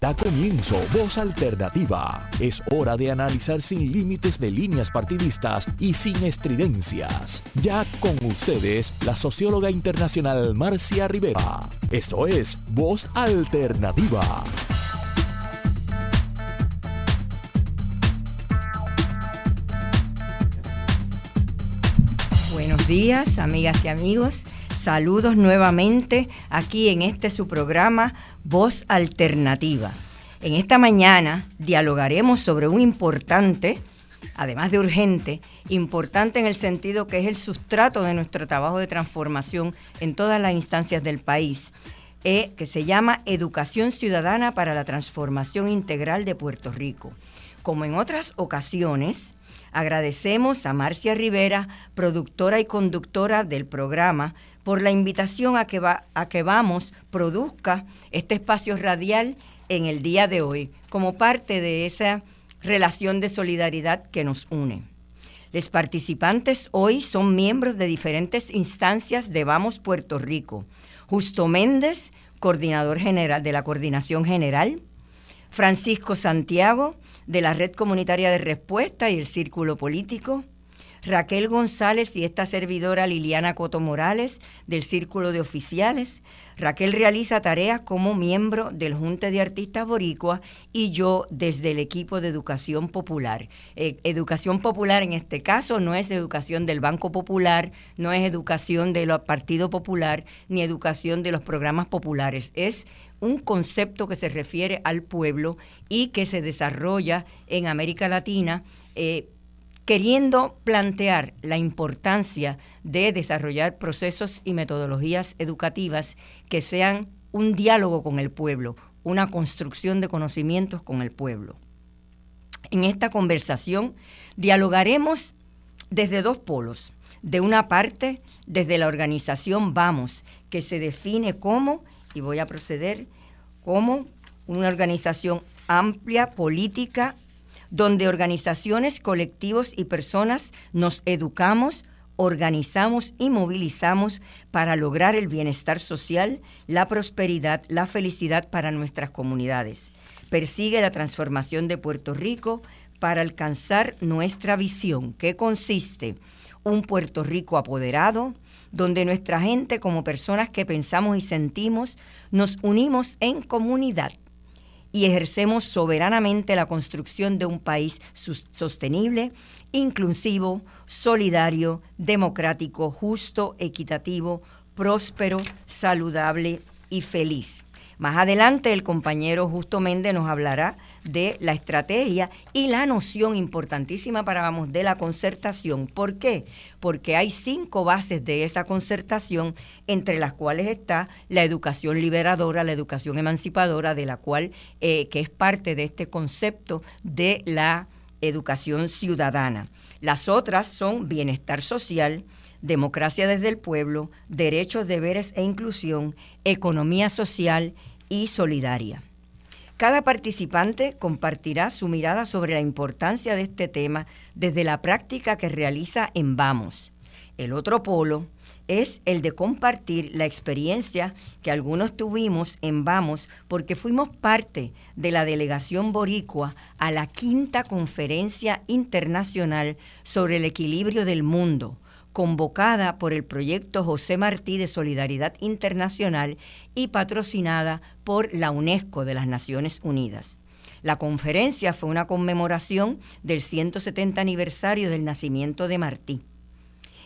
Da comienzo Voz Alternativa. Es hora de analizar sin límites de líneas partidistas y sin estridencias. Ya con ustedes, la socióloga internacional Marcia Rivera. Esto es Voz Alternativa. Buenos días, amigas y amigos. Saludos nuevamente aquí en este su programa Voz Alternativa. En esta mañana dialogaremos sobre un importante, además de urgente, importante en el sentido que es el sustrato de nuestro trabajo de transformación en todas las instancias del país, eh, que se llama Educación Ciudadana para la Transformación Integral de Puerto Rico. Como en otras ocasiones, agradecemos a Marcia Rivera, productora y conductora del programa, por la invitación a que, va, a que vamos, produzca este espacio radial en el día de hoy, como parte de esa relación de solidaridad que nos une. Los participantes hoy son miembros de diferentes instancias de Vamos Puerto Rico. Justo Méndez, coordinador general de la Coordinación General, Francisco Santiago, de la Red Comunitaria de Respuesta y el Círculo Político, Raquel González y esta servidora Liliana Coto Morales del Círculo de Oficiales. Raquel realiza tareas como miembro del Junte de Artistas Boricua y yo desde el equipo de Educación Popular. Eh, educación Popular en este caso no es educación del Banco Popular, no es educación del Partido Popular, ni educación de los programas populares. Es un concepto que se refiere al pueblo y que se desarrolla en América Latina. Eh, queriendo plantear la importancia de desarrollar procesos y metodologías educativas que sean un diálogo con el pueblo, una construcción de conocimientos con el pueblo. En esta conversación dialogaremos desde dos polos. De una parte, desde la organización Vamos, que se define como, y voy a proceder, como una organización amplia, política, donde organizaciones, colectivos y personas nos educamos, organizamos y movilizamos para lograr el bienestar social, la prosperidad, la felicidad para nuestras comunidades. Persigue la transformación de Puerto Rico para alcanzar nuestra visión, que consiste un Puerto Rico apoderado, donde nuestra gente como personas que pensamos y sentimos nos unimos en comunidad y ejercemos soberanamente la construcción de un país sostenible, inclusivo, solidario, democrático, justo, equitativo, próspero, saludable y feliz. Más adelante el compañero Justo Méndez nos hablará de la estrategia y la noción importantísima para vamos de la concertación. ¿Por qué? Porque hay cinco bases de esa concertación, entre las cuales está la educación liberadora, la educación emancipadora, de la cual eh, que es parte de este concepto de la educación ciudadana. Las otras son bienestar social, democracia desde el pueblo, derechos, deberes e inclusión, economía social y solidaria. Cada participante compartirá su mirada sobre la importancia de este tema desde la práctica que realiza en Vamos. El otro polo es el de compartir la experiencia que algunos tuvimos en Vamos porque fuimos parte de la delegación boricua a la quinta conferencia internacional sobre el equilibrio del mundo, convocada por el proyecto José Martí de Solidaridad Internacional y patrocinada por la UNESCO de las Naciones Unidas. La conferencia fue una conmemoración del 170 aniversario del nacimiento de Martí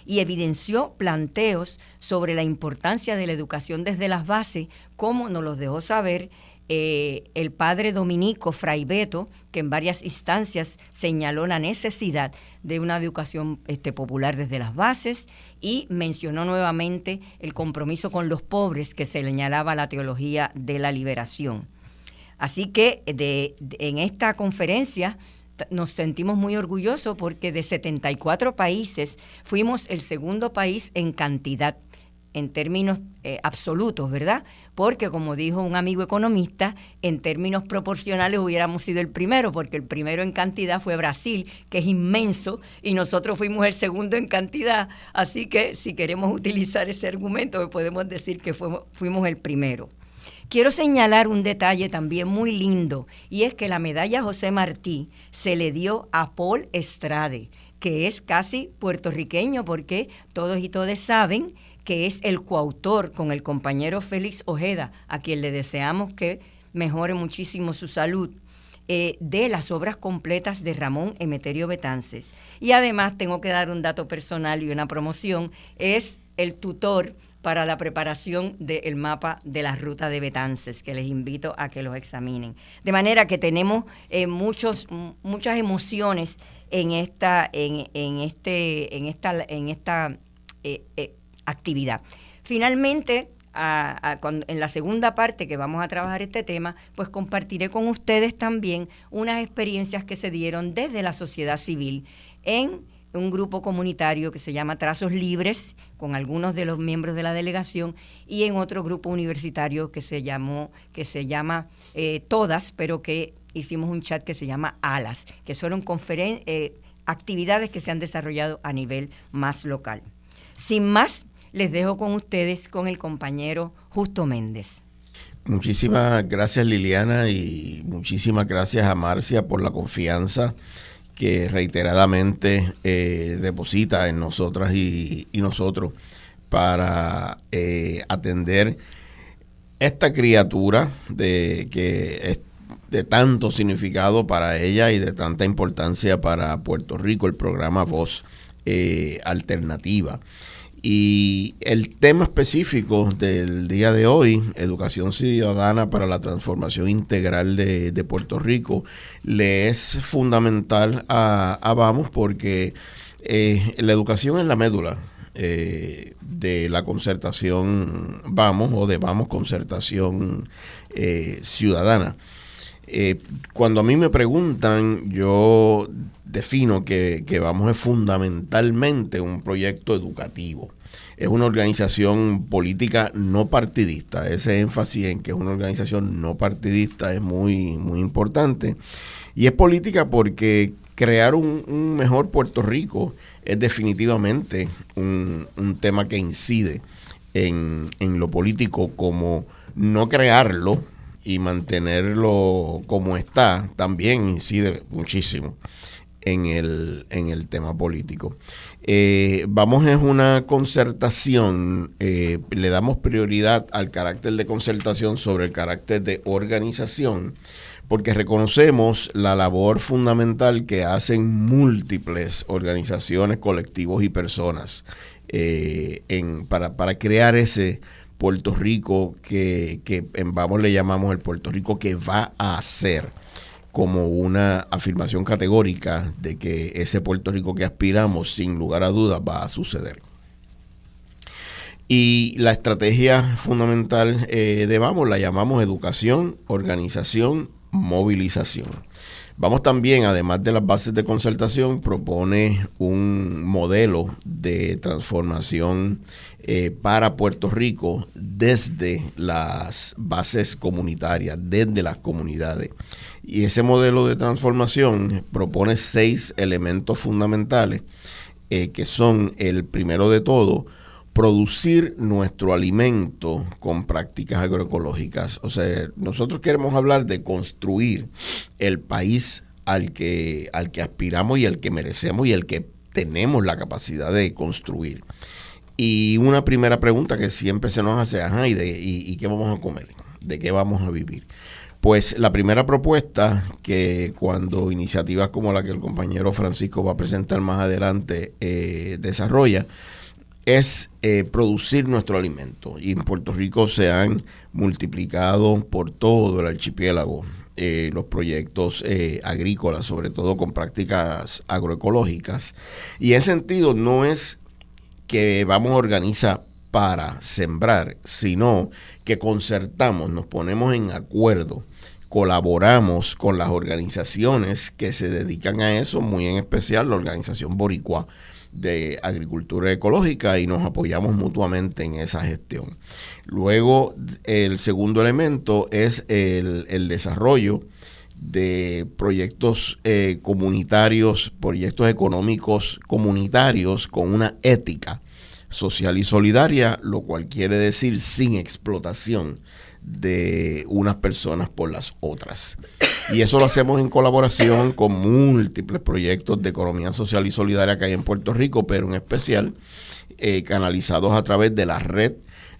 y evidenció planteos sobre la importancia de la educación desde las bases, como nos los dejó saber eh, el padre dominico Fray Beto, que en varias instancias señaló la necesidad de una educación este, popular desde las bases y mencionó nuevamente el compromiso con los pobres que se señalaba la teología de la liberación. Así que en esta conferencia nos sentimos muy orgullosos porque de 74 países fuimos el segundo país en cantidad en términos eh, absolutos, ¿verdad? Porque como dijo un amigo economista, en términos proporcionales hubiéramos sido el primero, porque el primero en cantidad fue Brasil, que es inmenso, y nosotros fuimos el segundo en cantidad. Así que si queremos utilizar ese argumento, podemos decir que fuimos el primero. Quiero señalar un detalle también muy lindo y es que la medalla José Martí se le dio a Paul Estrade, que es casi puertorriqueño porque todos y todas saben que es el coautor con el compañero Félix Ojeda, a quien le deseamos que mejore muchísimo su salud. Eh, de las obras completas de Ramón Emeterio Betances. Y además tengo que dar un dato personal y una promoción, es el tutor para la preparación del mapa de la ruta de Betances, que les invito a que los examinen. De manera que tenemos eh, muchos, muchas emociones en esta, en, en este, en esta, en esta eh, actividad. Finalmente, en la segunda parte que vamos a trabajar este tema, pues compartiré con ustedes también unas experiencias que se dieron desde la sociedad civil en un grupo comunitario que se llama Trazos Libres, con algunos de los miembros de la delegación, y en otro grupo universitario que se llamó, que se llama eh, Todas, pero que hicimos un chat que se llama Alas, que son eh, actividades que se han desarrollado a nivel más local. Sin más, les dejo con ustedes con el compañero Justo Méndez. Muchísimas gracias Liliana y muchísimas gracias a Marcia por la confianza que reiteradamente eh, deposita en nosotras y, nosotros para eh, atender esta criatura de que es de tanto significado para ella y de tanta importancia para Puerto Rico, el programa Voz eh, Alternativa. Y el tema específico del día de hoy, Educación Ciudadana para la Transformación Integral de, Puerto Rico, le es fundamental a, Vamos porque eh, la educación es la médula eh, de la concertación Vamos o de Vamos Concertación eh, Ciudadana. Cuando a mí me preguntan, yo defino que, Vamos es fundamentalmente un proyecto educativo. Es una organización política no partidista. Ese énfasis en que es una organización no partidista es muy, muy importante. Y es política porque crear un, mejor Puerto Rico es definitivamente un, tema que incide en lo político como no crearlo y mantenerlo como está también incide muchísimo en el, en el tema político. Eh, vamos es una concertación, eh, le damos prioridad al carácter de concertación sobre el carácter de organización, porque reconocemos la labor fundamental que hacen múltiples organizaciones, colectivos y personas eh, en, para, para crear ese Puerto Rico que, que en Vamos le llamamos el Puerto Rico que va a ser como una afirmación categórica de que ese Puerto Rico que aspiramos, sin lugar a dudas, va a suceder. Y la estrategia fundamental eh, de Vamos la llamamos educación, organización, movilización. Vamos también, además de las bases de concertación, propone un modelo de transformación eh, para Puerto Rico desde las bases comunitarias, desde las comunidades. Y ese modelo de transformación propone seis elementos fundamentales eh, que son el primero de todo, producir nuestro alimento con prácticas agroecológicas. O sea, nosotros queremos hablar de construir el país al que, al que aspiramos y al que merecemos y al que tenemos la capacidad de construir. Y una primera pregunta que siempre se nos hace, ajá, ¿y, de, y qué vamos a comer? ¿De qué vamos a vivir? Pues la primera propuesta que cuando iniciativas como la que el compañero Francisco va a presentar más adelante eh, desarrolla es eh, producir nuestro alimento. Y en Puerto Rico se han multiplicado por todo el archipiélago eh, los proyectos agrícolas, sobre todo con prácticas agroecológicas. Y en ese sentido no es que vamos a organizar para sembrar, sino que concertamos, nos ponemos en acuerdo, colaboramos con las organizaciones que se dedican a eso, muy en especial la organización Boricua de Agricultura Ecológica y nos apoyamos mutuamente en esa gestión. Luego, el segundo elemento es el, desarrollo de proyectos eh, comunitarios, proyectos económicos comunitarios con una ética social y solidaria, lo cual quiere decir sin explotación de unas personas por las otras. Y eso lo hacemos en colaboración con múltiples proyectos de economía social y solidaria que hay en Puerto Rico, pero en especial eh, canalizados a través de la red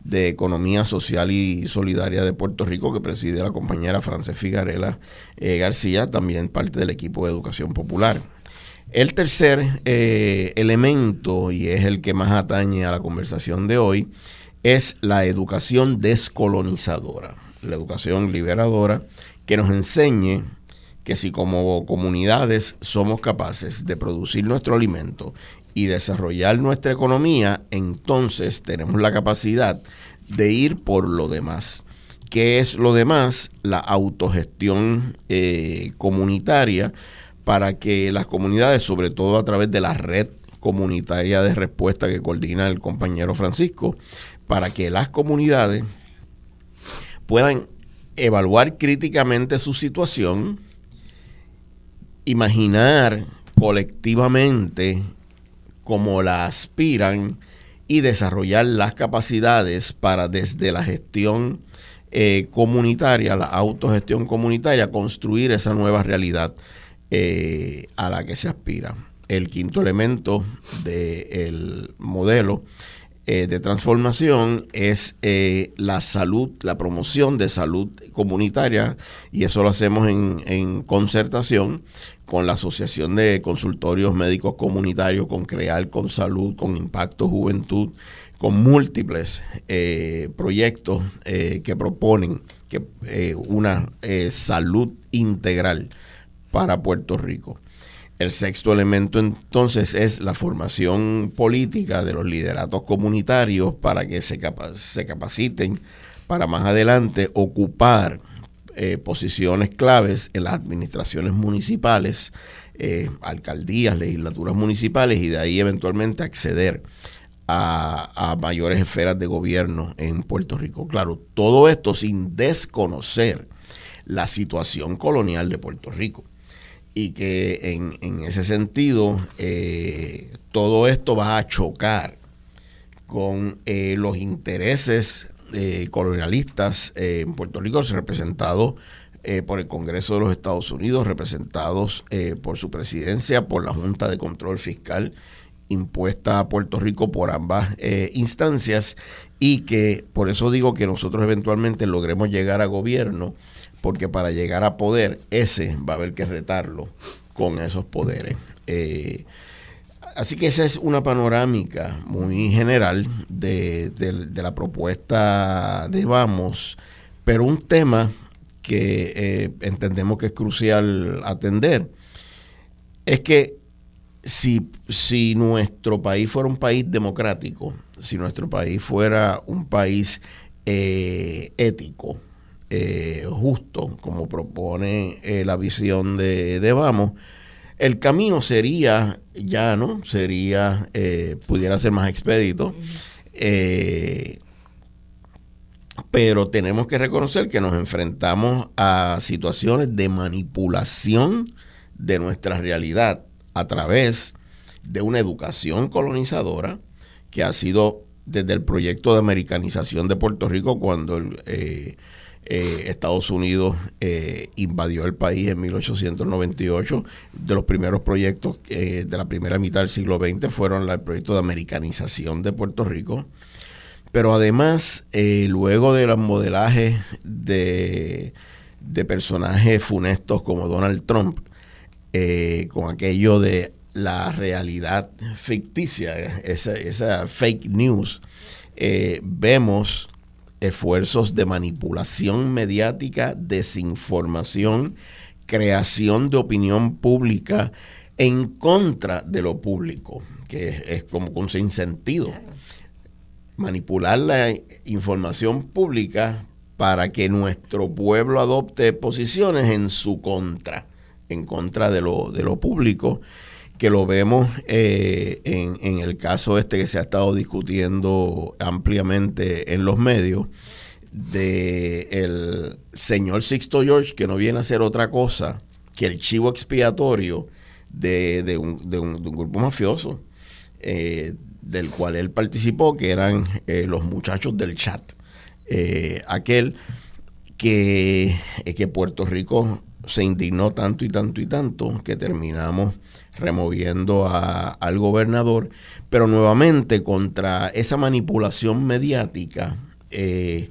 de Economía Social y Solidaria de Puerto Rico que preside la compañera Frances Figarela eh, García, también parte del equipo de Educación Popular. El tercer eh, elemento, y es el que más atañe a la conversación de hoy, es la educación descolonizadora, la educación liberadora que nos enseñe que si como comunidades somos capaces de producir nuestro alimento y desarrollar nuestra economía, entonces tenemos la capacidad de ir por lo demás. ¿Qué es lo demás? La autogestión eh, comunitaria para que las comunidades, sobre todo a través de la red comunitaria de respuesta que coordina el compañero Francisco, para que las comunidades puedan evaluar críticamente su situación, imaginar colectivamente cómo la aspiran y desarrollar las capacidades para desde la gestión eh, comunitaria, la autogestión comunitaria, construir esa nueva realidad eh, a la que se aspira. El quinto elemento del modelo eh, de transformación es eh, la salud, la promoción de salud comunitaria y eso lo hacemos en, concertación con la Asociación de Consultorios Médicos Comunitarios, con Crear con Salud, con Impacto Juventud, con múltiples eh, proyectos que proponen que, una salud integral para Puerto Rico. El sexto elemento entonces es la formación política de los lideratos comunitarios para que se, se capaciten para más adelante ocupar eh, posiciones claves en las administraciones municipales, eh, alcaldías, legislaturas municipales y de ahí eventualmente acceder a, a mayores esferas de gobierno en Puerto Rico. Claro, todo esto sin desconocer la situación colonial de Puerto Rico y que en, ese sentido eh, todo esto va a chocar con eh, los intereses eh, colonialistas en Puerto Rico representados por el Congreso de los Estados Unidos, representados por su presidencia, por la Junta de Control Fiscal impuesta a Puerto Rico por ambas instancias y que por eso digo que nosotros eventualmente logremos llegar a gobierno porque para llegar a poder, ese va a haber que retarlo con esos poderes. Eh, así que esa es una panorámica muy general de, la propuesta de Vamos, pero un tema que eh, entendemos que es crucial atender es que si, si nuestro país fuera un país democrático, si nuestro país fuera un país eh, ético, eh, justo, como propone eh, la visión de, de, Vamos, el camino sería llano, sería, eh, pudiera ser más expedito, pero tenemos que reconocer que nos enfrentamos a situaciones de manipulación de nuestra realidad a través de una educación colonizadora que ha sido desde el proyecto de americanización de Puerto Rico cuando el, eh, Estados Unidos eh, invadió el país en 1898. De los primeros proyectos eh, de la primera mitad del siglo XX fueron el proyecto de americanización de Puerto Rico. Pero además, luego de los modelajes de, de, personajes funestos como Donald Trump, con aquello de la realidad ficticia, esa, esa fake news, vemos esfuerzos de manipulación mediática, desinformación, creación de opinión pública en contra de lo público, que es, como con sin sentido. Manipular la información pública para que nuestro pueblo adopte posiciones en su contra, en contra de lo, de lo público que lo vemos eh, en, el caso este que se ha estado discutiendo ampliamente en los medios de el señor Sixto George que no viene a ser otra cosa que el chivo expiatorio de, un, de, un, grupo mafioso eh, del cual él participó que eran eh, los muchachos del chat aquel que, que Puerto Rico se indignó tanto y tanto y tanto que terminamos removiendo al gobernador, pero nuevamente contra esa manipulación mediática eh,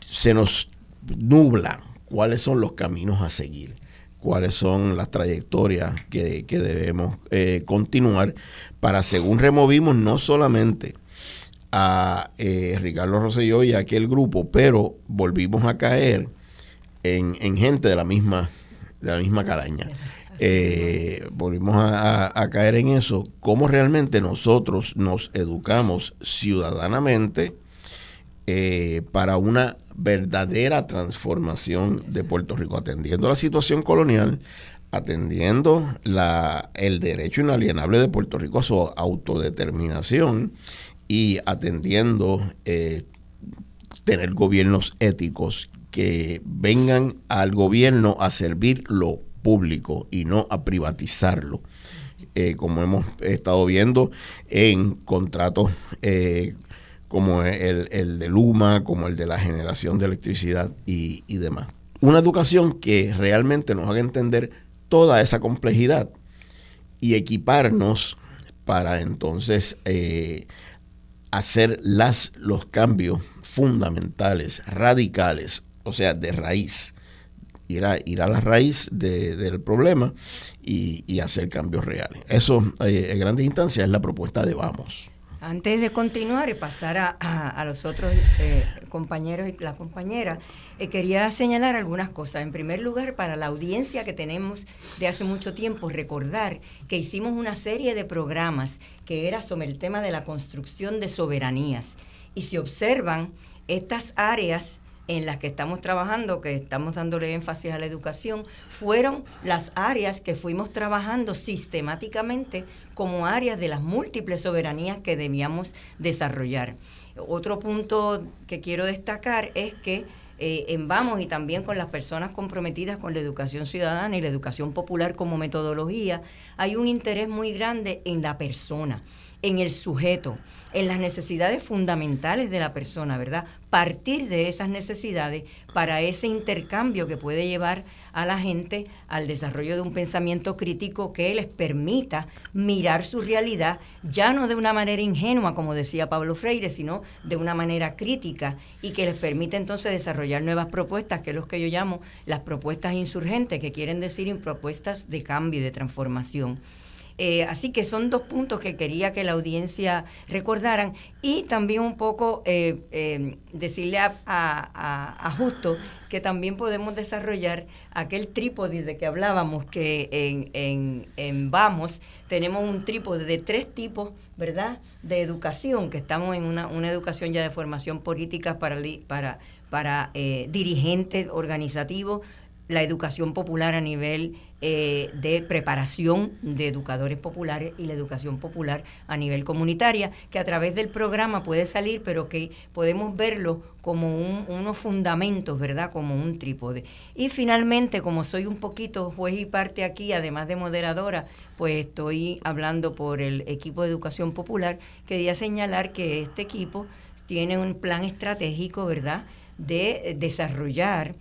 se nos nubla cuáles son los caminos a seguir, cuáles son las trayectorias que, debemos eh, continuar para, según removimos, no solamente a eh, Ricardo Rosselló y a aquel grupo, pero volvimos a caer en, gente de la misma, de la misma calaña. Eh, volvimos a, caer en eso, cómo realmente nosotros nos educamos ciudadanamente eh, para una verdadera transformación de Puerto Rico, atendiendo la situación colonial, atendiendo la, el derecho inalienable de Puerto Rico a su autodeterminación y atendiendo eh, tener gobiernos éticos que vengan al gobierno a servir lo público y no a privatizarlo. Eh, como hemos estado viendo en contratos eh, como el, de Luma, como el de la generación de electricidad y, demás. Una educación que realmente nos haga entender toda esa complejidad y equiparnos para entonces eh, hacer las, los cambios fundamentales, radicales, o sea, de raíz ir a, ir a la raíz del problema y, hacer cambios reales. Eso, eh, en grandes instancias, es la propuesta de Vamos. Antes de continuar y pasar a, los otros eh, compañeros y las compañeras, eh, quería señalar algunas cosas. En primer lugar, para la audiencia que tenemos de hace mucho tiempo, recordar que hicimos una serie de programas que era sobre el tema de la construcción de soberanías. Y si observan, estas áreas en las que estamos trabajando, que estamos dándole énfasis a la educación, fueron las áreas que fuimos trabajando sistemáticamente como áreas de las múltiples soberanías que debíamos desarrollar. Otro punto que quiero destacar es que eh, en Vamos y también con las personas comprometidas con la educación ciudadana y la educación popular como metodología, hay un interés muy grande en la persona en el sujeto, en las necesidades fundamentales de la persona, ¿verdad? Partir de esas necesidades para ese intercambio que puede llevar a la gente al desarrollo de un pensamiento crítico que les permita mirar su realidad ya no de una manera ingenua, como decía Pablo Freire, sino de una manera crítica y que les permita entonces desarrollar nuevas propuestas, que es lo que yo llamo las propuestas insurgentes, que quieren decir propuestas de cambio y de transformación. Eh, así que son dos puntos que quería que la audiencia recordaran y también un poco eh, eh, decirle a, Justo que también podemos desarrollar aquel trípode de que hablábamos, que en, en, Vamos tenemos un trípode de tres tipos, ¿verdad?, de educación, que estamos en una, una educación ya de formación política para, para, para dirigentes organizativos, la educación popular a nivel eh, de preparación de educadores populares y la educación popular a nivel comunitaria, que a través del programa puede salir, pero que podemos verlo como unos fundamentos, ¿verdad? Como un trípode. Y finalmente, como soy un poquito juez y parte aquí, además de moderadora, pues estoy hablando por el equipo de educación popular, quería señalar que este equipo tiene un plan estratégico, ¿verdad?, de desarrollar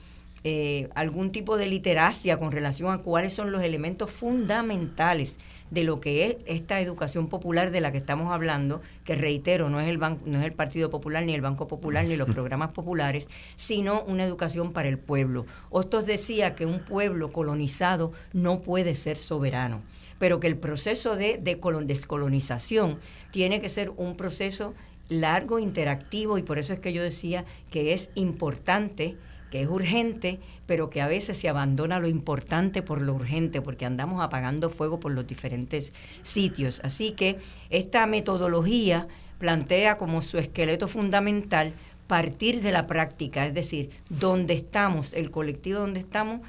eh, algún tipo de literacia con relación a cuáles son los elementos fundamentales de lo que es esta educación popular de la que estamos hablando, que reitero, no es el, no es el Partido Popular, ni el Banco Popular, ni los programas populares, sino una educación para el pueblo. Hostos decía que un pueblo colonizado no puede ser soberano, pero que el proceso de, de descolonización tiene que ser un proceso largo, interactivo, y por eso es que yo decía que es importante que es urgente, pero que a veces se abandona lo importante por lo urgente, porque andamos apagando fuego por los diferentes sitios. Así que esta metodología plantea como su esqueleto fundamental partir de la práctica, es decir, donde estamos, el colectivo donde estamos,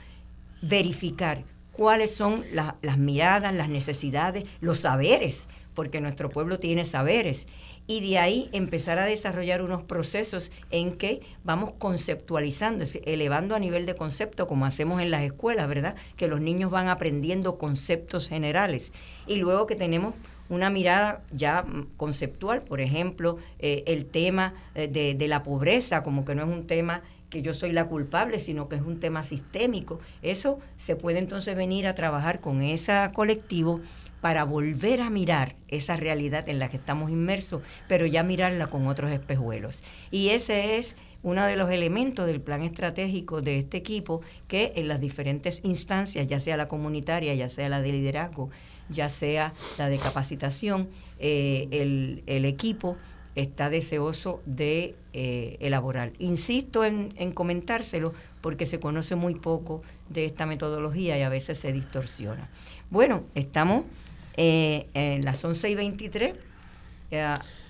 verificar cuáles son las miradas, las necesidades, los saberes, porque nuestro pueblo tiene saberes y de ahí empezar a desarrollar unos procesos en que vamos conceptualizando, elevando a nivel de concepto, como hacemos en las escuelas, ¿verdad? Que los niños van aprendiendo conceptos generales. Y luego que tenemos una mirada ya conceptual, por ejemplo, eh, el tema eh, de, de, la pobreza, como que no es un tema que yo soy la culpable, sino que es un tema sistémico. Eso se puede entonces venir a trabajar con ese colectivo para volver a mirar esa realidad en la que estamos inmersos, pero ya mirarla con otros espejuelos. Y ese es uno de los elementos del plan estratégico de este equipo que en las diferentes instancias, ya sea la comunitaria, ya sea la de liderazgo, ya sea la de capacitación, eh, el, equipo está deseoso de eh, elaborar. Insisto en, en comentárselo porque se conoce muy poco de esta metodología y a veces se distorsiona. Bueno, estamos eh, en las 11 y 23.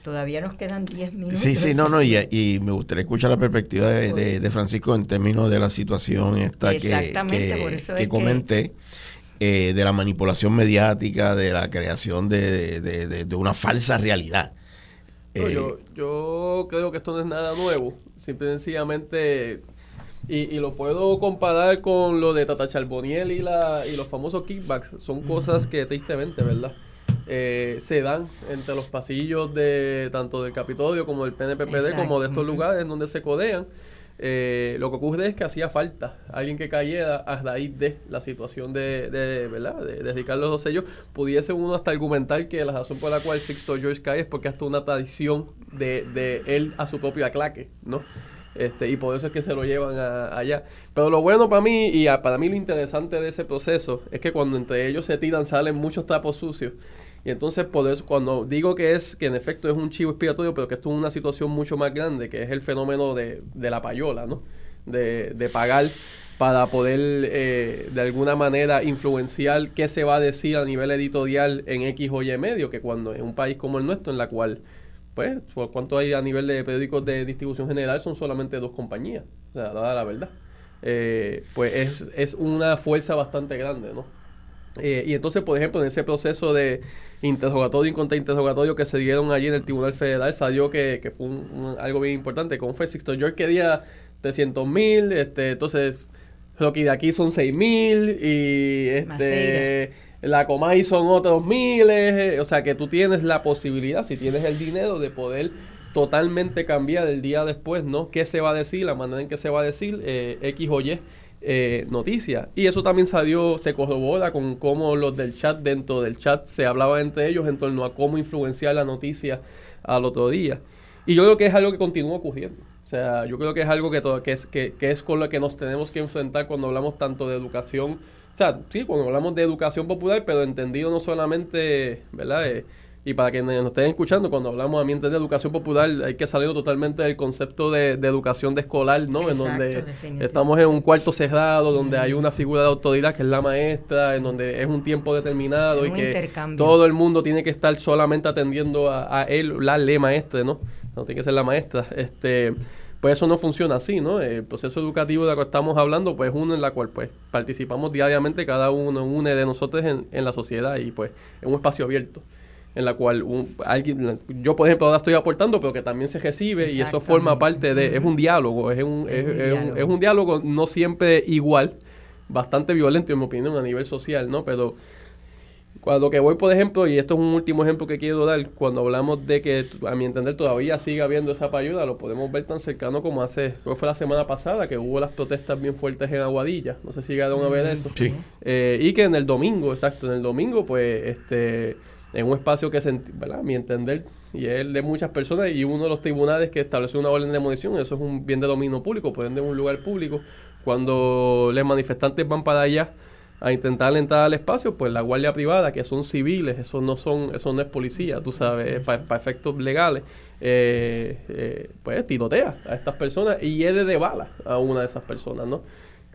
todavía nos quedan 10 minutos. Sí, sí, no, no, y, me gustaría escuchar la perspectiva de, Francisco en términos de la situación esta que, que, comenté. Eh, de la manipulación mediática, de la creación de, una falsa realidad. Eh, yo, yo creo que esto no es nada nuevo. Simple y y, lo puedo comparar con lo de Tata Charboniel y, la, y los famosos kickbacks. Son cosas que tristemente, ¿verdad? Eh, se dan entre los pasillos de tanto del Capitolio como del PNPPD como de estos lugares donde se codean. Eh, lo que ocurre es que hacía falta alguien que cayera a raíz de la situación de, de ¿verdad? De, de Ricardo Rosselló. Pudiese uno hasta argumentar que la razón por la cual Sixto George cae es porque hasta una tradición de, de él a su propio aclaque, ¿no? Este, y por eso es que se lo llevan allá. Pero lo bueno para mí y para mí lo interesante de ese proceso es que cuando entre ellos se tiran salen muchos trapos sucios. Y entonces por eso cuando digo que es que en efecto es un chivo expiatorio, pero que esto es una situación mucho más grande, que es el fenómeno de, la payola, ¿no? De, de pagar para poder eh, de alguna manera influenciar qué se va a decir a nivel editorial en X o Y medio, que cuando en un país como el nuestro, en la cual pues, cuánto hay a nivel de periódicos de distribución general, son solamente dos compañías. O sea, la verdad. Eh, pues es, es, una fuerza bastante grande, ¿no? Eh, y entonces, por ejemplo, en ese proceso de interrogatorio y contrainterrogatorio que se dieron allí en el Tribunal Federal, salió que, que fue algo bien importante. Como fue Sixto George quería 300 mil, este, entonces Rocky de aquí son 6 mil y este la Comay son otros miles, eh, o sea que tú tienes la posibilidad, si tienes el dinero, de poder totalmente cambiar el día después, ¿no? ¿Qué se va a decir? La manera en que se va a decir eh, X o Y eh, noticia. Y eso también salió, se corrobora con cómo los del chat, dentro del chat, se hablaba entre ellos en torno a cómo influenciar la noticia al otro día. Y yo creo que es algo que continúa ocurriendo. O sea, yo creo que es algo que, que, es, que, que es con lo que nos tenemos que enfrentar cuando hablamos tanto de educación o sea, sí, cuando hablamos de educación popular, pero entendido no solamente, ¿verdad? Eh, y para que nos estén escuchando, cuando hablamos a mi entender de educación popular, hay que salir totalmente del concepto de, educación de escolar, ¿no? en donde estamos en un cuarto cerrado, donde hay una figura de autoridad que es la maestra, en donde es un tiempo determinado y que todo el mundo tiene que estar solamente atendiendo a, a él, la le maestra, ¿no? No tiene que ser la maestra. Este pues eso no funciona así, ¿no? El proceso educativo de lo que estamos hablando, pues uno en la cual pues participamos diariamente cada uno, une de nosotros en, en la sociedad y pues es un espacio abierto en la cual alguien, yo por ejemplo ahora estoy aportando, pero que también se recibe y eso forma parte de, es un diálogo, es un, es, es un diálogo no siempre igual, bastante violento en mi opinión a nivel social, ¿no? Pero cuando que voy, por ejemplo, y esto es un último ejemplo que quiero dar, cuando hablamos de que, a mi entender, todavía sigue habiendo esa payuda, lo podemos ver tan cercano como hace, creo que fue la semana pasada, que hubo las protestas bien fuertes en Aguadilla, no sé si llegaron a ver mm, eso. Sí. Eh, y que en el domingo, exacto, en el domingo, pues, este, en un espacio que, se, ¿verdad? A mi entender, y es de muchas personas, y uno de los tribunales que estableció una orden de demolición, eso es un bien de dominio público, pueden de un lugar público, cuando los manifestantes van para allá, a intentar entrar al espacio, pues la guardia privada, que son civiles, eso no son, eso no es policía, tú sabes, para efectos legales, eh, eh, pues tirotea a estas personas y hiere de bala a una de esas personas, ¿no?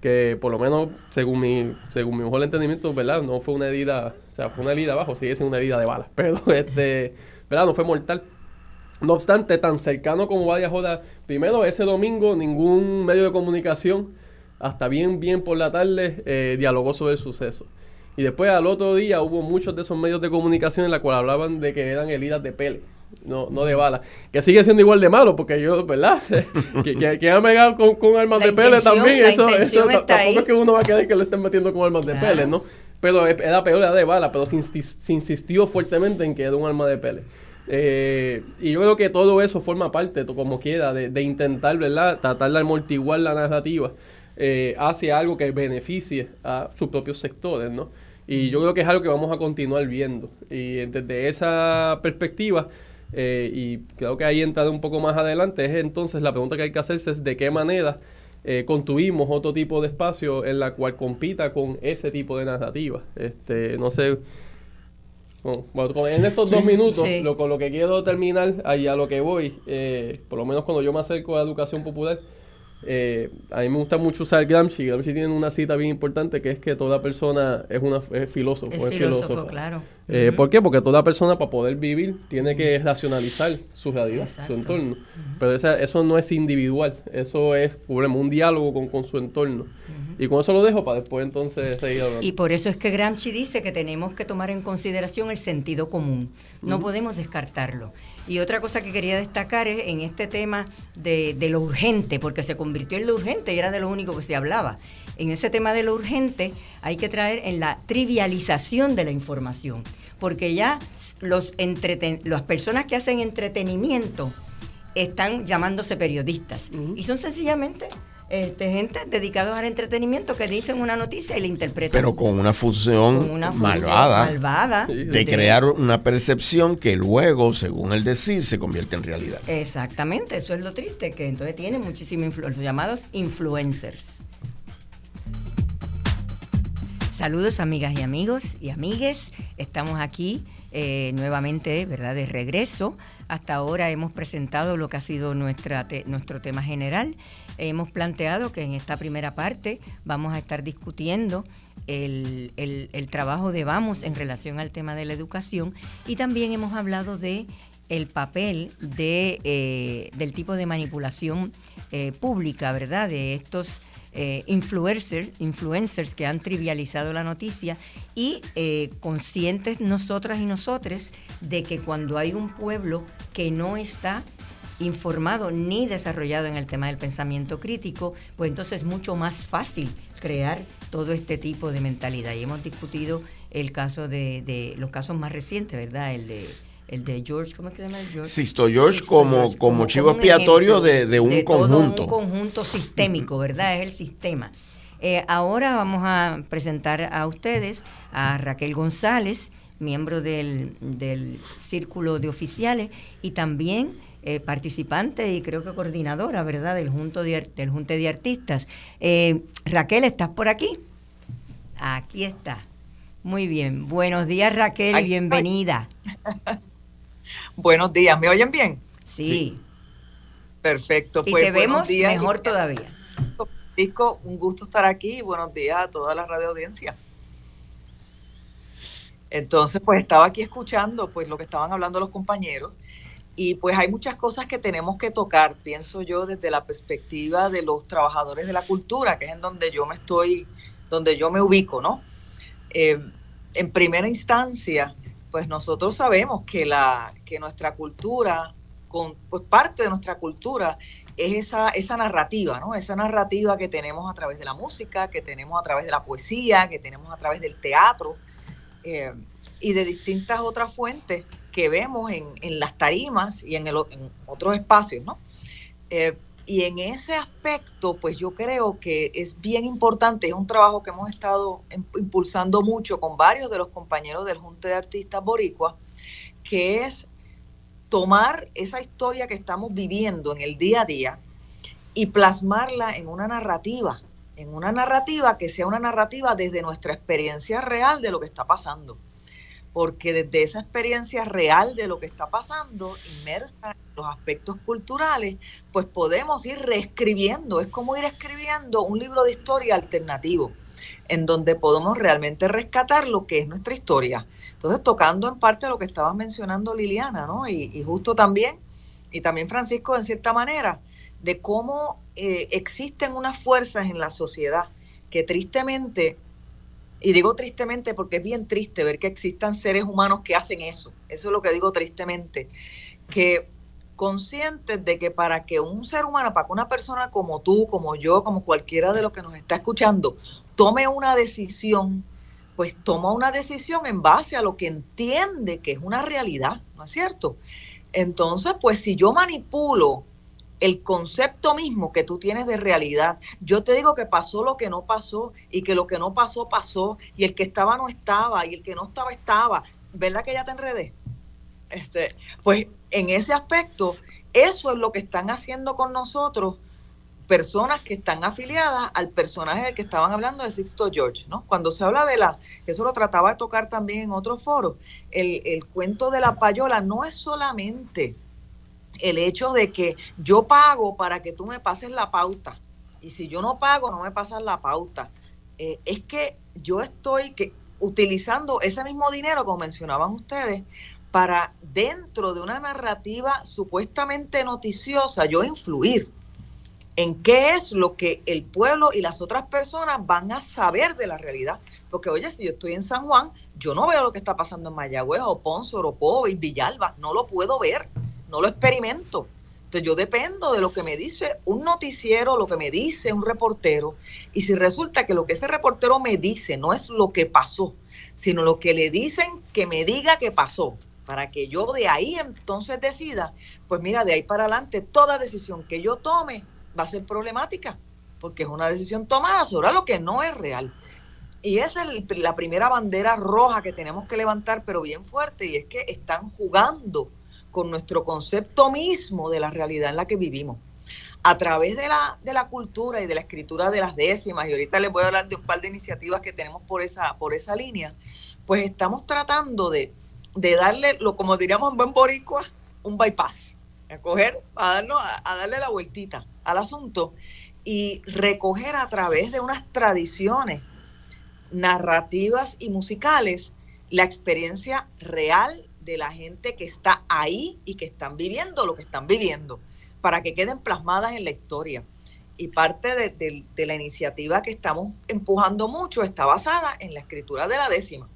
Que por lo menos, según mi, según mi mejor entendimiento, ¿verdad? No fue una herida, o sea, fue una herida abajo, sigue siendo una herida de bala, pero este, ¿verdad? No fue mortal. No obstante, tan cercano como varias horas, primero ese domingo ningún medio de comunicación hasta bien, bien por la tarde, eh, dialogó sobre el suceso. Y después al otro día hubo muchos de esos medios de comunicación en la cual hablaban de que eran heridas de pele, no, no de bala. Que sigue siendo igual de malo, porque yo, ¿verdad? que, que, que han pegado con, con armas de pele también, eso, eso tampoco es que uno va a querer que lo estén metiendo con armas de pele, ¿no? Pero era peor, era de bala, pero se, insistió fuertemente en que era un arma de pele. Eh, y yo creo que todo eso forma parte, como quiera, de, intentar, ¿verdad? Tratar de amortiguar la narrativa eh, hacia algo que beneficie a sus propios sectores, ¿no? Y yo creo que es algo que vamos a continuar viendo. Y desde esa perspectiva, eh, y creo que ahí entra un poco más adelante, es entonces la pregunta que hay que hacerse es de qué manera eh, construimos otro tipo de espacio en la cual compita con ese tipo de narrativa. Este, no sé, bueno, en estos dos minutos, lo, con lo que quiero terminar, ahí a lo que voy, eh, por lo menos cuando yo me acerco a educación popular, eh, a mí me gusta mucho usar Gramsci. Gramsci tiene una cita bien importante que es que toda persona es una es filósofo. Es, filósofo, claro. Eh, ¿Por qué? Porque toda persona para poder vivir tiene que racionalizar su realidad, su entorno. Pero eso no es individual, eso es un diálogo con, con su entorno. Y con eso lo dejo para después entonces seguir hablando. Y por eso es que Gramsci dice que tenemos que tomar en consideración el sentido común. No podemos descartarlo. Y otra cosa que quería destacar es en este tema de, lo urgente, porque se convirtió en lo urgente y era de lo único que se hablaba. En ese tema de lo urgente hay que traer en la trivialización de la información, porque ya los las personas que hacen entretenimiento están llamándose periodistas y son sencillamente este, gente dedicada al entretenimiento que dicen una noticia y la interpretan. Pero con una función, malvada, de, crear una percepción que luego, según el decir, se convierte en realidad. Exactamente, eso es lo triste, que entonces tiene muchísima influencia, los llamados influencers. Saludos amigas y amigos y amigues, estamos aquí eh, nuevamente, ¿verdad?, de regreso. Hasta ahora hemos presentado lo que ha sido nuestra nuestro tema general hemos planteado que en esta primera parte vamos a estar discutiendo el, trabajo de Vamos en relación al tema de la educación y también hemos hablado de el papel de, eh, del tipo de manipulación eh, pública, ¿verdad? De estos eh, influencers, influencers que han trivializado la noticia y conscientes nosotras y nosotres de que cuando hay un pueblo que no está informado ni desarrollado en el tema del pensamiento crítico, pues entonces es mucho más fácil crear todo este tipo de mentalidad. Y hemos discutido el caso de, los casos más recientes, ¿verdad? El de el de George, ¿cómo se llama George? Sisto George, como, como, chivo expiatorio de, un conjunto. un conjunto sistémico, ¿verdad? Es el sistema. Eh, ahora vamos a presentar a ustedes a Raquel González, miembro del, del Círculo de Oficiales, y también eh, participante y creo que coordinadora, ¿verdad?, del, junto de, del Junte de Artistas. Eh, Raquel, ¿estás por aquí? Aquí está. Muy bien. Buenos días, Raquel, y bienvenida. buenos días. ¿Me oyen bien? Sí. Perfecto. y pues, te vemos mejor todavía. Francisco, un gusto estar aquí y buenos días a toda la radio audiencia. Entonces, pues estaba aquí escuchando pues lo que estaban hablando los compañeros y pues hay muchas cosas que tenemos que tocar, pienso yo, desde la perspectiva de los trabajadores de la cultura, que es en donde yo me estoy, donde yo me ubico, ¿no? Eh, en primera instancia, pues nosotros sabemos que, la, que nuestra cultura, con, pues parte de nuestra cultura es esa, esa narrativa, ¿no? Esa narrativa que tenemos a través de la música, que tenemos a través de la poesía, que tenemos a través del teatro eh, y de distintas otras fuentes que vemos en, en las tarimas y en, el, en otros espacios, ¿no? Eh, y en ese aspecto, pues yo creo que es bien importante, es un trabajo que hemos estado impulsando mucho con varios de los compañeros del Junte de Artistas Boricua, que es tomar esa historia que estamos viviendo en el día a día y plasmarla en una narrativa, en una narrativa que sea una narrativa desde nuestra experiencia real de lo que está pasando porque desde esa experiencia real de lo que está pasando, inmersa en los aspectos culturales, pues podemos ir reescribiendo, es como ir escribiendo un libro de historia alternativo, en donde podemos realmente rescatar lo que es nuestra historia. Entonces, tocando en parte lo que estaba mencionando Liliana, ¿no? Y, justo también, y también Francisco, en cierta manera, de cómo eh, existen unas fuerzas en la sociedad que tristemente y digo tristemente porque es bien triste ver que existan seres humanos que hacen eso. Eso es lo que digo tristemente. Que conscientes de que para que un ser humano, para que una persona como tú, como yo, como cualquiera de los que nos está escuchando, tome una decisión, pues toma una decisión en base a lo que entiende que es una realidad. ¿no es cierto? Entonces, pues si yo manipulo el concepto mismo que tú tienes de realidad, yo te digo que pasó lo que no pasó y que lo que no pasó pasó y el que estaba no estaba y el que no estaba estaba, ¿verdad que ya te enredé? Este, pues en ese aspecto, eso es lo que están haciendo con nosotros personas que están afiliadas al personaje del que estaban hablando de Sixto George, ¿no? Cuando se habla de la, eso lo trataba de tocar también en otros foros, el, el cuento de la payola no es solamente el hecho de que yo pago para que tú me pases la pauta, y si yo no pago, no me pasas la pauta. Eh, es que yo estoy utilizando ese mismo dinero, como mencionaban ustedes, para dentro de una narrativa supuestamente noticiosa, yo influir en qué es lo que el pueblo y las otras personas van a saber de la realidad. Porque, oye, si yo estoy en San Juan, yo no veo lo que está pasando en Mayagüez o Ponce, Oropo y Villalba, no lo puedo ver, no lo experimento. Entonces yo dependo de lo que me dice un noticiero, lo que me dice un reportero, y si resulta que lo que ese reportero me dice no es lo que pasó, sino lo que le dicen que me diga que pasó, para que yo de ahí entonces decida, pues mira, de ahí para adelante, toda decisión que yo tome va a ser problemática, porque es una decisión tomada sobre lo que no es real. Y esa es la primera bandera roja que tenemos que levantar, pero bien fuerte, y es que están jugando con nuestro concepto mismo de la realidad en la que vivimos. A través de la, de la cultura y de la escritura de las décimas, y ahorita les voy a hablar de un par de iniciativas que tenemos por esa, por esa línea, pues estamos tratando de, de darle, lo como diríamos en buen boricua, un bypass, a coger, a, darnos, a darle la vueltita al asunto y recoger a través de unas tradiciones narrativas y musicales la experiencia real de la gente que está ahí y que están viviendo lo que están viviendo, para que queden plasmadas en la historia. Y parte de, la iniciativa que estamos empujando mucho está basada en la escritura de la décima.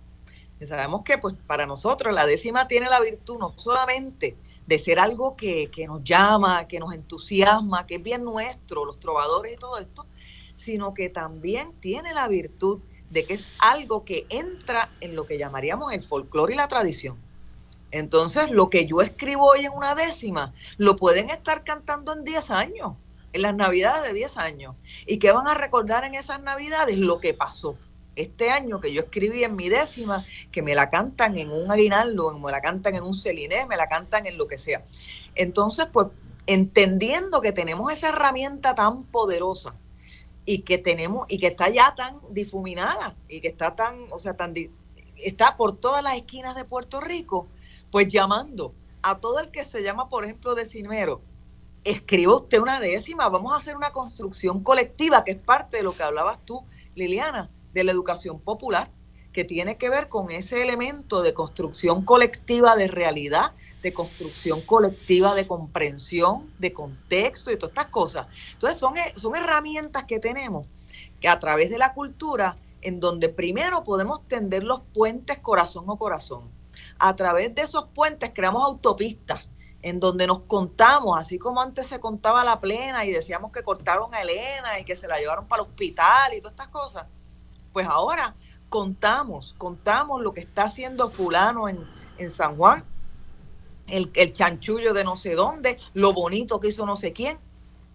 Sabemos que pues, para nosotros la décima tiene la virtud no solamente de ser algo que, nos llama, que nos entusiasma, que es bien nuestro, los trovadores y todo esto, sino que también tiene la virtud de que es algo que entra en lo que llamaríamos el folclore y la tradición. Entonces, lo que yo escribo hoy en una décima, lo pueden estar cantando en 10 años, en las navidades de 10 años. ¿Y qué van a recordar en esas navidades? Lo que pasó este año que yo escribí en mi décima, que me la cantan en un aguinaldo, me la cantan en un celinés, me la cantan en lo que sea. Entonces, pues, entendiendo que tenemos esa herramienta tan poderosa y que tenemos, y que está ya tan difuminada, y que está tan, o sea, tan está por todas las esquinas de Puerto Rico, pues llamando a todo el que se llama, por ejemplo, decimero, escriba usted una décima, vamos a hacer una construcción colectiva, que es parte de lo que hablabas tú, Liliana de la educación popular, que tiene que ver con ese elemento de construcción colectiva de realidad, de construcción colectiva de comprensión, de contexto y todas estas cosas. Entonces son, son herramientas que tenemos que a través de la cultura, en donde primero podemos tender los puentes corazón o corazón. A través de esos puentes creamos autopistas en donde nos contamos, así como antes se contaba la plena y decíamos que cortaron a Elena y que se la llevaron para el hospital y todas estas cosas pues ahora contamos, contamos lo que está haciendo fulano en, San Juan, el, el chanchullo de no sé dónde, lo bonito que hizo no sé quién,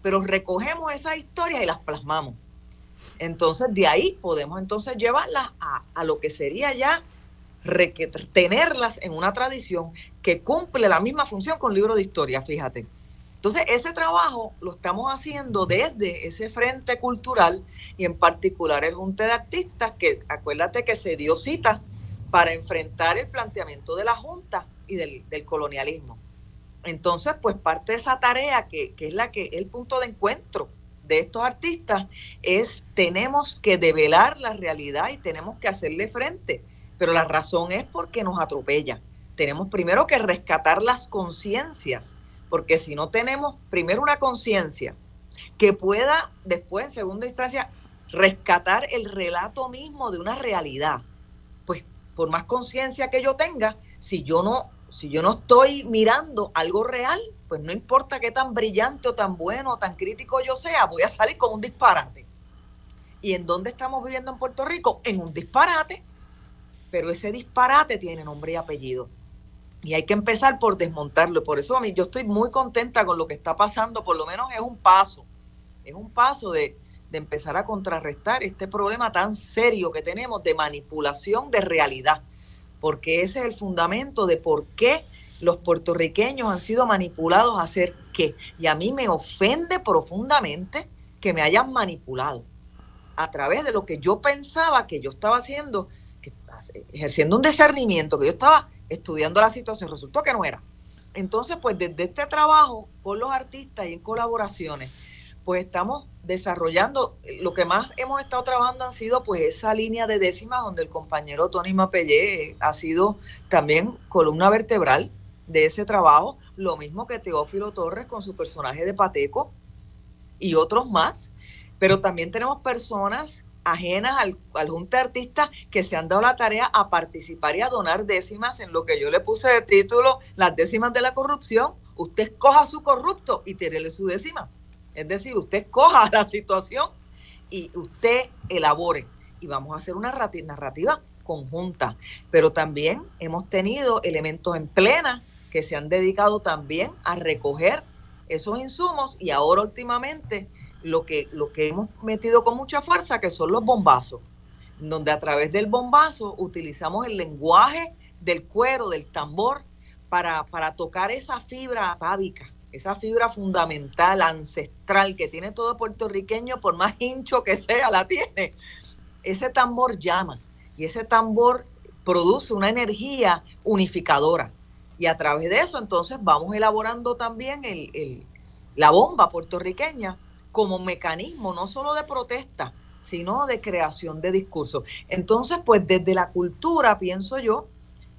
pero recogemos esas historias y las plasmamos. Entonces de ahí podemos entonces llevarlas a, a lo que sería ya tenerlas en una tradición que cumple la misma función con libro de historia, fíjate. Entonces, ese trabajo lo estamos haciendo desde ese frente cultural y en particular el Junte de Artistas, que acuérdate que se dio cita para enfrentar el planteamiento de la Junta y del, colonialismo. Entonces, pues parte de esa tarea, que, que es la que el punto de encuentro de estos artistas, es tenemos que develar la realidad y tenemos que hacerle frente. Pero la razón es porque nos atropella. Tenemos primero que rescatar las conciencias porque si no tenemos primero una conciencia que pueda después, en segunda instancia, rescatar el relato mismo de una realidad, pues por más conciencia que yo tenga, si yo no si yo no estoy mirando algo real, pues no importa qué tan brillante o tan bueno o tan crítico yo sea, voy a salir con un disparate. ¿Y en dónde estamos viviendo en Puerto Rico? En un disparate, pero ese disparate tiene nombre y apellido. Y hay que empezar por desmontarlo. Por eso yo estoy muy contenta con lo que está pasando, por lo menos es un paso, es un paso de, de empezar a contrarrestar este problema tan serio que tenemos de manipulación de realidad, porque ese es el fundamento de por qué los puertorriqueños han sido manipulados a hacer qué. Y a mí me ofende profundamente que me hayan manipulado a través de lo que yo pensaba que yo estaba haciendo, ejerciendo un discernimiento, que yo estaba estudiando la situación, resultó que no era. Entonces, pues desde este trabajo con los artistas y en colaboraciones, pues estamos desarrollando, lo que más hemos estado trabajando han sido pues esa línea de décimas donde el compañero Tony Mapellé ha sido también columna vertebral de ese trabajo, lo mismo que Teófilo Torres con su personaje de Pateco y otros más, pero también tenemos personas ajenas al, al Junta de Artistas que se han dado la tarea a participar y a donar décimas en lo que yo le puse de título las décimas de la corrupción. Usted coja su corrupto y tírele su décima. Es decir, usted coja la situación y usted elabore. Y vamos a hacer una narrativa conjunta. Pero también hemos tenido elementos en plena que se han dedicado también a recoger esos insumos y ahora últimamente lo que, lo que hemos metido con mucha fuerza, que son los bombazos, donde a través del bombazo utilizamos el lenguaje del cuero, del tambor, para, para tocar esa fibra atávica, esa fibra fundamental, ancestral, que tiene todo puertorriqueño, por más hincho que sea, la tiene. Ese tambor llama y ese tambor produce una energía unificadora. Y a través de eso, entonces, vamos elaborando también el, la bomba puertorriqueña como mecanismo no solo de protesta, sino de creación de discursos. Entonces, pues desde la cultura, pienso yo,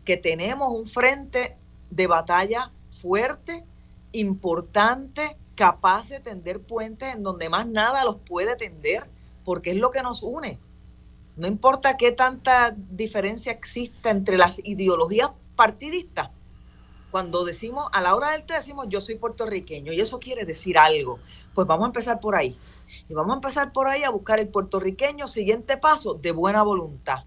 que tenemos un frente de batalla fuerte, importante, capaz de tender puentes en donde más nada los puede tender, porque es lo que nos une. No importa qué tanta diferencia exista entre las ideologías partidistas, cuando decimos, a la hora del té decimos yo soy puertorriqueño y eso quiere decir algo, pues vamos a empezar por ahí. Y vamos a empezar por ahí a buscar el puertorriqueño, siguiente paso, de buena voluntad.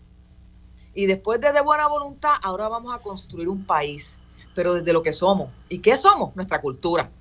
Y después de de buena voluntad, ahora vamos a construir un país, pero desde lo que somos. ¿Y qué somos? Nuestra cultura.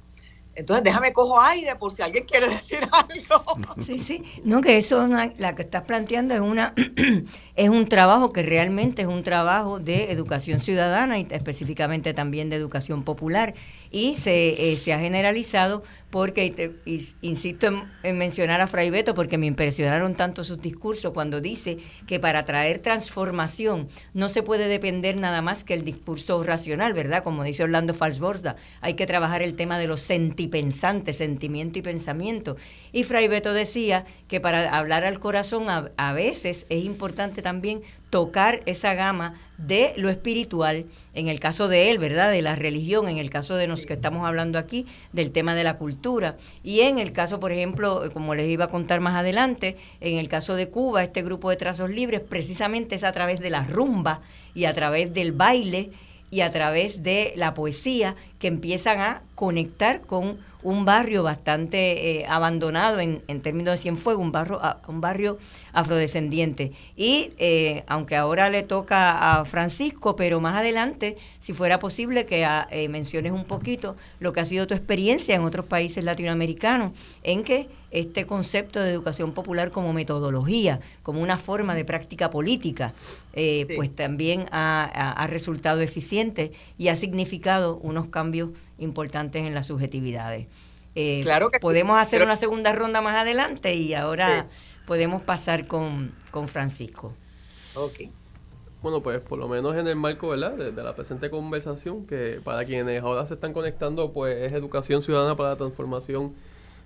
Entonces déjame cojo aire por si alguien quiere decir algo. Sí, sí. No, que eso la que estás planteando es una es un trabajo que realmente es un trabajo de educación ciudadana y específicamente también de educación popular y se, eh, se ha generalizado porque, insisto en, mencionar a Fray Beto, porque me impresionaron tanto sus discursos cuando dice que para traer transformación no se puede depender nada más que el discurso racional, ¿verdad? Como dice Orlando Falsborda, hay que trabajar el tema de los sentipensantes, sentimiento y pensamiento. Y Fray Beto decía que para hablar al corazón a veces es importante también tocar esa gama de lo espiritual, en el caso de él, ¿verdad? De la religión, en el caso de los que estamos hablando aquí, del tema de la cultura. Y en el caso, por ejemplo, como les iba a contar más adelante, en el caso de Cuba, este grupo de trazos libres, precisamente es a través de la rumba y a través del baile y a través de la poesía que empiezan a conectar con un barrio bastante eh, abandonado en, en, términos de Cienfuegos, un barrio, un barrio afrodescendiente. Y eh, aunque ahora le toca a Francisco, pero más adelante, si fuera posible que ah, eh, menciones un poquito lo que ha sido tu experiencia en otros países latinoamericanos, en que este concepto de educación popular como metodología, como una forma de práctica política, pues también ha, ha resultado eficiente y ha significado unos cambios importantes en las subjetividades. Eh, claro que podemos hacer una segunda ronda más adelante y ahora podemos pasar con, Francisco. Ok. Bueno, pues por lo menos en el marco ¿verdad? De, la presente conversación, que para quienes ahora se están conectando, pues es Educación Ciudadana para la Transformación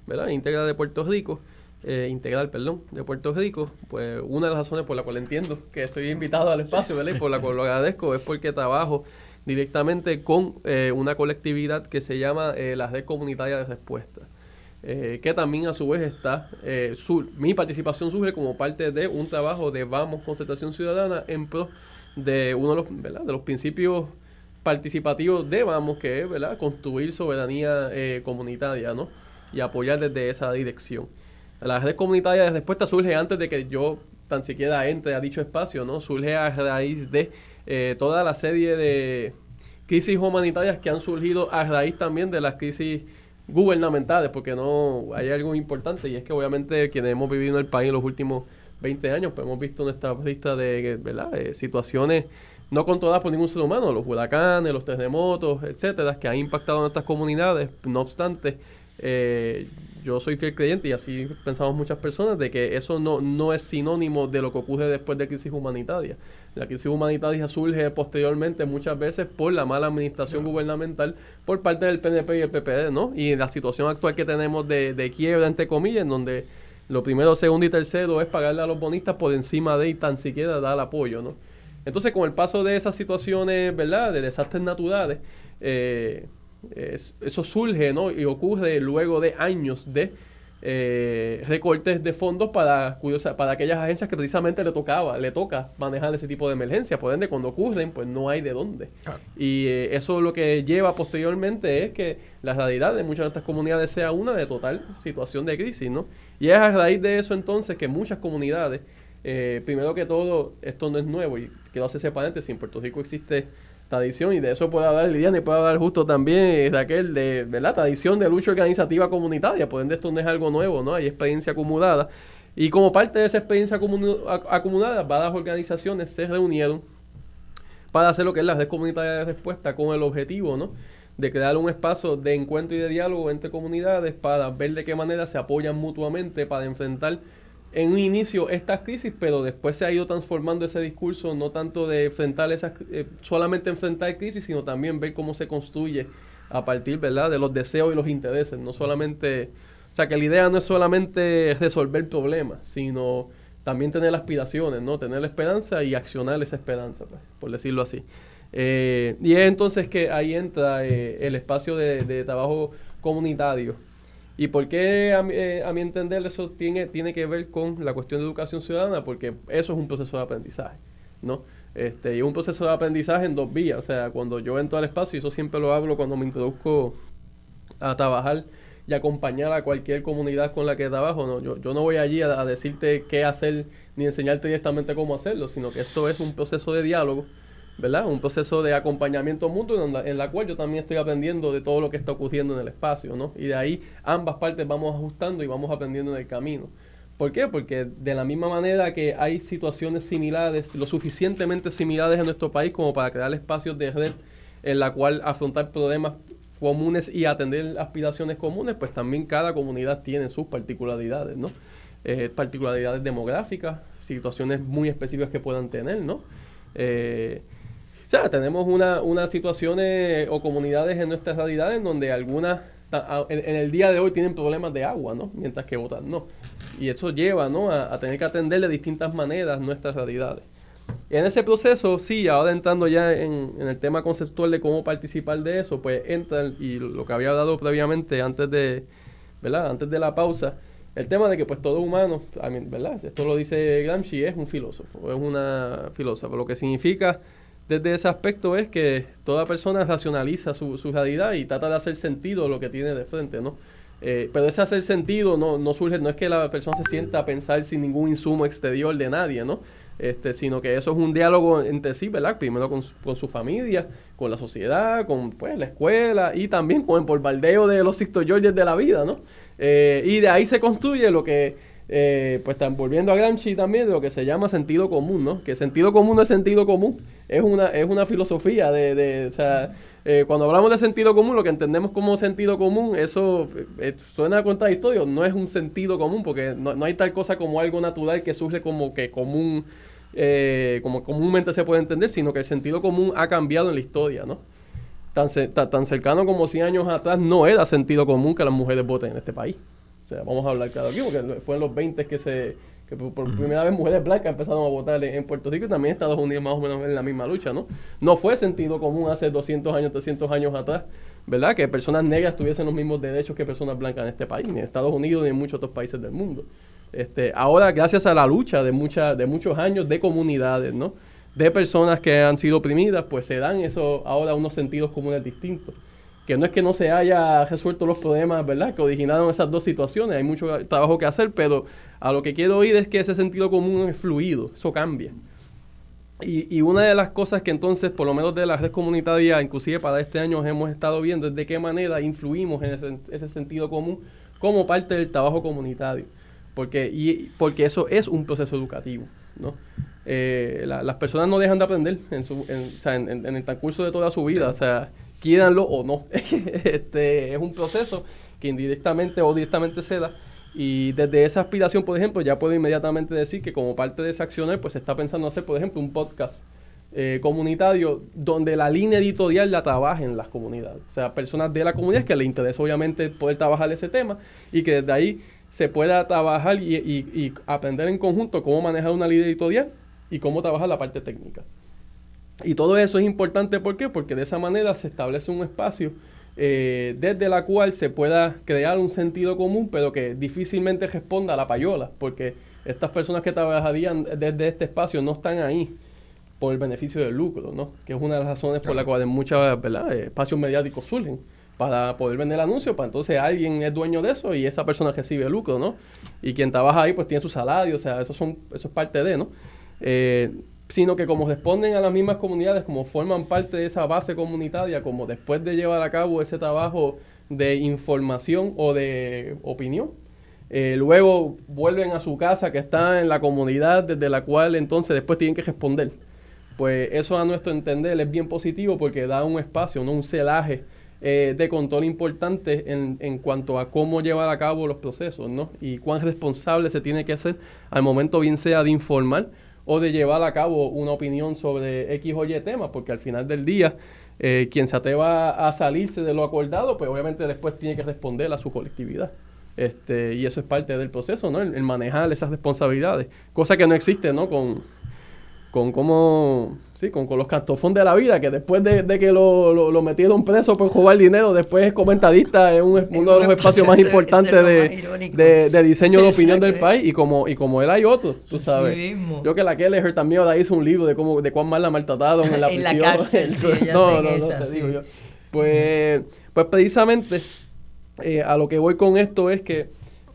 ¿verdad? íntegra de Puerto Rico, eh, integral, perdón, de Puerto Rico, pues una de las razones por la cual entiendo que estoy invitado al espacio ¿verdad? y por la cual lo agradezco es porque trabajo directamente con eh, una colectividad que se llama eh, la Red Comunitaria de Respuesta. Eh, que también a su vez está, mi participación surge como parte de un trabajo de Vamos Concertación Ciudadana en pro de uno de los, de los principios participativos de Vamos, que es ¿verdad? construir soberanía comunitaria ¿no? y apoyar desde esa dirección. La red comunitaria de respuesta surge antes de que yo tan siquiera entre a dicho espacio, ¿no? Surge a raíz de eh, toda la serie de crisis humanitarias que han surgido a raíz también de las crisis gubernamentales, porque no hay algo importante y es que obviamente quienes hemos vivido en el país en los últimos 20 años, pues hemos visto en esta lista de ¿verdad? Eh, situaciones no controladas por ningún ser humano, los huracanes, los terremotos, etcétera, que han impactado en estas comunidades. No obstante, eh, yo soy fiel creyente y así pensamos muchas personas de que eso no, no es sinónimo de lo que ocurre después de crisis humanitaria. La crisis humanitaria surge posteriormente muchas veces por la mala administración gubernamental por parte del PNP y el PPD, ¿no? Y la situación actual que tenemos de, de quiebra, entre comillas, en donde lo primero, segundo y tercero es pagarle a los bonistas por encima de y tan siquiera dar apoyo, ¿no? Entonces, con el paso de esas situaciones, ¿verdad?, de desastres naturales, eh, eso surge ¿no? y ocurre luego de años de eh, recortes de fondos para, para aquellas agencias que precisamente le tocaba, le toca manejar ese tipo de emergencias. Por ende, cuando ocurren, pues no hay de dónde. Y eh, eso lo que lleva posteriormente es que la realidad de muchas de estas comunidades sea una de total situación de crisis, ¿no? Y es a raíz de eso entonces que muchas comunidades, eh, primero que todo, esto no es nuevo, y quiero hacer ese paréntesis, en Puerto Rico existe tradición, y de eso puede hablar Lidiana y puede hablar justo también Raquel, de, la tradición de lucha organizativa comunitaria, ende esto no es algo nuevo, ¿no? Hay experiencia acumulada. Y como parte de esa experiencia acumulada, varias organizaciones se reunieron para hacer lo que es la red comunitaria de respuesta con el objetivo, ¿no? de crear un espacio de encuentro y de diálogo entre comunidades para ver de qué manera se apoyan mutuamente para enfrentar en un inicio estas crisis, pero después se ha ido transformando ese discurso, no tanto de enfrentar esas, eh, solamente enfrentar crisis, sino también ver cómo se construye a partir, ¿verdad?, de los deseos y los intereses, no solamente, o sea, que la idea no es solamente resolver problemas, sino también tener aspiraciones, ¿no? Tener la esperanza y accionar esa esperanza, pues, por decirlo así. Eh, y es entonces que ahí entra eh, el espacio de, de trabajo comunitario ¿Y por qué, eh, a mi, entender, eso tiene, tiene que ver con la cuestión de educación ciudadana? Porque eso es un proceso de aprendizaje, ¿no? Este, y un proceso de aprendizaje en dos vías. O sea, cuando yo entro al espacio, y eso siempre lo hablo cuando me introduzco a trabajar y acompañar a cualquier comunidad con la que trabajo, no, yo, yo no voy allí a decirte qué hacer ni enseñarte directamente cómo hacerlo, sino que esto es un proceso de diálogo ¿verdad? Un proceso de acompañamiento mutuo en la, cual yo también estoy aprendiendo de todo lo que está ocurriendo en el espacio, ¿no? Y de ahí ambas partes vamos ajustando y vamos aprendiendo en el camino. ¿Por qué? Porque de la misma manera que hay situaciones similares, lo suficientemente similares en nuestro país como para crear espacios de red en la cual afrontar problemas comunes y atender aspiraciones comunes, pues también cada comunidad tiene sus particularidades, ¿no? Eh, particularidades demográficas, situaciones muy específicas que puedan tener, ¿no? Eh, o sea, tenemos una, unas situaciones o comunidades en nuestras realidades donde algunas en, el día de hoy tienen problemas de agua, ¿no? Mientras que otras no. Y eso lleva, ¿no? A, tener que atender de distintas maneras nuestras realidades. En ese proceso, sí, ahora entrando ya en, el tema conceptual de cómo participar de eso, pues entra, y lo que había dado previamente antes de, ¿verdad? Antes de la pausa, el tema de que pues todo humano, ¿verdad? Esto lo dice Gramsci, es un filósofo, es una filósofa, lo que significa desde ese aspecto es que toda persona racionaliza su, su realidad y trata de hacer sentido lo que tiene de frente, ¿no? Eh, pero ese hacer sentido no, no surge, no es que la persona se sienta a pensar sin ningún insumo exterior de nadie, ¿no? Este, sino que eso es un diálogo entre sí, ¿verdad? Primero con, con su familia, con la sociedad, con pues, la escuela y también con el bombardeo de los Sixto Georges de la vida, ¿no? Eh, y de ahí se construye lo que eh, pues están volviendo a Gramsci también de lo que se llama sentido común, ¿no? Que sentido común no es sentido común, es una, es una filosofía de, de o sea, eh, cuando hablamos de sentido común, lo que entendemos como sentido común, eso eh, suena contradictorio, no es un sentido común, porque no, no, hay tal cosa como algo natural que surge como que común, como comúnmente se puede entender, sino que el sentido común ha cambiado en la historia, ¿no? Tan, tan cercano como 100 años atrás no era sentido común que las mujeres voten en este país sea, vamos a hablar claro aquí, porque fue en los 20 que se que por, primera vez mujeres blancas empezaron a votar en, Puerto Rico y también Estados Unidos más o menos en la misma lucha, ¿no? No fue sentido común hace 200 años, 300 años atrás, ¿verdad? Que personas negras tuviesen los mismos derechos que personas blancas en este país, ni en Estados Unidos ni en muchos otros países del mundo. Este, ahora, gracias a la lucha de, mucha, de muchos años de comunidades, ¿no? De personas que han sido oprimidas, pues se dan eso ahora unos sentidos comunes distintos que no es que no se haya resuelto los problemas, ¿verdad? Que originaron esas dos situaciones, hay mucho trabajo que hacer, pero a lo que quiero oír es que ese sentido común es fluido, eso cambia. Y, una de las cosas que entonces, por lo menos de la red comunitaria, inclusive para este año hemos estado viendo, es de qué manera influimos en ese, sentido común como parte del trabajo comunitario. Porque, y, porque eso es un proceso educativo. ¿no? Eh, las personas no dejan de aprender en, su, en, el transcurso de toda su vida, o sea, quieranlo o no. este, es un proceso que indirectamente o directamente se da y desde esa aspiración, por ejemplo, ya puedo inmediatamente decir que como parte de ese accionar, pues se está pensando hacer, por ejemplo, un podcast eh, comunitario donde la línea editorial la trabajen las comunidades. O sea, personas de la comunidad que le interesa obviamente poder trabajar ese tema y que desde ahí se pueda trabajar y, y aprender en conjunto cómo manejar una línea editorial y cómo trabajar la parte técnica. Y todo eso es importante, ¿por qué? Porque de esa manera se establece un espacio eh, desde la cual se pueda crear un sentido común, pero que difícilmente responda a la payola, porque estas personas que trabajarían desde este espacio no están ahí por el beneficio del lucro, ¿no? Que es una de las razones por la cual muchos eh, espacios mediáticos surgen para poder vender anuncios, para entonces alguien es dueño de eso y esa persona recibe lucro, ¿no? Y quien trabaja ahí pues tiene su salario, o sea, eso, son, eso es parte de, ¿no? Eh, sino que como responden a las mismas comunidades, como forman parte de esa base comunitaria, como después de llevar a cabo ese trabajo de información o de opinión, eh, luego vuelven a su casa que está en la comunidad desde la cual entonces después tienen que responder. Pues eso a nuestro entender es bien positivo porque da un espacio, ¿no? un celaje eh, de control importante en, en, cuanto a cómo llevar a cabo los procesos ¿no? y cuán responsable se tiene que hacer al momento bien sea de informar o de llevar a cabo una opinión sobre X o Y tema, porque al final del día, eh, quien se atreva a salirse de lo acordado, pues obviamente después tiene que responder a su colectividad. Este, y eso es parte del proceso, ¿no? el manejar esas responsabilidades, cosa que no existe, ¿no? Con, con cómo, sí, con, con los cantofón de la vida, que después de, que lo, lo, metieron preso por jugar dinero, después es comentarista, es un, uno de los espacios más importantes de, de, diseño de opinión del país, y como, y como él hay otros, tú sabes. Yo que la Kelleher también ahora hizo un libro de cómo, de cuán mal la maltrataron en la prisión. La cárcel, no, no, no, te digo yo. Pues, pues precisamente eh, a lo que voy con esto es que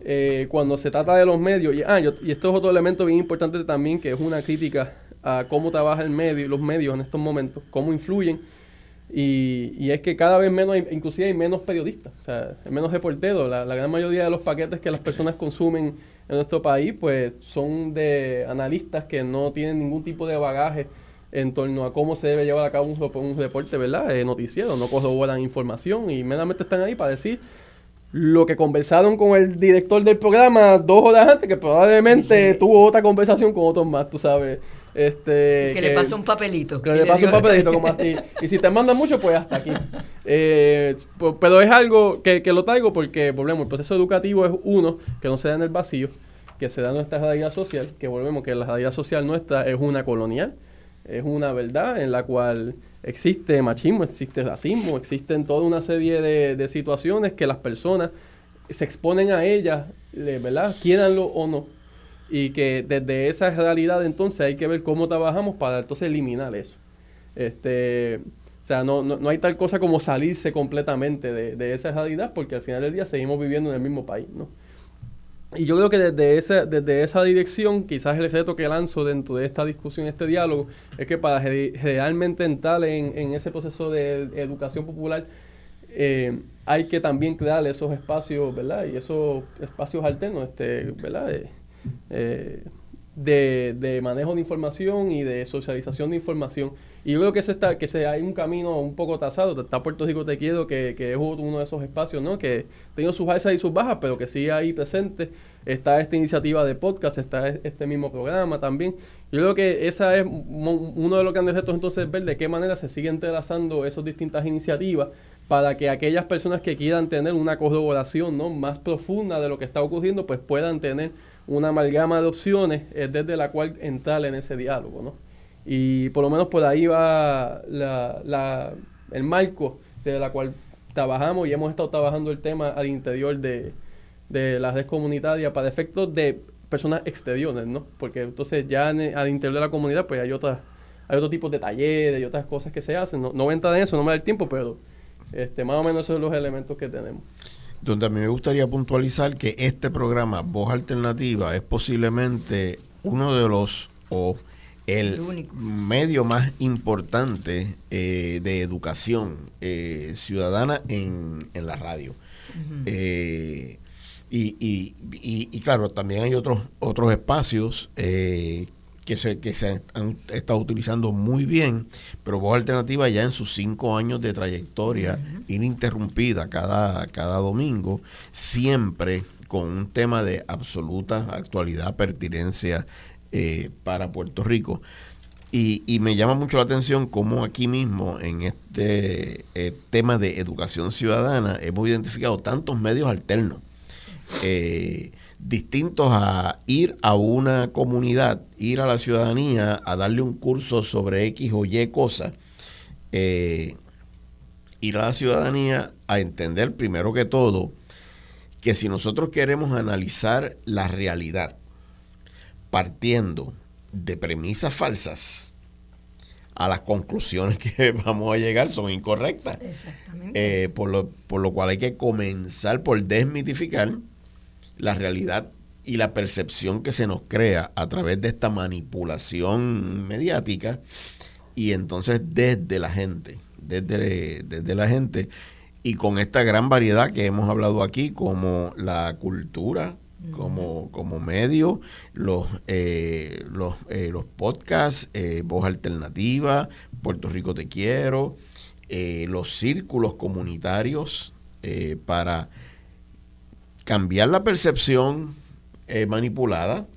eh, cuando se trata de los medios, y, ah, y esto es otro elemento bien importante también, que es una crítica a cómo trabaja el medio, los medios en estos momentos, cómo influyen. Y, es que cada vez menos, inclusive hay menos periodistas, o sea, hay menos reporteros. La, la, gran mayoría de los paquetes que las personas consumen en nuestro país, pues son de analistas que no tienen ningún tipo de bagaje en torno a cómo se debe llevar a cabo un, un reporte, ¿verdad? Eh, noticiero, no corroboran información y meramente están ahí para decir lo que conversaron con el director del programa dos horas antes, que probablemente tuvo otra conversación con otros más, tú sabes. Este, que, le pasó un papelito. Que le pasó un papelito. Como así. y si te mandan mucho, pues hasta aquí. Eh, pero es algo que, que, lo traigo porque, volvemos, el proceso educativo es uno que no se da en el vacío, que se da en nuestra realidad social, que volvemos que la realidad social nuestra es una colonial, es una verdad en la cual existe machismo, existe racismo, existen toda una serie de, de situaciones que las personas se exponen a ellas, ¿verdad? Quieranlo o no y que desde esa realidad entonces hay que ver cómo trabajamos para entonces eliminar eso. Este, o sea, no, no, hay tal cosa como salirse completamente de, de, esa realidad porque al final del día seguimos viviendo en el mismo país, ¿no? Y yo creo que desde esa, desde esa dirección, quizás el reto que lanzo dentro de esta discusión, este diálogo, es que para realmente entrar en, en ese proceso de educación popular, eh, hay que también crear esos espacios, ¿verdad? Y esos espacios alternos, este, ¿verdad? Eh, eh, de, manejo de información y de socialización de información. Y yo creo que, se está, que se, hay un camino un poco tasado. Está Puerto Rico Te Quiero, que, es uno de esos espacios, ¿no? Que tiene sus alzas y sus bajas, pero que sigue ahí presente. Está esta iniciativa de podcast, está este mismo programa también. Yo creo que esa es uno de los grandes retos entonces ver de qué manera se siguen entrelazando esas distintas iniciativas para que aquellas personas que quieran tener una corroboración ¿no? más profunda de lo que está ocurriendo, pues puedan tener una amalgama de opciones desde la cual entrar en ese diálogo, ¿no? Y por lo menos por ahí va la, el marco de la cual trabajamos y hemos estado trabajando el tema al interior de, de la red comunitaria para efectos de personas exteriores, ¿no? Porque entonces ya al interior de la comunidad pues hay otras hay otro tipo de talleres y otras cosas que se hacen. No, no voy a entrar en eso, no me da el tiempo, pero este, más o menos esos son los elementos que tenemos donde a mí me gustaría puntualizar que este programa, Voz Alternativa, es posiblemente uno de los, o el medio más importante eh, de educación eh, ciudadana en, la radio. Eh, y, claro, también hay otros, otros espacios que, se, que se han estado utilizando muy bien, pero Voz Alternativa ya en sus cinco años de trayectoria ininterrumpida cada, cada domingo, siempre con un tema de absoluta actualidad, pertinencia eh, para Puerto Rico. Y, me llama mucho la atención cómo aquí mismo, en este eh, tema de educación ciudadana, hemos identificado tantos medios alternos, eh, distintos a ir a una comunidad, ir a la ciudadanía, a darle un curso sobre X o Y cosas, ir a la ciudadanía a entender primero que todo que si nosotros queremos analizar la realidad, partiendo de premisas falsas, a las conclusiones que vamos a llegar son incorrectas. Exactamente. Eh, por, lo, por lo cual hay que comenzar por desmitificar la realidad y la percepción que se nos crea a través de esta manipulación mediática y entonces desde la gente, desde, desde la gente y con esta gran variedad que hemos hablado aquí como la cultura, como, como medio, los, eh, los, eh, los podcasts, eh, Voz Alternativa, Puerto Rico Te Quiero, los círculos comunitarios para cambiar la percepción manipulada,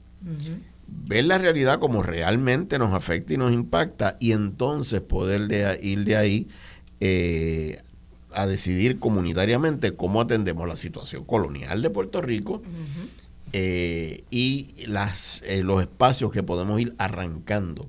ver la realidad como realmente nos afecta y nos impacta y entonces poder ir de ahí a decidir comunitariamente cómo atendemos la situación colonial de Puerto Rico eh, y las, eh, los espacios que podemos ir arrancando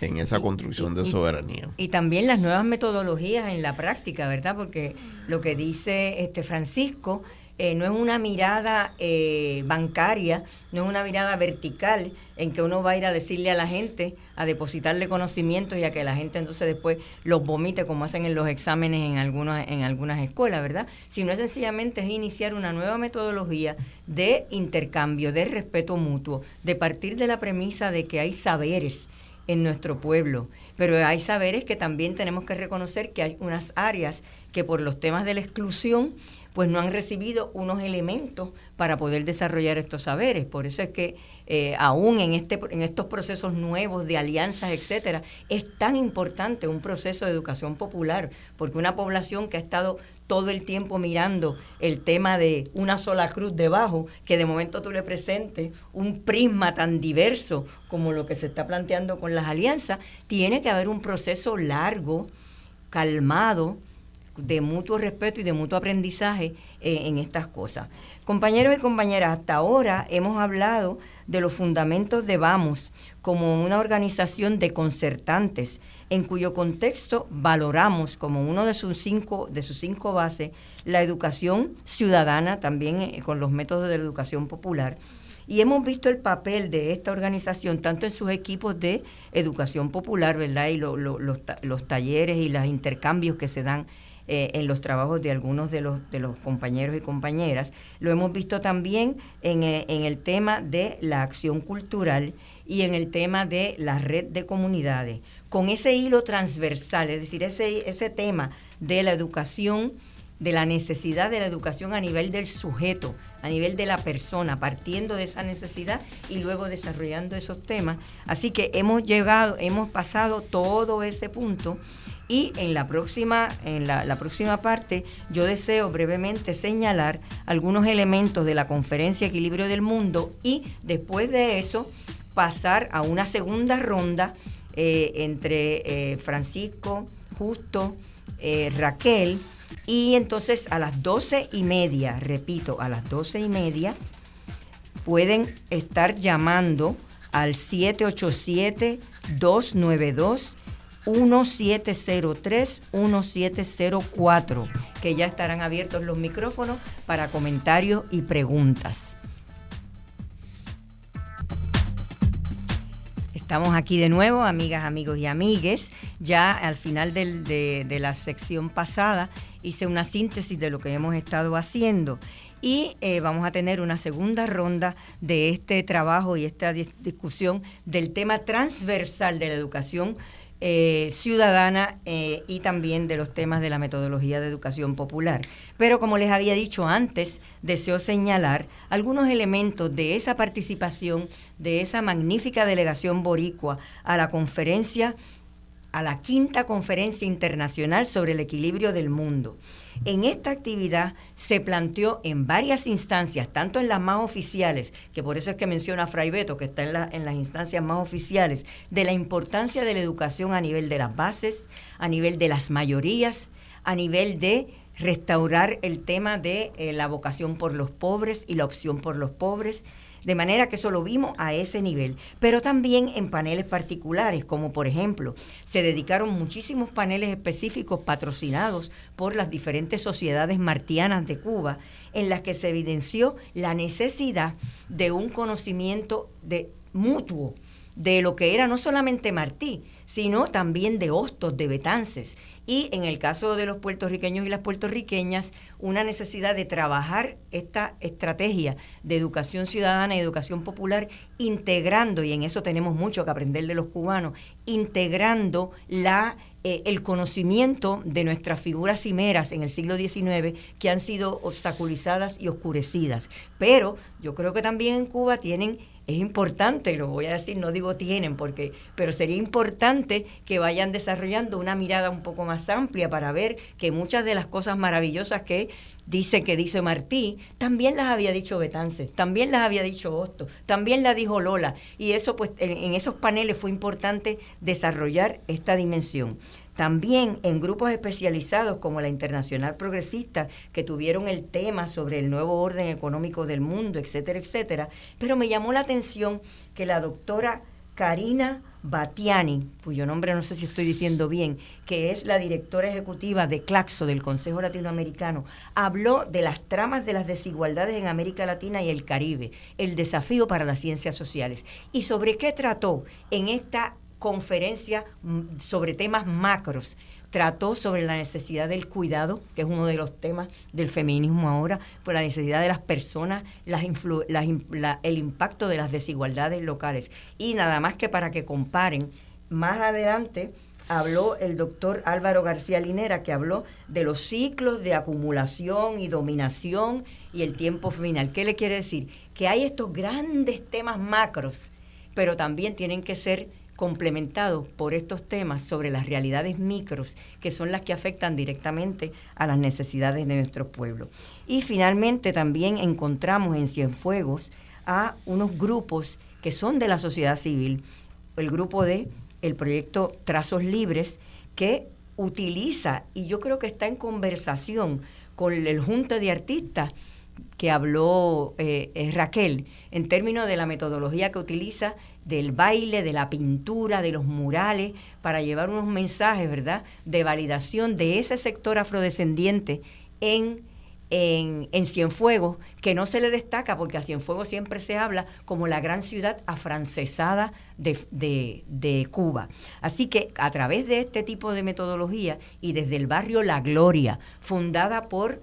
en esa construcción de soberanía. Y, también las nuevas metodologías en la práctica, ¿verdad? Porque lo que dice este Francisco eh, no es una mirada eh, bancaria, no es una mirada vertical en que uno va a ir a decirle a la gente, a depositarle conocimientos y a que la gente entonces después los vomite como hacen en los exámenes en algunas, en algunas escuelas, ¿verdad? Sino es sencillamente es iniciar una nueva metodología de intercambio, de respeto mutuo, de partir de la premisa de que hay saberes en nuestro pueblo, pero hay saberes que también tenemos que reconocer que hay unas áreas que por los temas de la exclusión pues no han recibido unos elementos para poder desarrollar estos saberes. Por eso es que eh, aún en, este, en estos procesos nuevos de alianzas, etcétera, es tan importante un proceso de educación popular, porque una población que ha estado todo el tiempo mirando el tema de una sola cruz debajo, que de momento tú le presentes un prisma tan diverso como lo que se está planteando con las alianzas, tiene que haber un proceso largo, calmado, de mutuo respeto y de mutuo aprendizaje eh, en estas cosas. Compañeros y compañeras, hasta ahora hemos hablado de los fundamentos de Vamos como una organización de concertantes en cuyo contexto valoramos como uno de sus cinco, de sus cinco bases la educación ciudadana, también eh, con los métodos de la educación popular. Y hemos visto el papel de esta organización, tanto en sus equipos de educación popular, ¿verdad? Y los, los talleres y los intercambios que se dan eh, en los trabajos de algunos de los, de los compañeros y compañeras. Lo hemos visto también en, eh, en el tema de la acción cultural y en el tema de la red de comunidades, con ese hilo transversal, es decir, ese, ese tema de la educación, de la necesidad de la educación a nivel del sujeto, a nivel de la persona, partiendo de esa necesidad y luego desarrollando esos temas. Así que hemos llegado, hemos pasado todo ese punto y en la próxima, en la, próxima parte, yo deseo brevemente señalar algunos elementos de la conferencia Equilibrio del Mundo y después de eso pasar a una segunda ronda eh, entre eh, Francisco, Justo, eh, Raquel, y entonces a las doce y media, repito, a las doce y media, pueden estar llamando al 787 292 1703-1704, que ya estarán abiertos los micrófonos para comentarios y preguntas. Estamos aquí de nuevo, amigas, amigos y amigues. Ya al final de, la sección pasada hice una síntesis de lo que hemos estado haciendo y eh, vamos a tener una segunda ronda de este trabajo y esta discusión del tema transversal de la educación eh, ciudadana eh, y también de los temas de la metodología de educación popular. Pero como les había dicho antes, deseo señalar algunos elementos de esa participación de esa magnífica delegación boricua a la conferencia a la quinta conferencia internacional sobre el equilibrio del mundo. En esta actividad se planteó en varias instancias, tanto en las más oficiales, que por eso es que menciona Fray Beto, que está en, en las instancias más oficiales, de la importancia de la educación a nivel de las bases, a nivel de las mayorías, a nivel de restaurar el tema de eh, la vocación por los pobres y la opción por los pobres, de manera que eso lo vimos a ese nivel, pero también en paneles particulares, como por ejemplo, se dedicaron muchísimos paneles específicos patrocinados por las diferentes sociedades martianas de Cuba, en las que se evidenció la necesidad de un conocimiento de mutuo de lo que era no solamente Martí, sino también de Hostos, de Betances. Y en el caso de los puertorriqueños y las puertorriqueñas, una necesidad de trabajar esta estrategia de educación ciudadana y educación popular, integrando, y en eso tenemos mucho que aprender de los cubanos, integrando la eh, el conocimiento de nuestras figuras cimeras en el siglo XIX que han sido obstaculizadas y oscurecidas. Pero yo creo que también en Cuba tienen es importante, lo voy a decir, no digo tienen, porque, pero sería importante que vayan desarrollando una mirada un poco más amplia para ver que muchas de las cosas maravillosas que dice que dice Martí, también las había dicho Betance, también las había dicho Osto, también las dijo Lola, y eso pues en esos paneles fue importante desarrollar esta dimensión. También en grupos especializados como la Internacional Progresista, que tuvieron el tema sobre el nuevo orden económico del mundo, etcétera, etcétera. Pero me llamó la atención que la doctora Karina Batiani, cuyo nombre no sé si estoy diciendo bien, que es la directora ejecutiva de Claxo, del Consejo Latinoamericano, habló de las tramas de las desigualdades en América Latina y el Caribe, el desafío para las ciencias sociales. ¿Y sobre qué trató en esta conferencia mm, sobre temas macros. Trató sobre la necesidad del cuidado, que es uno de los temas del feminismo ahora, por la necesidad de las personas, el impacto de las desigualdades locales. Y nada más que para que comparen, más adelante habló el doctor Álvaro García Linera, que habló de los ciclos de acumulación y dominación y el tiempo final. ¿Qué le quiere decir? Que hay estos grandes temas macros, pero también tienen que ser complementado por estos temas sobre las realidades micros, que son las que afectan directamente a las necesidades de nuestro pueblo. Y finalmente también encontramos en Cienfuegos a unos grupos que son de la sociedad civil, el grupo de el proyecto Trazos Libres, que utiliza, y yo creo que está en conversación con el Junta de Artistas, que habló eh, Raquel en términos de la metodología que utiliza del baile, de la pintura, de los murales, para llevar unos mensajes, ¿verdad?, de validación de ese sector afrodescendiente en, en, en, Cienfuegos, que no se le destaca porque a Cienfuegos siempre se habla como la gran ciudad afrancesada de, de, de Cuba. Así que a través de este tipo de metodología y desde el barrio La Gloria, fundada por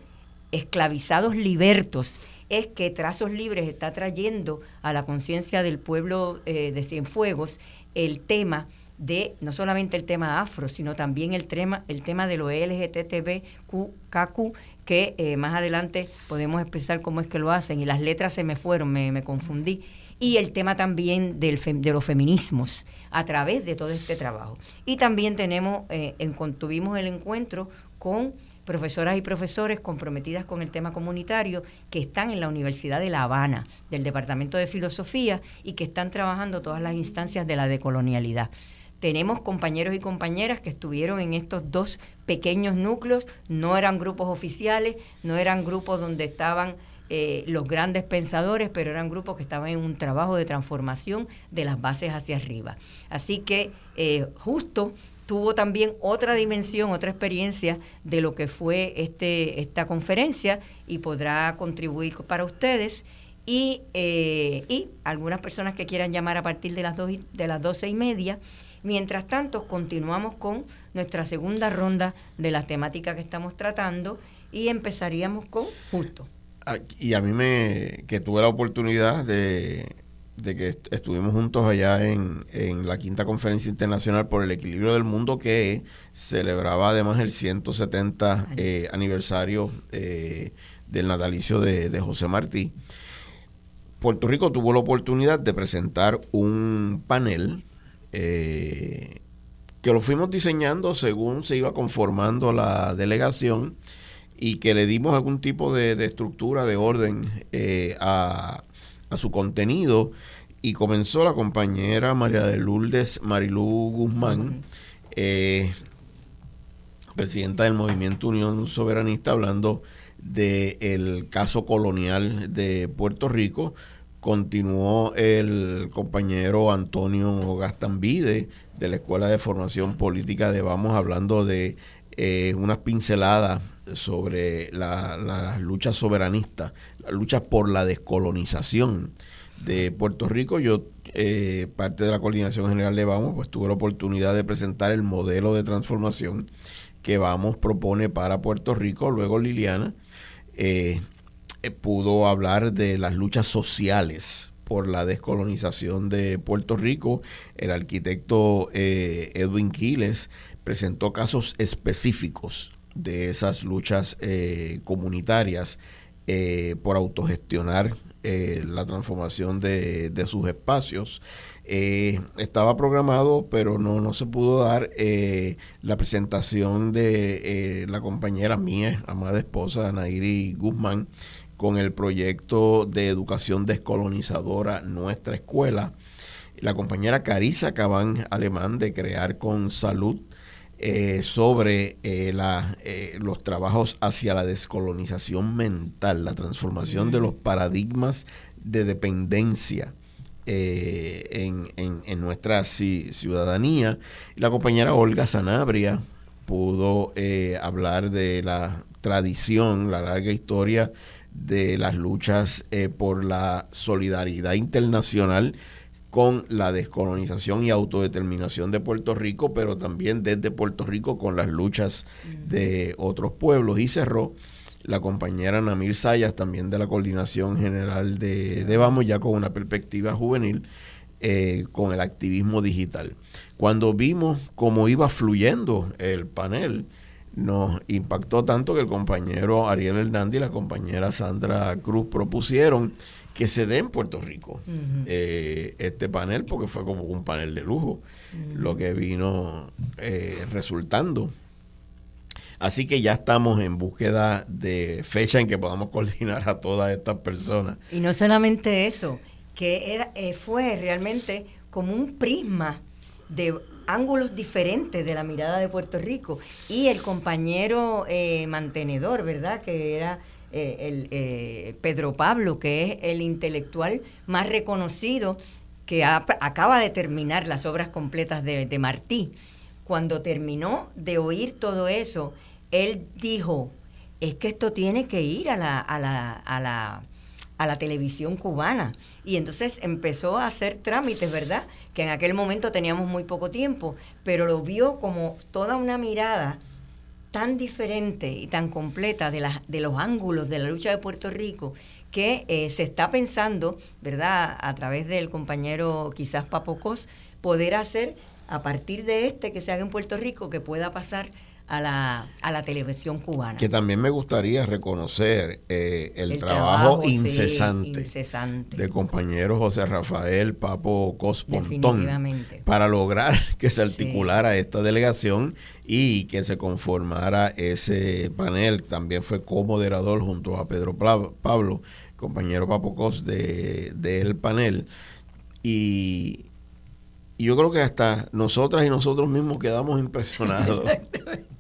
esclavizados libertos, es que Trazos Libres está trayendo a la conciencia del pueblo eh, de Cienfuegos el tema de no solamente el tema afro, sino también el tema, el tema de lo LGTBQ, que eh, más adelante podemos expresar cómo es que lo hacen, y las letras se me fueron, me, confundí, y el tema también del de los feminismos a través de todo este trabajo. Y también tenemos, eh, en, tuvimos el encuentro con profesoras y profesores comprometidas con el tema comunitario que están en la Universidad de La Habana, del Departamento de Filosofía, y que están trabajando todas las instancias de la decolonialidad. Tenemos compañeros y compañeras que estuvieron en estos dos pequeños núcleos, no eran grupos oficiales, no eran grupos donde estaban eh, los grandes pensadores, pero eran grupos que estaban en un trabajo de transformación de las bases hacia arriba. Así que eh, justo tuvo también otra dimensión, otra experiencia de lo que fue este, esta conferencia y podrá contribuir para ustedes. Y, eh, y algunas personas que quieran llamar a partir de las, dos, de las doce y media. Mientras tanto, continuamos con nuestra segunda ronda de la temática que estamos tratando y empezaríamos con justo. y a mí me, que tuve la oportunidad de, que estuvimos juntos allá en, la quinta conferencia internacional por el equilibrio del mundo que celebraba además el 170 eh, aniversario eh, del natalicio de, José Martí. Puerto Rico tuvo la oportunidad de presentar un panel eh, que lo fuimos diseñando según se iba conformando la delegación y que le dimos algún tipo de, estructura, de orden eh, a, su contenido. Y comenzó la compañera María de Lourdes Marilú Guzmán, eh, presidenta del Movimiento Unión Soberanista, hablando del caso colonial de Puerto Rico. Continuó el compañero Antonio Gastambide de la Escuela de Formación Política de Vamos hablando de eh, unas pinceladas sobre las luchas soberanistas, las luchas por la descolonización de Puerto Rico. Yo, eh, parte de la Coordinación General de Vamos, pues tuve la oportunidad de presentar el modelo de transformación que Vamos propone para Puerto Rico. Luego Liliana eh, eh, pudo hablar de las luchas sociales por la descolonización de Puerto Rico. El arquitecto Edwin Quiles presentó casos específicos de esas luchas eh, comunitarias eh, por autogestionar eh, la transformación de, sus espacios. estaba programado, pero no, no se pudo dar la presentación de la compañera mía, amada esposa, Nairi Guzmán, con el proyecto de educación descolonizadora Nuestra Escuela. La compañera Carisa Cabán Alemán de Crear con Salud eh, sobre eh, la, eh, los trabajos hacia la descolonización mental, la transformación de los paradigmas de dependencia en, en, nuestra ciudadanía. La compañera Olga Sanabria pudo hablar de la tradición, la larga historia de las luchas por la solidaridad internacional con la descolonización y autodeterminación de Puerto Rico, pero también desde Puerto Rico con las luchas de otros pueblos. Y cerró la compañera Namir Sayas, también de la Coordinación General de, de Vamos, ya con una perspectiva juvenil, eh, con el activismo digital. Cuando vimos cómo iba fluyendo el panel, nos impactó tanto que el compañero Ariel Hernández y la compañera Sandra Cruz propusieron que se dé en Puerto Rico eh, este panel, porque fue como un panel de lujo lo que vino eh, resultando. Así que ya estamos en búsqueda de fecha en que podamos coordinar a todas estas personas. Y no solamente eso, que era, eh, fue realmente como un prisma de ángulos diferentes de la mirada de Puerto Rico. Y el compañero mantenedor, ¿verdad? Que era eh, el, eh, Pedro Pablo, que es el intelectual más reconocido que acaba de terminar las obras completas de, de Martí. Cuando terminó de oír todo eso, él dijo, es que esto tiene que ir a la, a la, a la, a la televisión cubana. Y entonces empezó a hacer trámites, ¿verdad? Que en aquel momento teníamos muy poco tiempo, pero lo vio como toda una mirada tan diferente y tan completa de, la, de los ángulos de la lucha de Puerto Rico que eh, se está pensando, ¿verdad?, a través del compañero quizás Papocos, poder hacer a partir de este que se haga en Puerto Rico, que pueda pasar a la, a la televisión cubana. Que también me gustaría reconocer eh, el, trabajo, incesante, del compañero José Rafael Papo Cospontón para lograr que se articulara esta delegación y que se conformara ese panel. También fue co-moderador junto a Pedro Pablo, compañero Papo Cos del de, panel. Y, y yo creo que hasta nosotras y nosotros mismos quedamos impresionados.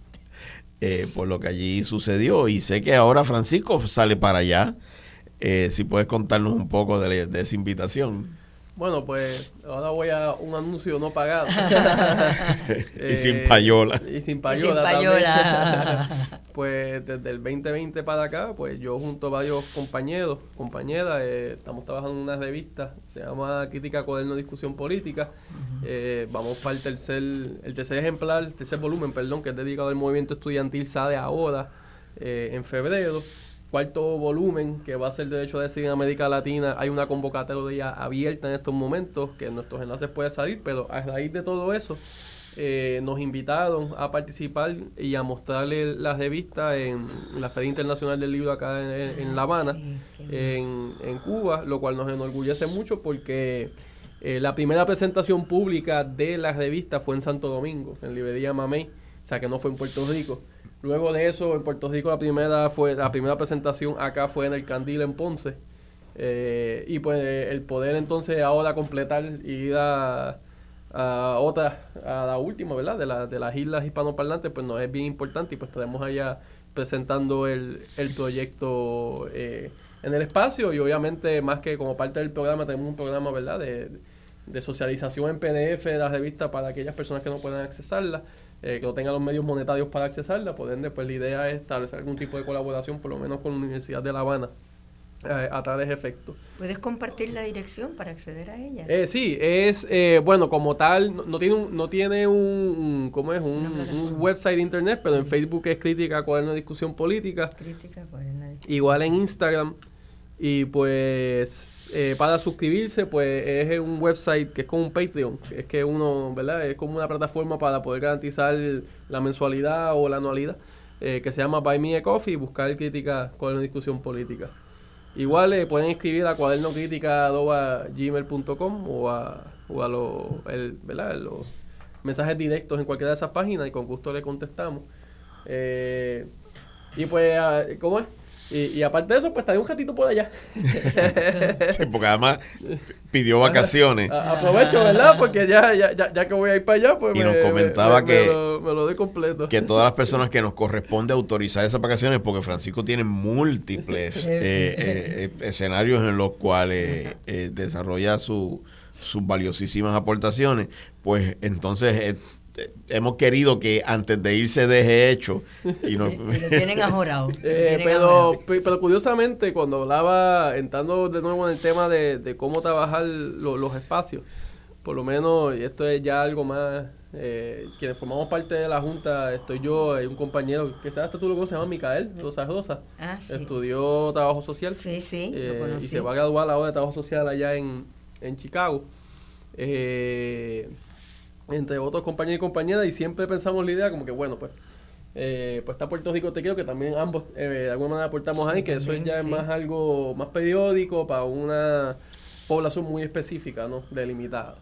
Eh, por lo que allí sucedió. Y sé que ahora Francisco sale para allá. Eh, si puedes contarnos un poco de, esa invitación. Bueno, pues ahora voy a un anuncio no pagado. y sin eh, payola. Y sin payola. Y sin payola. pues desde el 2020 para acá, pues yo junto a varios compañeros, compañeras, estamos trabajando en una revista, se llama Crítica Cuaderno Discusión Política. vamos para el tercer, el tercer ejemplar, el tercer volumen, perdón, que es dedicado al movimiento estudiantil SADE ahora, en febrero. Cuarto volumen que va a ser Derecho de Decir en América Latina. Hay una convocatoria abierta en estos momentos que en nuestros enlaces puede salir, pero a raíz de todo eso eh, nos invitaron a participar y a mostrarle la revista en la Feria Internacional del Libro acá en, La Habana, en, en, Cuba, lo cual nos enorgullece mucho porque eh, la primera presentación pública de la revista fue en Santo Domingo, en Librería Mamey, o sea que no fue en Puerto Rico. Luego de eso, en Puerto Rico la primera fue la primera presentación acá fue en el Candil en Ponce. Eh, y pues el poder entonces ahora completar y ir a, otra, a la última, ¿verdad? De, la, de las islas hispanoparlantes, pues nos es bien importante y pues estaremos allá presentando el, el proyecto eh, en el espacio y obviamente más que como parte del programa tenemos un programa, ¿verdad? De, de socialización en PDF de la revista para aquellas personas que no puedan accesarla. Eh, que no tengan los medios monetarios para accesarla, por ende, pues la idea es establecer algún tipo de colaboración, por lo menos con la Universidad de La Habana. Eh, a tales efectos. ¿Puedes compartir la dirección para acceder a ella? Eh, sí, es, eh, bueno, como tal, no, tiene un, no tiene un, ¿cómo es? Un, website de internet, pero en Facebook es Crítica Cuaderno de Discusión Política. Crítica Cuaderno de Discusión Igual en Instagram y pues eh, para suscribirse, pues es un website que es como un Patreon. Es que uno, ¿verdad? Es como una plataforma para poder garantizar la mensualidad o la anualidad. Eh, que se llama Buy Me a Coffee y buscar crítica con la discusión política. Igual eh, pueden escribir a cuadernocrítica.gmail.com o a, o a lo, el, ¿verdad? los mensajes directos en cualquiera de esas páginas y con gusto le contestamos. y pues, ah, ¿cómo es? Y, aparte de eso, pues estaré un ratito por allá. sí, porque además pidió vacaciones. aprovecho, ¿verdad? Porque ya, ya, ya, que voy a ir para allá, pues y nos comentaba que, me lo, doy completo. Que todas las personas que nos corresponde autorizar esas vacaciones, porque Francisco tiene múltiples eh, eh, eh, escenarios en los cuales desarrolla su, sus valiosísimas aportaciones, pues entonces hemos querido que antes de irse deje hecho y nos tienen ajorado. Eh, pero, pero curiosamente cuando hablaba entrando de nuevo en el tema de, cómo trabajar los espacios por lo menos y esto es ya algo más eh, quienes formamos parte de la junta estoy yo hay un compañero que sabes tú lo que se llama Micael Rosa Rosa. Ah, estudió trabajo social sí sí eh, y se va a graduar ahora de trabajo social allá en, en Chicago. Eh, entre otros compañeros y compañeras, y siempre pensamos la idea como que, bueno, pues, eh, pues está Puerto Rico Te Quiero, que también ambos eh, de alguna manera aportamos ahí, que eso ya es más algo más periódico para una población muy específica, ¿no? Delimitada.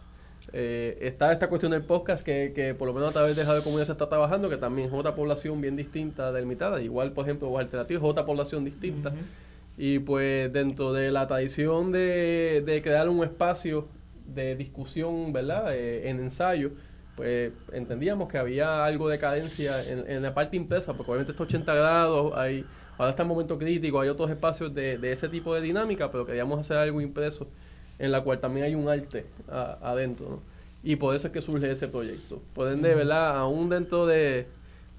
Eh, está esta cuestión del podcast que, que por lo menos a través de de Comunidad se está trabajando, que también es otra población bien distinta, delimitada. Igual, por ejemplo, Alternativos es otra población distinta. Y pues dentro de la tradición de, de crear un espacio de discusión, ¿verdad? Eh, en ensayo, pues entendíamos que había algo de cadencia en, la parte impresa, porque obviamente estos 80 grados, hay, ahora está en momento crítico, hay otros espacios de, ese tipo de dinámica, pero queríamos hacer algo impreso en la cual también hay un arte adentro, ¿no? Y por eso es que surge ese proyecto. Pueden de, ¿verdad? Aún dentro de,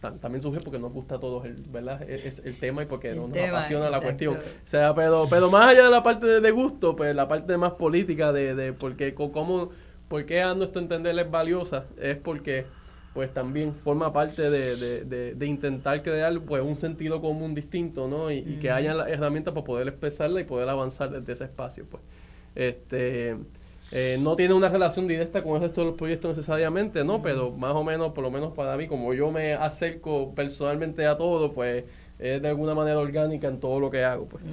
también surge porque nos gusta a todos el, ¿verdad? E, es el tema y porque nos apasiona la cuestión. O sea, pero, pero más allá de la parte de, gusto, pues la parte más política de, de por qué, cómo, por qué a nuestro entender es valiosa, es porque pues también forma parte de, de, de, intentar crear pues un sentido común distinto, ¿no? Y, que haya herramientas para poder expresarla y poder avanzar desde ese espacio, pues. Este eh, no tiene una relación directa con el resto de los proyectos necesariamente, ¿no? Pero más o menos, por lo menos para mí, como yo me acerco personalmente a todo, pues es de alguna manera orgánica en todo lo que hago. Pues.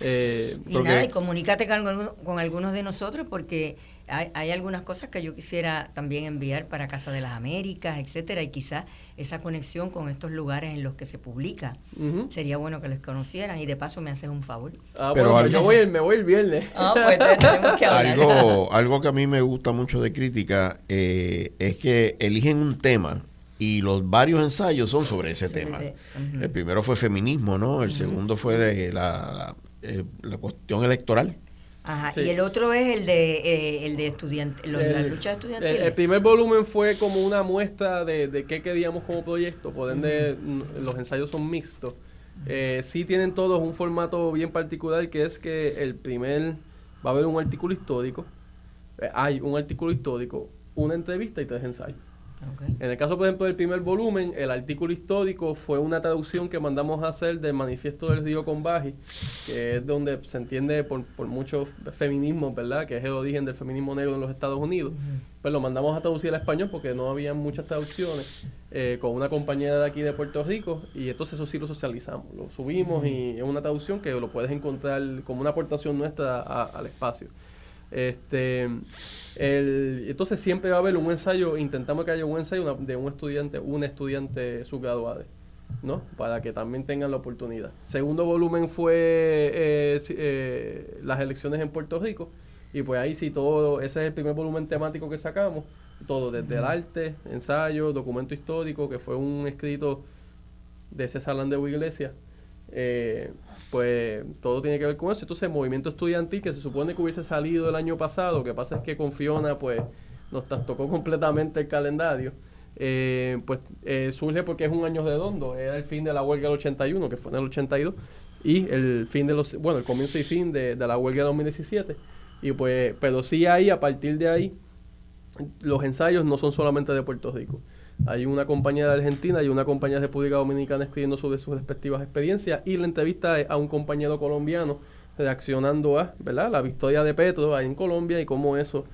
Eh, y nada, y comunícate con, con algunos de nosotros porque hay, algunas cosas que yo quisiera también enviar para Casa de las Américas, etcétera, y quizás esa conexión con estos lugares en los que se publica. Sería bueno que les conocieran y de paso me haces un favor. Ah, Pero pues yo voy, me voy el viernes. Ah, pues tenemos que hablar. Algo, algo que a mí me gusta mucho de crítica eh, es que eligen un tema y los varios ensayos son sobre ese tema. El primero fue feminismo, ¿no? El segundo fue la, eh, la cuestión electoral. Ajá, y el otro es el de, eh, el de estudiante, la lucha estudiantil. El, primer volumen fue como una muestra de, de qué queríamos como proyecto, por ende los ensayos son mixtos. Eh, sí tienen todos un formato bien particular que es que el primer va a haber un artículo histórico, eh, hay un artículo histórico, una entrevista y tres ensayos. En el caso, por ejemplo, del primer volumen, el artículo histórico fue una traducción que mandamos a hacer del manifiesto del Río Combaji, que es donde se entiende por, por muchos feminismos, ¿verdad? Que es el origen del feminismo negro en los Estados Unidos. Pues lo mandamos a traducir al español porque no había muchas traducciones eh, con una compañera de aquí de Puerto Rico y entonces eso sí lo socializamos, lo subimos y es una traducción que lo puedes encontrar como una aportación nuestra al espacio. Este, el, entonces siempre va a haber un ensayo, intentamos que haya un ensayo de un estudiante, un estudiante subgraduado, ¿no? Para que también tengan la oportunidad. Segundo volumen fue eh, eh, las elecciones en Puerto Rico. Y pues ahí sí todo, ese es el primer volumen temático que sacamos. Todo, desde el arte, ensayo, documento histórico, que fue un escrito de César Landeo Iglesias. Eh, pues todo tiene que ver con eso. Entonces, el movimiento estudiantil que se supone que hubiese salido el año pasado, lo que pasa es que con Fiona, pues nos trastocó completamente el calendario. Eh, pues eh, surge porque es un año redondo, era el fin de la huelga del 81, que fue en el 82, y el fin de los, bueno, el comienzo y fin de, de la huelga de 2017. Y pues, pero sí ahí, a partir de ahí, los ensayos no son solamente de Puerto Rico. Hay una compañía de Argentina y una compañía de República Dominicana escribiendo sobre sus respectivas experiencias y la entrevista a un compañero colombiano reaccionando a ¿verdad? la victoria de Petro ahí en Colombia y cómo eso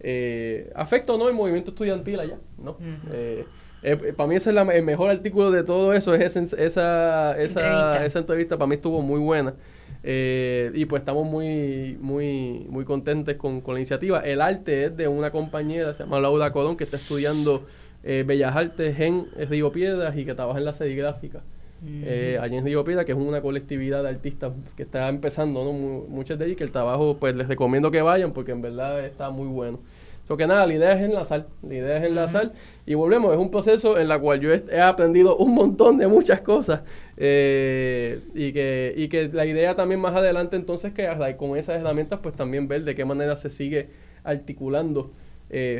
eh, afecta o no el movimiento estudiantil allá. ¿no? Eh, eh, para mí ese es el mejor artículo de todo eso, es esa, esa, esa, esa entrevista para mí estuvo muy buena. y pues estamos muy, muy, muy contentes con, con, la iniciativa. El arte es de una compañera, se llama Laura Colón, que está estudiando eh, Bellas Artes en Río Piedras y que trabaja en la serigráfica. Eh, allí en Río Piedras, que es una colectividad de artistas que está empezando, ¿no? muchas de ellos, que el trabajo, pues les recomiendo que vayan porque en verdad está muy bueno. So que nada, la idea es enlazar, la idea es enlazar y volvemos, es un proceso en el cual yo he, aprendido un montón de muchas cosas eh, y, que, y que la idea también más adelante entonces que con esas herramientas pues también ver de qué manera se sigue articulando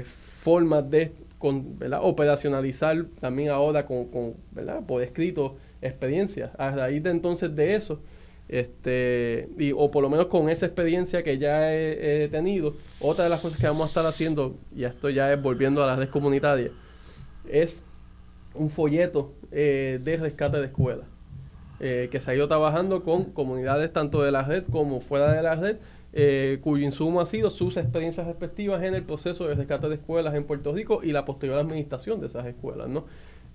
formas de operacionalizar también ahora con, por escrito experiencias. A raíz de entonces de eso, este, y, o por lo menos con esa experiencia que ya he, tenido, otra de las cosas que vamos a estar haciendo, y esto ya es volviendo a la red comunitaria, es un folleto eh, de rescate de escuelas, eh, que se ha ido trabajando con comunidades tanto de la red como fuera de la red, eh, cuyo insumo ha sido sus experiencias respectivas en el proceso de rescate de escuelas en Puerto Rico y la posterior administración de esas escuelas, ¿no?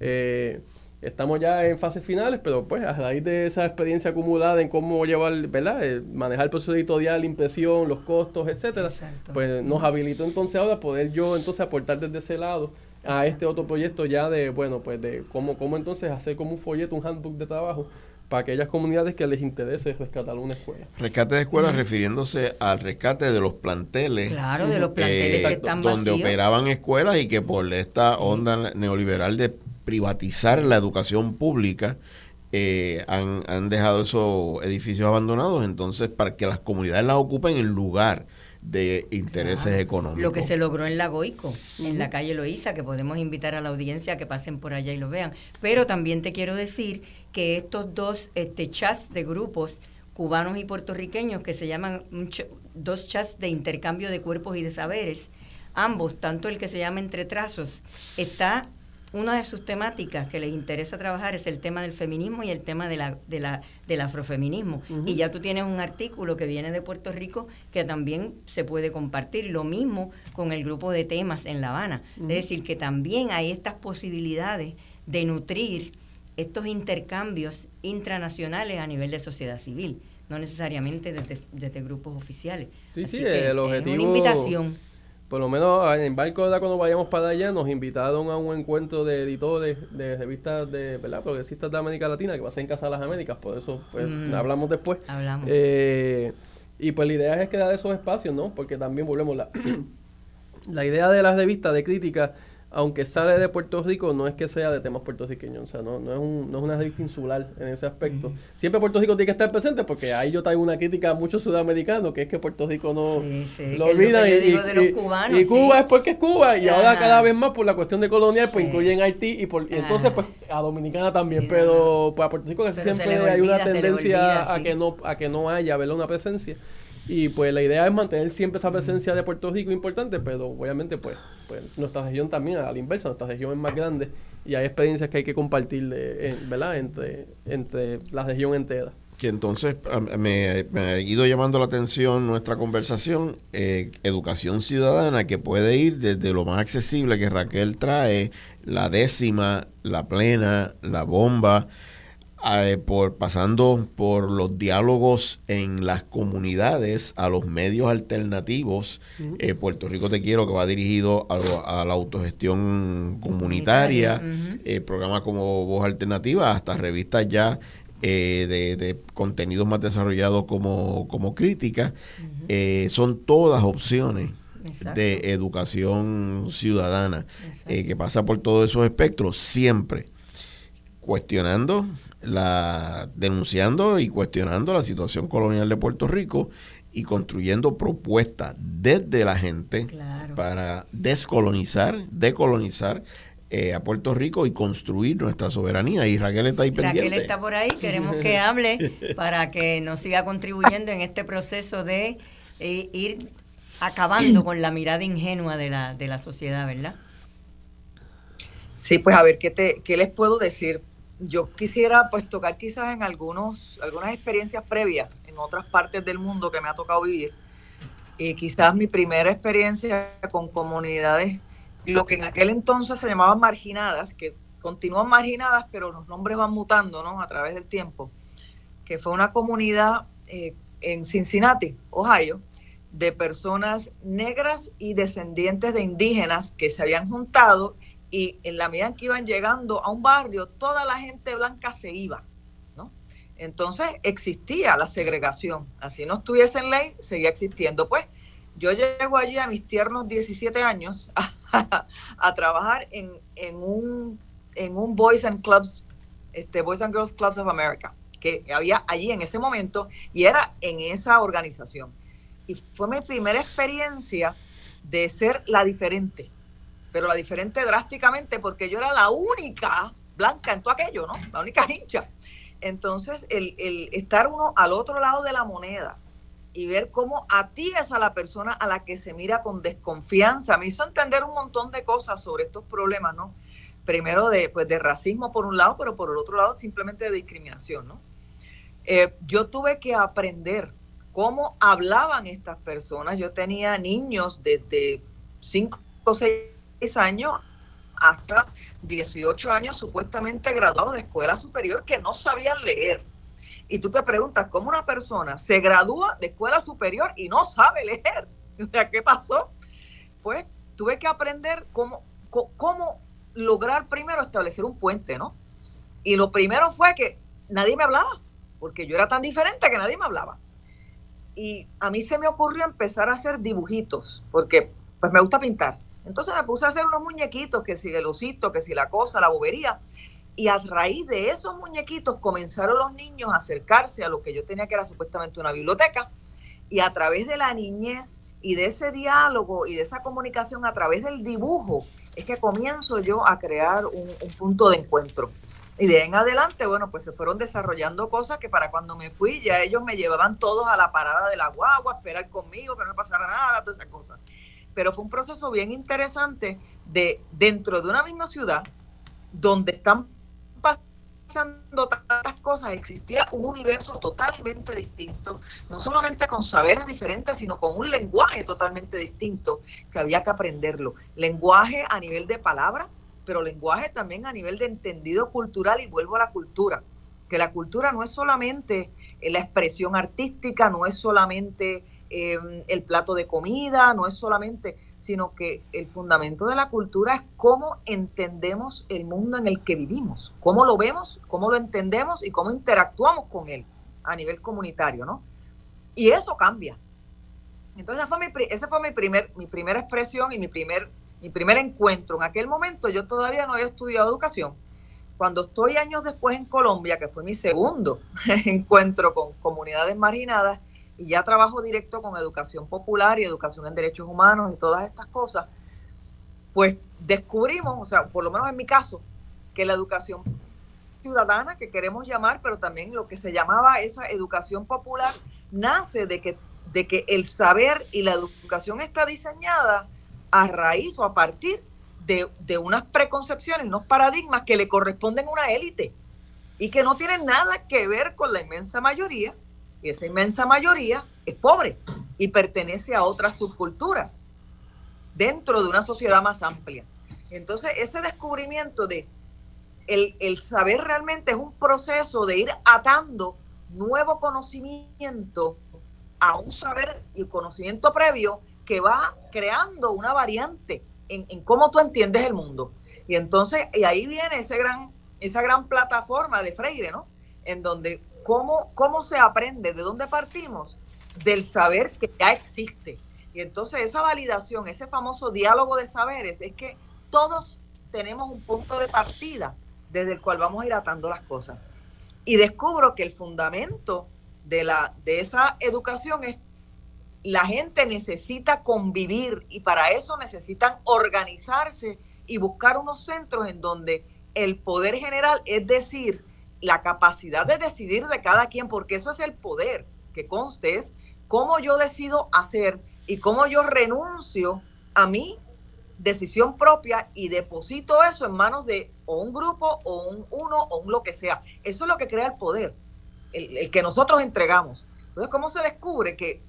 Eh, estamos ya en fases finales, pero pues a raíz de esa experiencia acumulada en cómo llevar, ¿verdad? Eh, manejar el proceso editorial, impresión, los costos, etcétera, pues nos habilitó entonces ahora poder yo entonces aportar desde ese lado a este otro proyecto ya de, bueno, pues de cómo, cómo entonces hacer como un folleto, un handbook de trabajo para aquellas comunidades que les interese rescatar una escuela. Rescate de escuelas refiriéndose al rescate de los planteles. Claro, de los planteles que están Donde operaban escuelas y que por esta onda neoliberal de privatizar la educación pública, eh, han, han, dejado esos edificios abandonados, entonces para que las comunidades las ocupen en lugar de intereses económicos. Lo que se logró en la Goico, en la calle Loíza, que podemos invitar a la audiencia a que pasen por allá y lo vean. Pero también te quiero decir que estos dos este, chats de grupos cubanos y puertorriqueños que se llaman dos chats de intercambio de cuerpos y de saberes, ambos, tanto el que se llama Entre Trazos, está una de sus temáticas que les interesa trabajar es el tema del feminismo y el tema de la, de la, del afrofeminismo. Y ya tú tienes un artículo que viene de Puerto Rico que también se puede compartir. Lo mismo con el grupo de temas en La Habana. Es decir, que también hay estas posibilidades de nutrir estos intercambios intranacionales a nivel de sociedad civil, no necesariamente desde, grupos oficiales. Sí, sí, el objetivo... Es una invitación. Por lo menos en Barco, cuando vayamos para allá, nos invitaron a un encuentro de editores de revistas de ¿verdad? progresistas de América Latina, que va a ser en Casa de las Américas, por eso pues, mm. hablamos después. Hablamos. Eh, y pues la idea es crear esos espacios, ¿no? Porque también volvemos la... la idea de las revistas de crítica aunque sale de Puerto Rico, no es que sea de temas puertorriqueños, o sea, no, no, es, un, no es una revista insular en ese aspecto. Siempre Puerto Rico tiene que estar presente porque ahí yo traigo una crítica a muchos sudamericanos, que es que Puerto Rico no lo olvidan y, Cuba es porque es Cuba y ahora cada vez más por la cuestión de colonial pues incluyen Haití y, por, entonces pues a Dominicana también, pero pues, a Puerto Rico casi siempre hay una tendencia a que no a que no haya ¿verdad? una presencia. Y pues la idea es mantener siempre esa presencia de Puerto Rico importante, pero obviamente pues pues nuestra región también, a la inversa, nuestra región es más grande y hay experiencias que hay que compartir, de, ¿verdad? Entre, entre la región entera. Que entonces me, ha ido llamando la atención nuestra conversación, eh, educación ciudadana, que puede ir desde lo más accesible que Raquel trae, la décima, la plena, la bomba, eh, por pasando por los diálogos en las comunidades, a los medios alternativos. Eh, Puerto Rico Te Quiero, que va dirigido a, la autogestión comunitaria, eh, programas como Voz Alternativa, hasta revistas ya de, contenidos más desarrollados como, como crítica. son todas opciones. de educación ciudadana que pasa por todos esos espectros siempre cuestionando la denunciando y cuestionando la situación colonial de Puerto Rico y construyendo propuestas desde la gente para descolonizar, decolonizar eh, a Puerto Rico y construir nuestra soberanía. Y Raquel está ahí pendiente. Raquel está por ahí, queremos que hable para que nos siga contribuyendo en este proceso de eh, ir acabando con la mirada ingenua de la, de la sociedad, ¿verdad? Sí, pues a ver, ¿qué, te, qué les puedo decir? Yo quisiera pues tocar quizás en algunos, algunas experiencias previas en otras partes del mundo que me ha tocado vivir. Y quizás mi primera experiencia con comunidades, lo que en aquel entonces se llamaban marginadas, que continúan marginadas, pero los nombres van mutando ¿no? a través del tiempo, que fue una comunidad eh, en Cincinnati, Ohio, de personas negras y descendientes de indígenas que se habían juntado y en la medida en que iban llegando a un barrio, toda la gente blanca se iba, ¿no? Entonces existía la segregación, así no estuviese en ley, seguía existiendo. Pues yo llego allí a mis tiernos 17 años a, trabajar en, un, en un Boys and Clubs, este, Boys and Girls Clubs of America, que había allí en ese momento y era en esa organización. Y fue mi primera experiencia de ser la diferente pero la diferente drásticamente porque yo era la única blanca en todo aquello, ¿no? La única hincha. Entonces, el, estar uno al otro lado de la moneda y ver cómo a ti es a la persona a la que se mira con desconfianza, me hizo entender un montón de cosas sobre estos problemas, ¿no? Primero de, pues, de racismo por un lado, pero por el otro lado simplemente de discriminación, ¿no? Eh, yo tuve que aprender cómo hablaban estas personas. Yo tenía niños desde 5 o 6 años hasta 18 años supuestamente graduados de escuela superior que no sabían leer. Y tú te preguntas, ¿cómo una persona se gradúa de escuela superior y no sabe leer? O sea, ¿qué pasó? Pues tuve que aprender cómo, cómo lograr primero establecer un puente, ¿no? Y lo primero fue que nadie me hablaba, porque yo era tan diferente que nadie me hablaba. Y a mí se me ocurrió empezar a hacer dibujitos, porque pues me gusta pintar. Entonces me puse a hacer unos muñequitos, que si el osito, que si la cosa, la bobería. Y a raíz de esos muñequitos comenzaron los niños a acercarse a lo que yo tenía que era supuestamente una biblioteca. Y a través de la niñez y de ese diálogo y de esa comunicación a través del dibujo, es que comienzo yo a crear un, punto de encuentro. Y de ahí en adelante, bueno, pues se fueron desarrollando cosas que para cuando me fui ya ellos me llevaban todos a la parada de la guagua, a esperar conmigo, que no me pasara nada, todas esas cosas pero fue un proceso bien interesante de dentro de una misma ciudad donde están pasando tantas cosas, existía un universo totalmente distinto, no solamente con saberes diferentes, sino con un lenguaje totalmente distinto que había que aprenderlo. Lenguaje a nivel de palabra, pero lenguaje también a nivel de entendido cultural y vuelvo a la cultura, que la cultura no es solamente la expresión artística, no es solamente Em, el plato de comida, no es solamente, sino que el fundamento de la cultura es cómo entendemos el mundo en el que vivimos, cómo lo vemos, cómo lo entendemos y cómo interactuamos con él a nivel comunitario, ¿no? Y eso cambia. Entonces, esa fue mi, esa fue mi, primer, mi primera expresión y mi primer, mi primer encuentro. En aquel momento yo todavía no había estudiado educación. Cuando estoy años después en Colombia, que fue mi segundo encuentro con comunidades marginadas, y ya trabajo directo con educación popular y educación en derechos humanos y todas estas cosas, pues descubrimos, o sea, por lo menos en mi caso, que la educación ciudadana que queremos llamar, pero también lo que se llamaba esa educación popular, nace de que, de que el saber y la educación está diseñada a raíz o a partir de, de unas preconcepciones, unos paradigmas que le corresponden a una élite y que no tienen nada que ver con la inmensa mayoría, y esa inmensa mayoría es pobre y pertenece a otras subculturas dentro de una sociedad más amplia. Entonces, ese descubrimiento de el, el, saber realmente es un proceso de ir atando nuevo conocimiento a un saber y conocimiento previo que va creando una variante en, en, cómo tú entiendes el mundo. Y entonces, y ahí viene ese gran, esa gran plataforma de Freire, ¿no? En donde cómo, cómo se aprende, de dónde partimos, del saber que ya existe. Y entonces esa validación, ese famoso diálogo de saberes, es que todos tenemos un punto de partida desde el cual vamos a ir atando las cosas. Y descubro que el fundamento de, la, de esa educación es la gente necesita convivir y para eso necesitan organizarse y buscar unos centros en donde el poder general, es decir, la capacidad de decidir de cada quien, porque eso es el poder, que conste es cómo yo decido hacer y cómo yo renuncio a mi decisión propia y deposito eso en manos de un grupo o un uno o un lo que sea. Eso es lo que crea el poder, el, el que nosotros entregamos. Entonces, ¿cómo se descubre que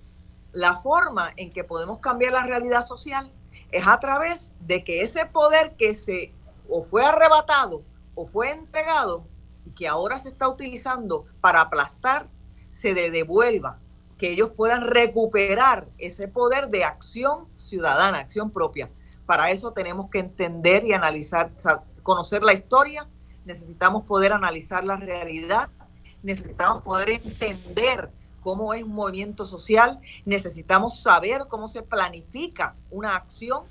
la forma en que podemos cambiar la realidad social es a través de que ese poder que se o fue arrebatado o fue entregado y que ahora se está utilizando para aplastar, se devuelva, que ellos puedan recuperar ese poder de acción ciudadana, acción propia. Para eso tenemos que entender y analizar, conocer la historia, necesitamos poder analizar la realidad, necesitamos poder entender cómo es un movimiento social, necesitamos saber cómo se planifica una acción,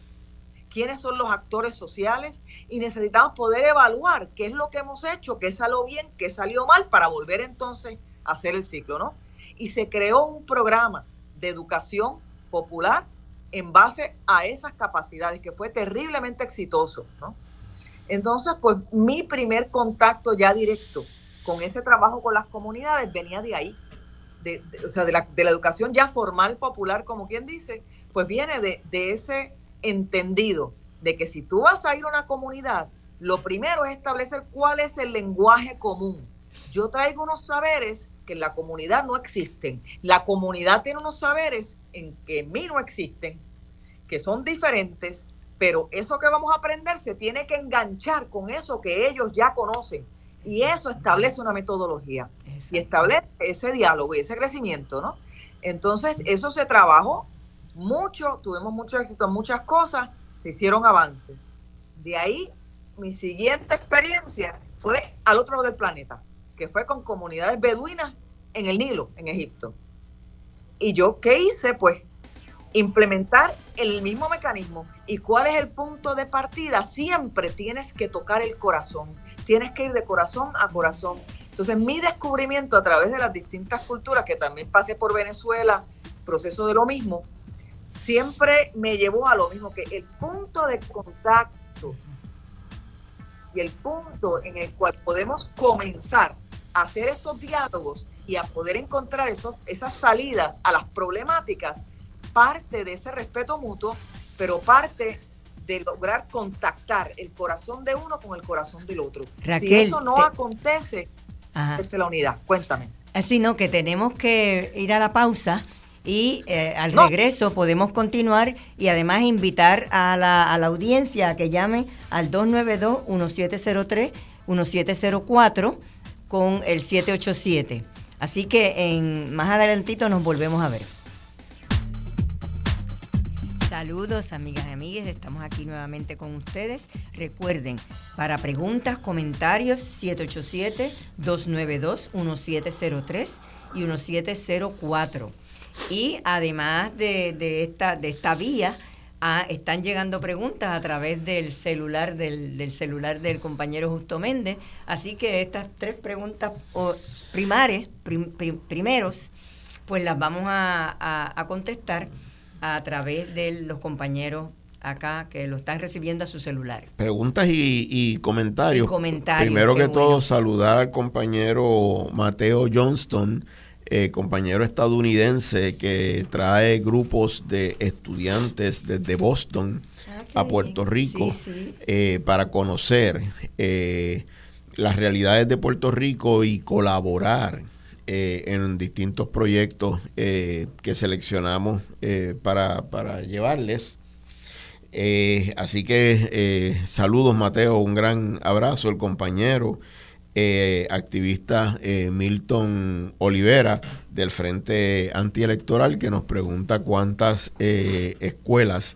quiénes son los actores sociales y necesitamos poder evaluar qué es lo que hemos hecho, qué salió bien, qué salió mal para volver entonces a hacer el ciclo, ¿no? Y se creó un programa de educación popular en base a esas capacidades que fue terriblemente exitoso, ¿no? Entonces, pues mi primer contacto ya directo con ese trabajo con las comunidades venía de ahí, de, de, o sea, de la, de la, educación ya formal, popular, como quien dice, pues viene de, de, ese entendido de que si tú vas a ir a una comunidad, lo primero es establecer cuál es el lenguaje común. Yo traigo unos saberes que en la comunidad no existen. La comunidad tiene unos saberes en que en mí no existen, que son diferentes, pero eso que vamos a aprender se tiene que enganchar con eso que ellos ya conocen. Y eso establece una metodología Exacto. y establece ese diálogo y ese crecimiento, ¿no? Entonces, eso se trabajó mucho, tuvimos mucho éxito en muchas cosas, se hicieron avances. De ahí, mi siguiente experiencia fue al otro lado del planeta, que fue con comunidades beduinas en el Nilo, en Egipto. Y yo, ¿qué hice? Pues implementar el mismo mecanismo. ¿Y cuál es el punto de partida? Siempre tienes que tocar el corazón tienes que ir de corazón a corazón. Entonces, mi descubrimiento a través de las distintas culturas, que también pasé por Venezuela, proceso de lo mismo, siempre me llevó a lo mismo, que el punto de contacto y el punto en el cual podemos comenzar a hacer estos diálogos y a poder encontrar esos, esas salidas a las problemáticas, parte de ese respeto mutuo, pero parte de lograr contactar el corazón de uno con el corazón del otro. Raquel, si eso no te... acontece, es la unidad. Cuéntame. Así no, que tenemos que ir a la pausa y eh, al no. regreso podemos continuar y además invitar a la, a la audiencia a que llame al 292-1703, 1704 con el 787. Así que en más adelantito nos volvemos a ver. Saludos amigas y amigues, estamos aquí nuevamente con ustedes. Recuerden, para preguntas, comentarios, 787-292-1703 y 1704. Y además de, de, esta, de esta vía, ah, están llegando preguntas a través del celular del, del, celular del compañero Justo Méndez. Así que estas tres preguntas primarias, prim, prim, primeros, pues las vamos a, a, a contestar a través de los compañeros acá que lo están recibiendo a sus celulares. Preguntas y, y comentarios. Y comentarios. Primero que bueno. todo, saludar al compañero Mateo Johnston, eh, compañero estadounidense que trae grupos de estudiantes desde Boston a Puerto Rico eh, para conocer eh, las realidades de Puerto Rico y colaborar en distintos proyectos que seleccionamos para, para, llevarles. así que saludos Mateo, un gran abrazo, el compañero. Eh, activista eh, Milton Olivera del Frente Antielectoral que nos pregunta cuántas eh, escuelas,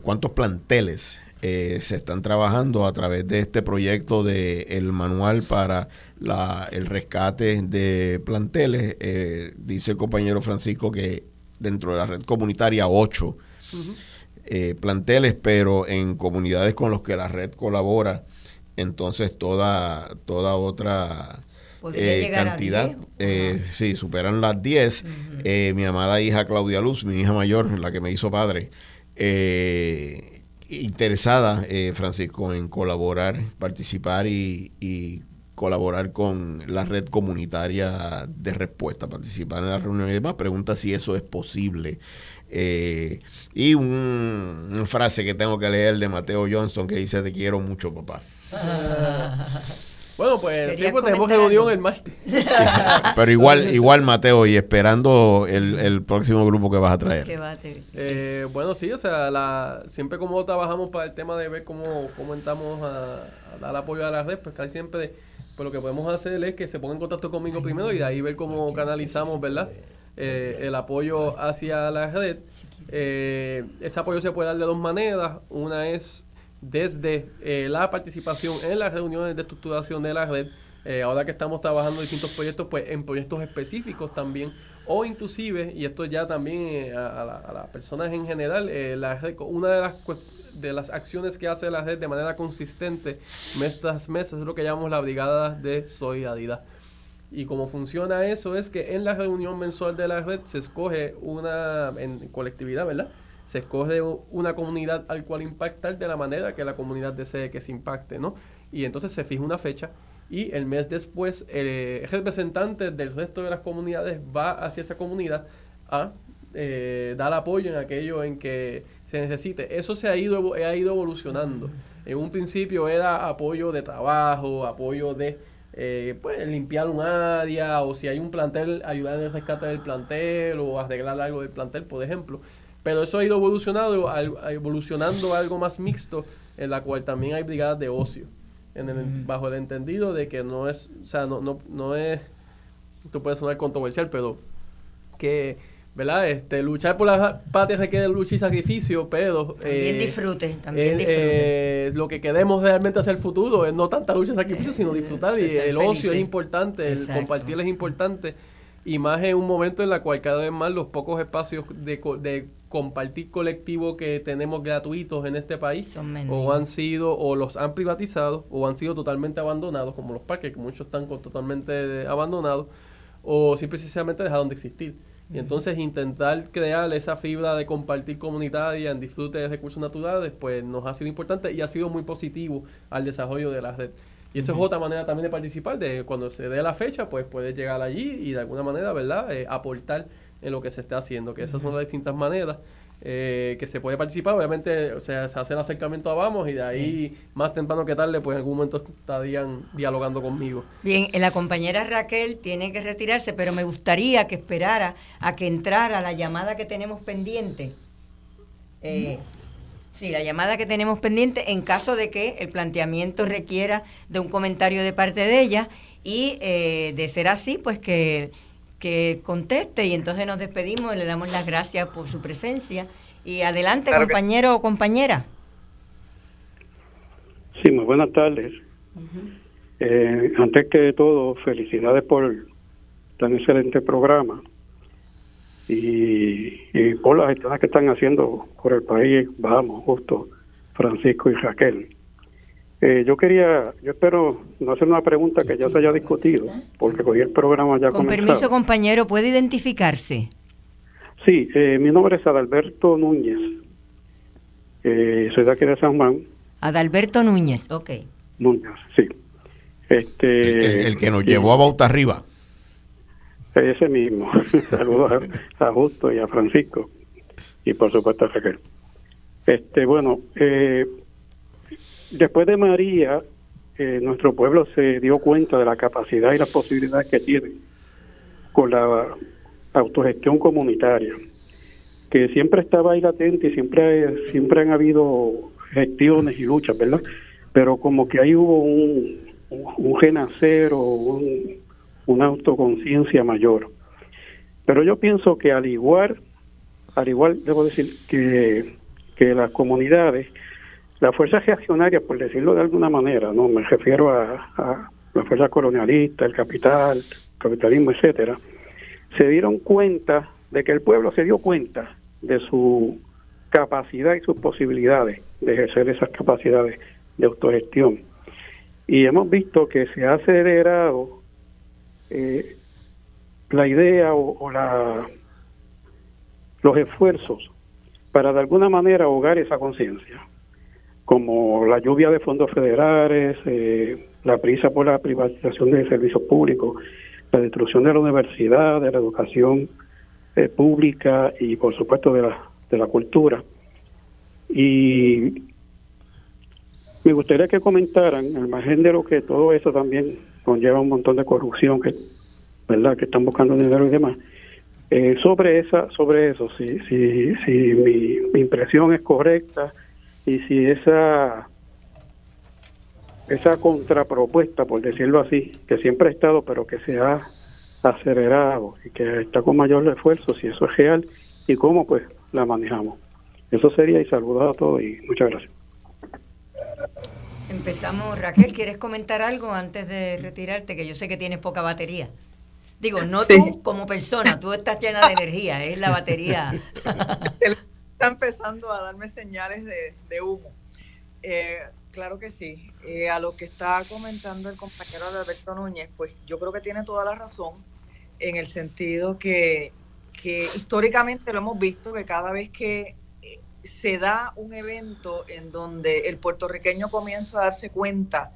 cuántos planteles se están trabajando a través de este proyecto de el manual para la, el rescate de planteles. dice el compañero Francisco que dentro de la red comunitaria ocho planteles, pero en comunidades con los que la red colabora entonces toda, toda otra eh, cantidad, eh, sí, superan las 10. Eh, mi amada hija Claudia Luz, mi hija mayor, la que me hizo padre, eh, interesada, Francisco, en colaborar, participar y, y, colaborar con la red comunitaria de respuesta, participar en las reuniones y demás. Pregunta si eso es posible. Y una frase que tengo que leer de Mateo Johnson que dice, te quiero mucho, papá. Bueno, pues siempre tenemos reunión el martes. Pero igual, igual Mateo, y esperando el, próximo grupo que vas a traer. Eh, bueno, sí, o sea, la, siempre como trabajamos para el tema de ver cómo, cómo entramos a, dar apoyo a la red, pues casi siempre pues lo que podemos hacer es que se pongan en contacto conmigo primero y de ahí ver cómo canalizamos, ¿verdad? Eh, el apoyo hacia la red. Eh, ese apoyo se puede dar de dos maneras. Una es desde eh, la participación en las reuniones de estructuración de la red, eh, ahora que estamos trabajando distintos proyectos, pues en proyectos específicos también, o inclusive, y esto ya también eh, a, las personas en general, la una de las, de las acciones que hace la red de manera consistente mes tras mes es lo que llamamos la brigada de solidaridad. Y cómo funciona eso es que en la reunión mensual de la red se escoge una en colectividad, ¿verdad? se escoge una comunidad al cual impactar de la manera que la comunidad desee que se impacte, ¿no? Y entonces se fija una fecha y el mes después el representante del resto de las comunidades va hacia esa comunidad a eh, dar apoyo en aquello en que se necesite. Eso se ha ido, ha ido evolucionando. En un principio era apoyo de trabajo, apoyo de eh, pues, limpiar un área, o si hay un plantel, ayudar en el rescate del plantel, o arreglar algo del plantel, por ejemplo. Pero eso ha ido evolucionando, evolucionando a algo más mixto, en la cual también hay brigadas de ocio, en el, bajo el entendido de que no es, o sea, no, no, no es, esto puede sonar controversial, pero que, ¿verdad? Este, luchar por la patria requiere lucha y sacrificio, pero... También eh, disfrute, también disfrute. Eh, lo que queremos realmente hacia el futuro es no tanta lucha y sacrificio, sino disfrutar, y el ocio es importante, el compartir es importante y más en un momento en la cual cada vez más los pocos espacios de, de compartir colectivo que tenemos gratuitos en este país o han sido o los han privatizado o han sido totalmente abandonados como los parques que muchos están totalmente abandonados o simplemente dejaron de existir y entonces intentar crear esa fibra de compartir comunitaria en disfrute de recursos naturales pues nos ha sido importante y ha sido muy positivo al desarrollo de la red. Y eso es otra manera también de participar, de cuando se dé la fecha, pues puedes llegar allí y de alguna manera, ¿verdad?, eh, aportar en lo que se está haciendo, que esas son las distintas maneras eh, que se puede participar. Obviamente, o sea, se hace el acercamiento a Vamos y de ahí, más temprano que tarde, pues en algún momento estarían dialogando conmigo. Bien, la compañera Raquel tiene que retirarse, pero me gustaría que esperara a que entrara la llamada que tenemos pendiente. Eh, Sí, la llamada que tenemos pendiente en caso de que el planteamiento requiera de un comentario de parte de ella y eh, de ser así, pues que, conteste y entonces nos despedimos y le damos las gracias por su presencia. Y adelante, compañero o compañera. Sí, muy buenas tardes. Eh, antes que todo, felicidades por tan excelente programa y, por las gestiones que están haciendo por el país, vamos, justo Francisco y Raquel. Eh, yo quería, yo espero no hacer una pregunta que ya se haya discutido, porque hoy el programa ya Con permiso, compañero, ¿puede identificarse? Sí, eh, mi nombre es Adalberto Núñez. Eh, soy de aquí de San Juan. Adalberto Núñez, ok. Núñez, sí. Este, el, que nos llevó a Bauta Arriba. Ese mismo. Saludos a, Justo y a Francisco y por supuesto a Raquel. Este, bueno, eh, después de María, eh, nuestro pueblo se dio cuenta de la capacidad y las posibilidades que tiene con la autogestión comunitaria, que siempre estaba ahí latente y siempre, siempre han habido gestiones y luchas, ¿verdad? Pero como que ahí hubo un, un, renacer o un, una autoconciencia mayor. Pero yo pienso que al igual, al igual debo decir que, que las comunidades, las fuerzas reaccionarias, por decirlo de alguna manera, no me refiero a, a la fuerza colonialista, el capital, capitalismo, etcétera, se dieron cuenta de que el pueblo se dio cuenta de su capacidad y sus posibilidades de ejercer esas capacidades de autogestión. Y hemos visto que se ha acelerado eh, la idea o, la, los esfuerzos para de alguna manera ahogar esa conciencia, como la lluvia de fondos federales, eh, la prisa por la privatización de servicios públicos, la destrucción de la universidad, de la educación eh, pública y por supuesto de la, de la cultura. Y me gustaría que comentaran, al margen de lo que todo eso también conlleva un montón de corrupción, que verdad que están buscando dinero y demás, eh, sobre esa, sobre eso, si, si, si mi, impresión es correcta y si esa esa contrapropuesta, por decirlo así, que siempre ha estado, pero que se ha acelerado y que está con mayor esfuerzo, si eso es real y cómo pues la manejamos. Eso sería y saludos a todos y muchas gracias. Empezamos, Raquel, ¿quieres comentar algo antes de retirarte? Que yo sé que tienes poca batería. Digo, no tú como persona, tú estás llena de energía, es la batería. Está empezando a darme señales de, humo. Eh, claro que sí. Eh, a lo que está comentando el compañero Alberto Núñez, pues yo creo que tiene toda la razón en el sentido que, que históricamente lo hemos visto que cada vez que se da un evento en donde el puertorriqueño comienza a darse cuenta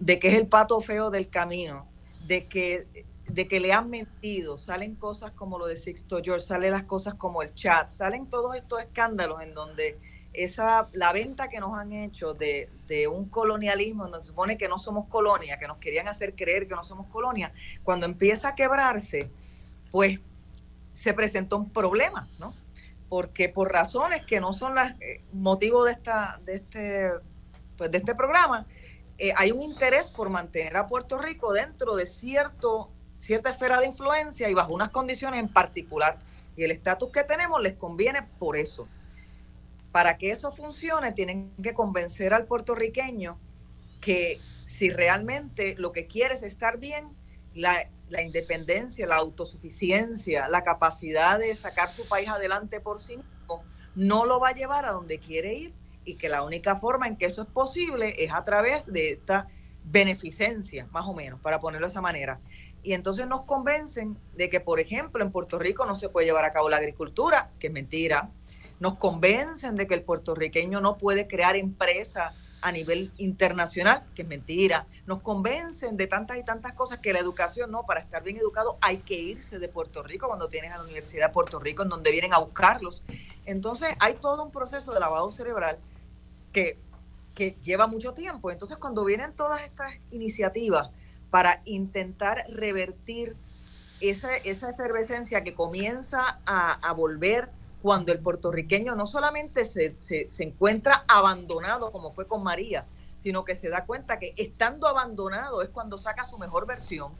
de que es el pato feo del camino, de que, de que le han mentido, salen cosas como lo de Sixto George, salen las cosas como el chat, salen todos estos escándalos en donde esa la venta que nos han hecho de, de un colonialismo donde se supone que no somos colonia, que nos querían hacer creer que no somos colonia, cuando empieza a quebrarse, pues se presenta un problema, ¿no? porque por razones que no son las eh, motivo de esta de este pues de este programa eh, hay un interés por mantener a Puerto Rico dentro de cierto cierta esfera de influencia y bajo unas condiciones en particular y el estatus que tenemos les conviene por eso para que eso funcione tienen que convencer al puertorriqueño que si realmente lo que quiere es estar bien la la independencia, la autosuficiencia, la capacidad de sacar su país adelante por sí mismo, no lo va a llevar a donde quiere ir y que la única forma en que eso es posible es a través de esta beneficencia, más o menos, para ponerlo de esa manera. Y entonces nos convencen de que, por ejemplo, en Puerto Rico no se puede llevar a cabo la agricultura, que es mentira. Nos convencen de que el puertorriqueño no puede crear empresa a nivel internacional, que es mentira. Nos convencen de tantas y tantas cosas que la educación, no, para estar bien educado hay que irse de Puerto Rico cuando tienes a la Universidad de Puerto Rico, en donde vienen a buscarlos. Entonces hay todo un proceso de lavado cerebral que, que lleva mucho tiempo. Entonces cuando vienen todas estas iniciativas para intentar revertir esa, esa efervescencia que comienza a, a volver cuando el puertorriqueño no solamente se, se, encuentra abandonado como fue con María, sino que se da cuenta que estando abandonado es cuando saca su mejor versión,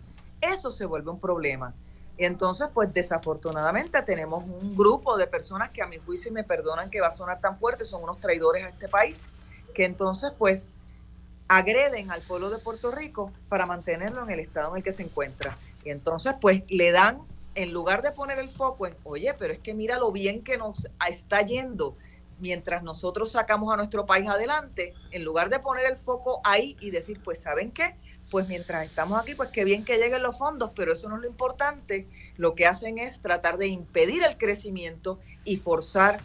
eso se vuelve un problema. Entonces, pues desafortunadamente tenemos un grupo de personas que a mi juicio, y me perdonan que va a sonar tan fuerte, son unos traidores a este país, que entonces pues agreden al pueblo de Puerto Rico para mantenerlo en el estado en el que se encuentra. Y entonces pues le dan en lugar de poner el foco en, oye, pero es que mira lo bien que nos está yendo mientras nosotros sacamos a nuestro país adelante, en lugar de poner el foco ahí y decir, pues ¿saben qué? Pues mientras estamos aquí, pues qué bien que lleguen los fondos, pero eso no es lo importante. Lo que hacen es tratar de impedir el crecimiento y forzar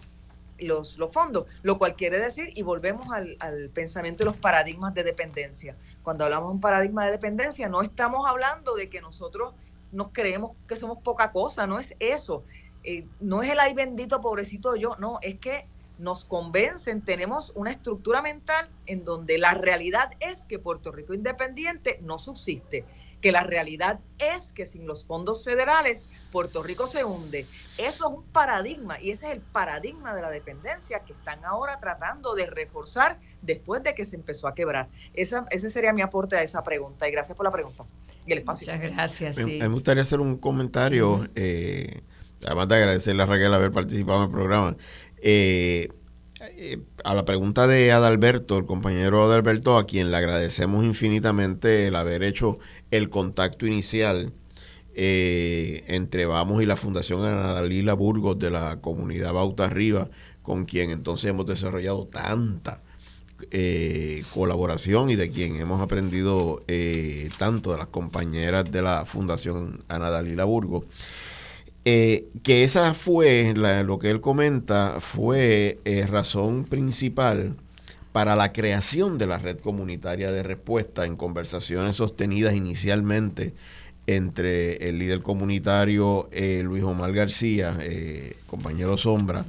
los, los fondos, lo cual quiere decir, y volvemos al, al pensamiento de los paradigmas de dependencia. Cuando hablamos de un paradigma de dependencia, no estamos hablando de que nosotros nos creemos que somos poca cosa, no es eso. Eh, no es el ay bendito pobrecito yo, no, es que nos convencen, tenemos una estructura mental en donde la realidad es que Puerto Rico independiente no subsiste que la realidad es que sin los fondos federales Puerto Rico se hunde. Eso es un paradigma y ese es el paradigma de la dependencia que están ahora tratando de reforzar después de que se empezó a quebrar. Esa, ese sería mi aporte a esa pregunta y gracias por la pregunta y el espacio. Muchas gracias. Me, gustaría hacer un comentario, eh, además de agradecerle a Raquel haber participado en el programa. Eh, eh, a la pregunta de Adalberto, el compañero Adalberto, a quien le agradecemos infinitamente el haber hecho el contacto inicial eh, entre Vamos y la Fundación Adalila Burgos de la comunidad Bauta Arriba, con quien entonces hemos desarrollado tanta eh, colaboración y de quien hemos aprendido tanto de las compañeras de la Fundación Ana Dalila Burgos. Eh, que esa fue, lo que él comenta, fue eh, razón principal para la creación de la red comunitaria de respuesta en conversaciones sostenidas inicialmente entre el líder comunitario eh, Luis Omar García, compañero Sombra,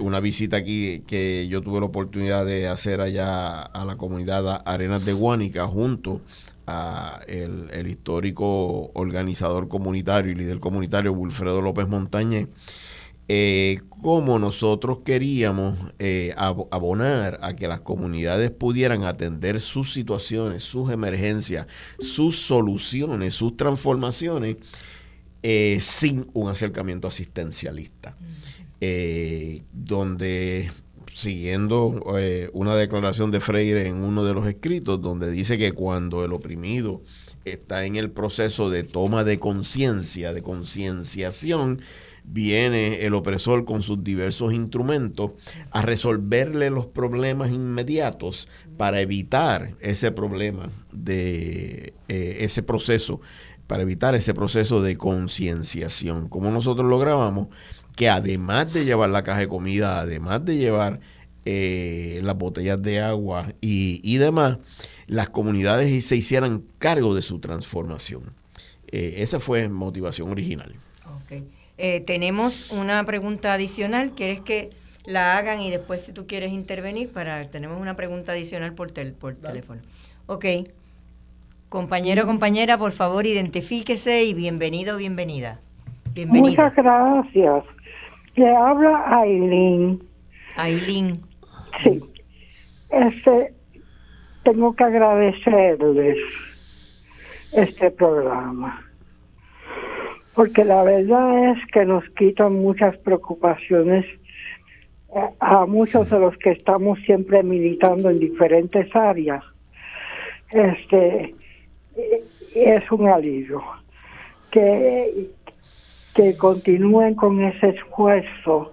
una visita aquí que yo tuve la oportunidad de hacer allá a la comunidad Arenas de Guánica junto a el, histórico organizador comunitario y líder comunitario Wilfredo López Montañez, eh, cómo nosotros queríamos eh, abonar a que las comunidades pudieran atender sus situaciones, sus emergencias, sus soluciones, sus transformaciones, eh, sin un acercamiento asistencialista. Eh, donde siguiendo eh, una declaración de Freire en uno de los escritos, donde dice que cuando el oprimido está en el proceso de toma de conciencia, de concienciación, viene el opresor con sus diversos instrumentos a resolverle los problemas inmediatos para evitar ese problema de eh, ese proceso, para evitar ese proceso de concienciación. Como nosotros lográbamos que además de llevar la caja de comida, además de llevar eh, las botellas de agua y, demás, las comunidades se hicieran cargo de su transformación. Eh, esa fue motivación original. Eh, tenemos una pregunta adicional. ¿Quieres que la hagan y después si tú quieres intervenir? para Tenemos una pregunta adicional por, por teléfono. Ok. Compañero, compañera, por favor, identifíquese y bienvenido, bienvenida. Bienvenida. Muchas gracias. Le habla Aileen. Aileen. Sí. Este, tengo que agradecerles este programa. Porque la verdad es que nos quitan muchas preocupaciones eh, a muchos de los que estamos siempre militando en diferentes áreas. Este es un alivio que que continúen con ese esfuerzo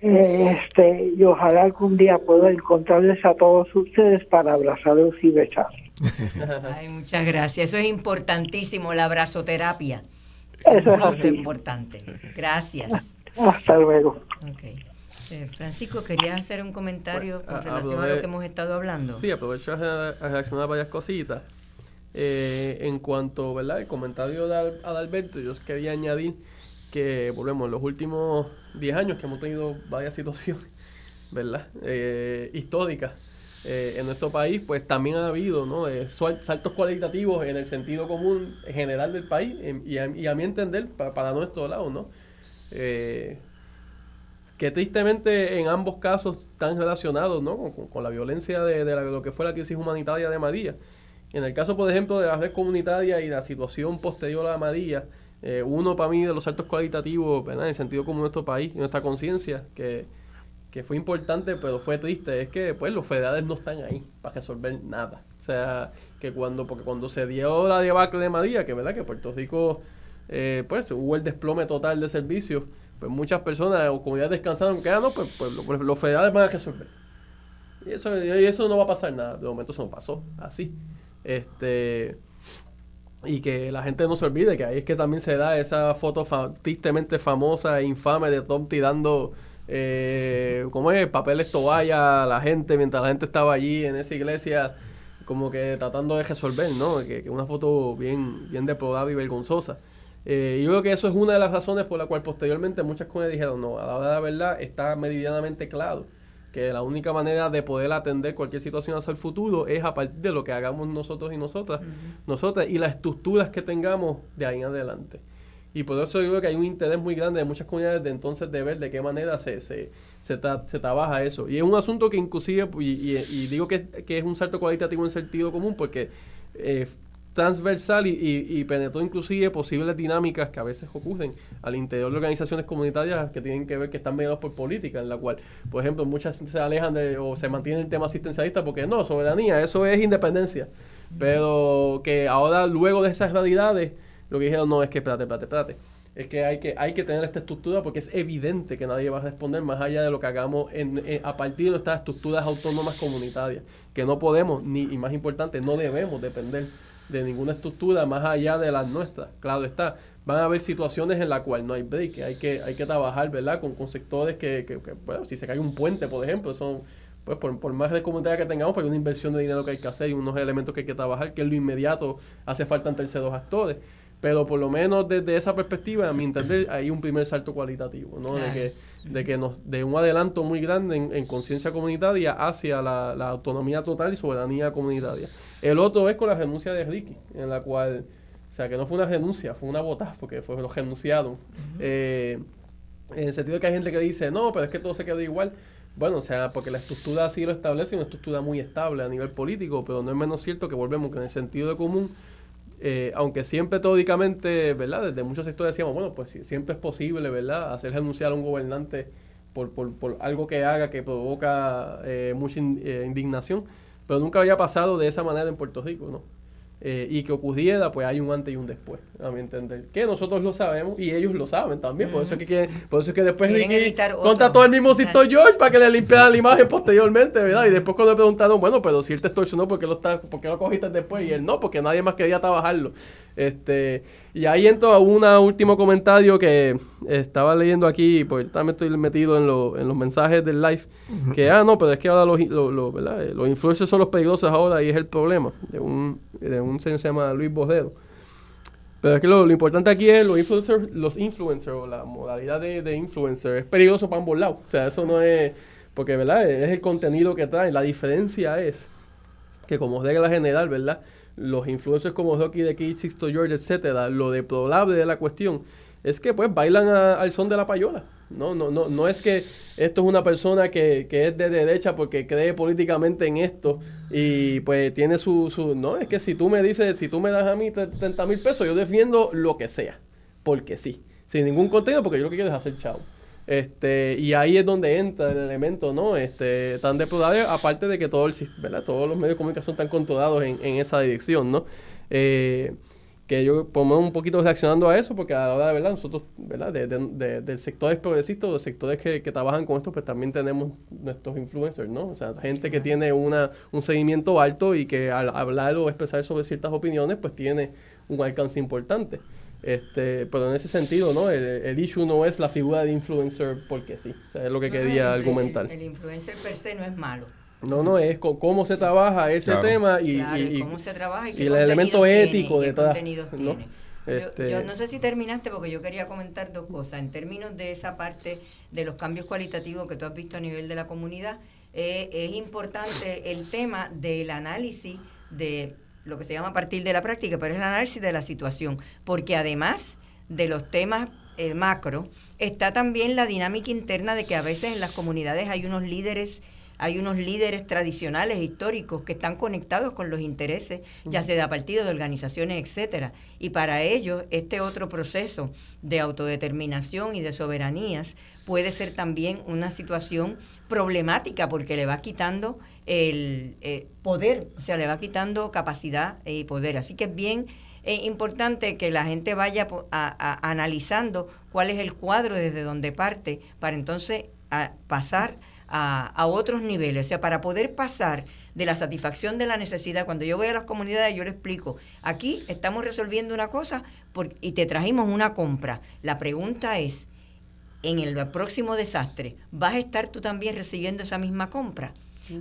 este, y ojalá algún día pueda encontrarles a todos ustedes para abrazarlos y besarlos. Ay, muchas gracias. Eso es importantísimo, la abrazoterapia. Eso es muy importante. Gracias. Hasta luego. Eh, Francisco, quería hacer un comentario con relación a lo que hemos estado hablando. Sí, aprovecho a reaccionar a varias cositas. Eh, en cuanto ¿verdad? el comentario de Adalberto, yo quería añadir que, volvemos, en los últimos 10 años que hemos tenido varias situaciones ¿verdad? Eh, históricas eh, en nuestro país, pues también ha habido ¿no? saltos cualitativos en el sentido común general del país y, a, mi entender, para, nuestro lado, ¿no? que tristemente en ambos casos están relacionados ¿no? con, la violencia de, de lo que fue la crisis humanitaria de María. En el caso, por ejemplo, de la red comunitaria y la situación posterior a la María, eh, uno para mí de los saltos cualitativos, ¿verdad? en el sentido común de nuestro país, nuestra conciencia, que, fue importante, pero fue triste, es que pues los federales no están ahí para resolver nada. O sea, que cuando, porque cuando se dio la debacle de María, que verdad que Puerto Rico, eh, pues hubo el desplome total de servicios, pues muchas personas o comunidades descansaron que ah, no, pues, pues, pues, los federales van a resolver. Y eso, y eso no va a pasar nada. De momento eso no pasó así. Este y que la gente no se olvide que ahí es que también se da esa foto tristemente famosa e infame de Tom tirando eh, ¿cómo es? papeles toalla a la gente mientras la gente estaba allí en esa iglesia como que tratando de resolver, ¿no? Que, que una foto bien, bien y vergonzosa. Eh, yo creo que eso es una de las razones por la cual posteriormente muchas comunidades dijeron, no, a la hora de la verdad está medianamente claro que la única manera de poder atender cualquier situación hacia el futuro es a partir de lo que hagamos nosotros y nosotras, nosotras y las estructuras que tengamos de ahí en adelante. Y por eso yo creo que hay un interés muy grande de muchas comunidades de entonces de ver de qué manera se, se, se, trabaja eso. Y es un asunto que inclusive, y, digo que, que, es un salto cualitativo en sentido común, porque eh, transversal y, y, penetró inclusive posibles dinámicas que a veces ocurren al interior de organizaciones comunitarias que tienen que ver que están mediadas por política, en la cual, por ejemplo, muchas se alejan de, o se mantienen el tema asistencialista porque no, soberanía, eso es independencia. Pero que ahora, luego de esas realidades, lo que dijeron, no, es que espérate, espérate, espérate. Es que hay que, hay que tener esta estructura porque es evidente que nadie va a responder más allá de lo que hagamos en, a partir de nuestras estructuras autónomas comunitarias. Que no podemos, ni, y más importante, no debemos depender de ninguna estructura más allá de las nuestras. Claro está, van a haber situaciones en las cuales no hay break, hay que, hay que trabajar, ¿verdad? Con, con sectores que, que, bueno, si se cae un puente, por ejemplo, son, pues por, por más de comunidad que tengamos, pues hay una inversión de dinero que hay que hacer y unos elementos que hay que trabajar, que en lo inmediato hace falta en terceros actores. Pero por lo menos desde esa perspectiva, a mi entender, hay un primer salto cualitativo, ¿no? De que, de que nos, de un adelanto muy grande en, conciencia comunitaria hacia la, autonomía total y soberanía comunitaria. El otro es con la renuncia de Ricky, en la cual, o sea, que no fue una renuncia, fue una botada, porque fue los renunciados. Eh, en el sentido de que hay gente que dice, no, pero es que todo se quedó igual. Bueno, o sea, porque la estructura así lo establece, una estructura muy estable a nivel político, pero no es menos cierto que volvemos que en el sentido de común eh, aunque siempre teóricamente, ¿verdad? Desde muchos sectores decíamos, bueno, pues siempre es posible, ¿verdad? Hacer renunciar a un gobernante por, por, por algo que haga que provoca eh, mucha eh, indignación, pero nunca había pasado de esa manera en Puerto Rico, ¿no? Eh, y que ocurriera, pues hay un antes y un después, a mi entender. Que nosotros lo sabemos y ellos lo saben también. Por eso es que, por eso es que después Ricky contrató al mismo Sisto George para que le limpiara la imagen posteriormente, ¿verdad? Y después cuando le preguntaron, bueno, pero si él te extorsionó, ¿por qué lo, está, por qué lo cogiste después? Y él no, porque nadie más quería trabajarlo. Este, y ahí entro a un último comentario que estaba leyendo aquí, porque también estoy metido en, en los mensajes del live, que, ah, no, pero es que ahora los, eh, los, influencers son los peligrosos ahora y es el problema, de un, de un señor que se llama Luis Borrero. Pero es que lo, importante aquí es los influencers, los influencers o la modalidad de, de influencer es peligroso para ambos lados. O sea, eso no es, porque, ¿verdad? Es el contenido que trae. La diferencia es que como regla general, ¿verdad? los influencers como Rocky de Kid, Sixto George, etcétera, lo deplorable de la cuestión es que pues bailan al son de la payola. No, no, no, no es que esto es una persona que, que, es de derecha porque cree políticamente en esto y pues tiene su, su... No, es que si tú me dices, si tú me das a mí 30 mil pesos, yo defiendo lo que sea, porque sí, sin ningún contenido, porque yo lo que quiero es hacer chavo. Este, y ahí es donde entra el elemento, ¿no? Este, tan deplorable, aparte de que todo el, ¿verdad? todos los medios de comunicación están controlados en, en esa dirección, ¿no? Eh, que yo pongo un poquito reaccionando a eso, porque a la hora de verdad, nosotros, ¿verdad? De, de, del sector progresistas, de sectores que, que, trabajan con esto, pues también tenemos nuestros influencers, ¿no? O sea, gente que tiene una, un seguimiento alto y que al hablar o expresar sobre ciertas opiniones, pues tiene un alcance importante. Este, pero en ese sentido, ¿no? El, el, issue no es la figura de influencer porque sí. O sea, es lo que quería argumentar. El, influencer per se no es malo. No, no, es cómo se trabaja ese tema y, y, cómo se trabaja y, el elemento ético de todas. ¿no? Este... Yo, no sé si terminaste porque yo quería comentar dos cosas. En términos de esa parte de los cambios cualitativos que tú has visto a nivel de la comunidad, eh, es importante el tema del análisis de lo que se llama a partir de la práctica, pero es el análisis de la situación, porque además de los temas eh, macro, está también la dinámica interna de que a veces en las comunidades hay unos líderes hay unos líderes tradicionales, históricos, que están conectados con los intereses, ya sea de partidos, de organizaciones, etcétera. Y para ellos, este otro proceso de autodeterminación y de soberanías puede ser también una situación problemática porque le va quitando el eh, poder, o sea, le va quitando capacidad y poder. Así que es bien eh, importante que la gente vaya analizando cuál es el cuadro desde donde parte para entonces pasar a, otros niveles. O sea, para poder pasar de la satisfacción de la necesidad, cuando yo voy a las comunidades yo le explico, aquí estamos resolviendo una cosa y te trajimos una compra. La pregunta es, en el próximo desastre, ¿vas a estar tú también recibiendo esa misma compra?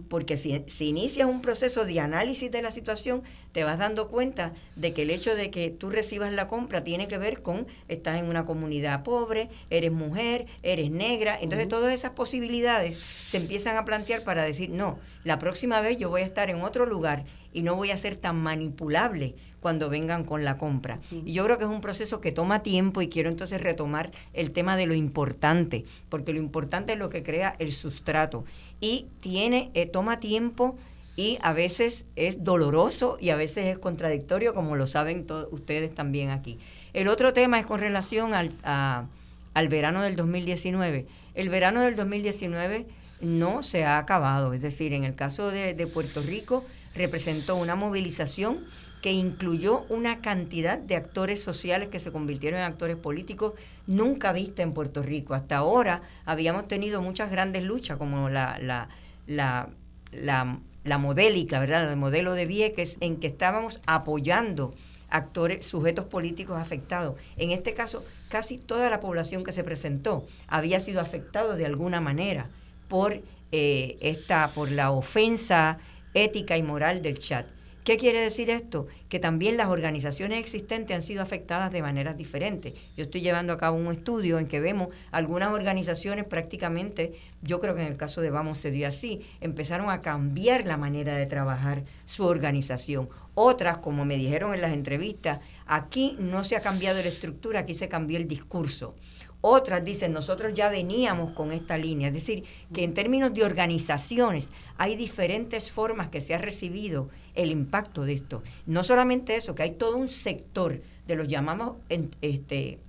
Porque si, si inicias un proceso de análisis de la situación, te vas dando cuenta de que el hecho de que tú recibas la compra tiene que ver con estás en una comunidad pobre, eres mujer, eres negra, entonces todas esas posibilidades se empiezan a plantear para decir, no, la próxima vez yo voy a estar en otro lugar y no voy a ser tan manipulable cuando vengan con la compra. Y yo creo que es un proceso que toma tiempo y quiero entonces retomar el tema de lo importante, porque lo importante es lo que crea el sustrato y tiene eh, toma tiempo y a veces es doloroso y a veces es contradictorio, como lo saben todos ustedes también aquí. El otro tema es con relación al, al verano del 2019. El verano del 2019 no se ha acabado, es decir, en el caso de, de Puerto Rico representó una movilización que incluyó una cantidad de actores sociales que se convirtieron en actores políticos nunca vista en Puerto Rico. Hasta ahora habíamos tenido muchas grandes luchas, como la, la, la, la, la modélica, ¿verdad? El modelo de Vieques, en que estábamos apoyando actores, sujetos políticos afectados. En este caso, casi toda la población que se presentó había sido afectado de alguna manera por eh, esta, por la ofensa ética y moral del chat. ¿Qué quiere decir esto? Que también las organizaciones existentes han sido afectadas de maneras diferentes. Yo estoy llevando a cabo un estudio en que vemos algunas organizaciones prácticamente, yo creo que en el caso de Vamos se dio así, empezaron a cambiar la manera de trabajar su organización. Otras, como me dijeron en las entrevistas, aquí no se ha cambiado la estructura, aquí se cambió el discurso. Otras dicen, nosotros ya veníamos con esta línea. Es decir, que en términos de organizaciones hay diferentes formas que se ha recibido el impacto de esto. No solamente eso, que hay todo un sector de los llamados este,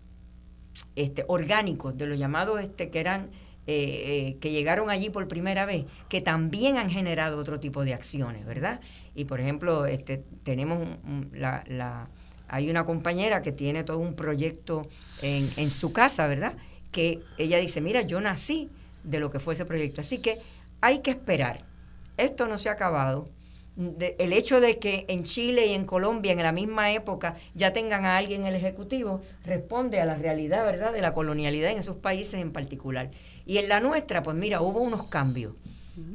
este, orgánicos, de los llamados este, que eran eh, eh, que llegaron allí por primera vez, que también han generado otro tipo de acciones, ¿verdad? Y por ejemplo, este, tenemos la, la hay una compañera que tiene todo un proyecto en, en su casa, ¿verdad? Que ella dice, mira, yo nací de lo que fue ese proyecto. Así que hay que esperar. Esto no se ha acabado. El hecho de que en Chile y en Colombia en la misma época ya tengan a alguien en el Ejecutivo responde a la realidad, ¿verdad?, de la colonialidad en esos países en particular. Y en la nuestra, pues mira, hubo unos cambios.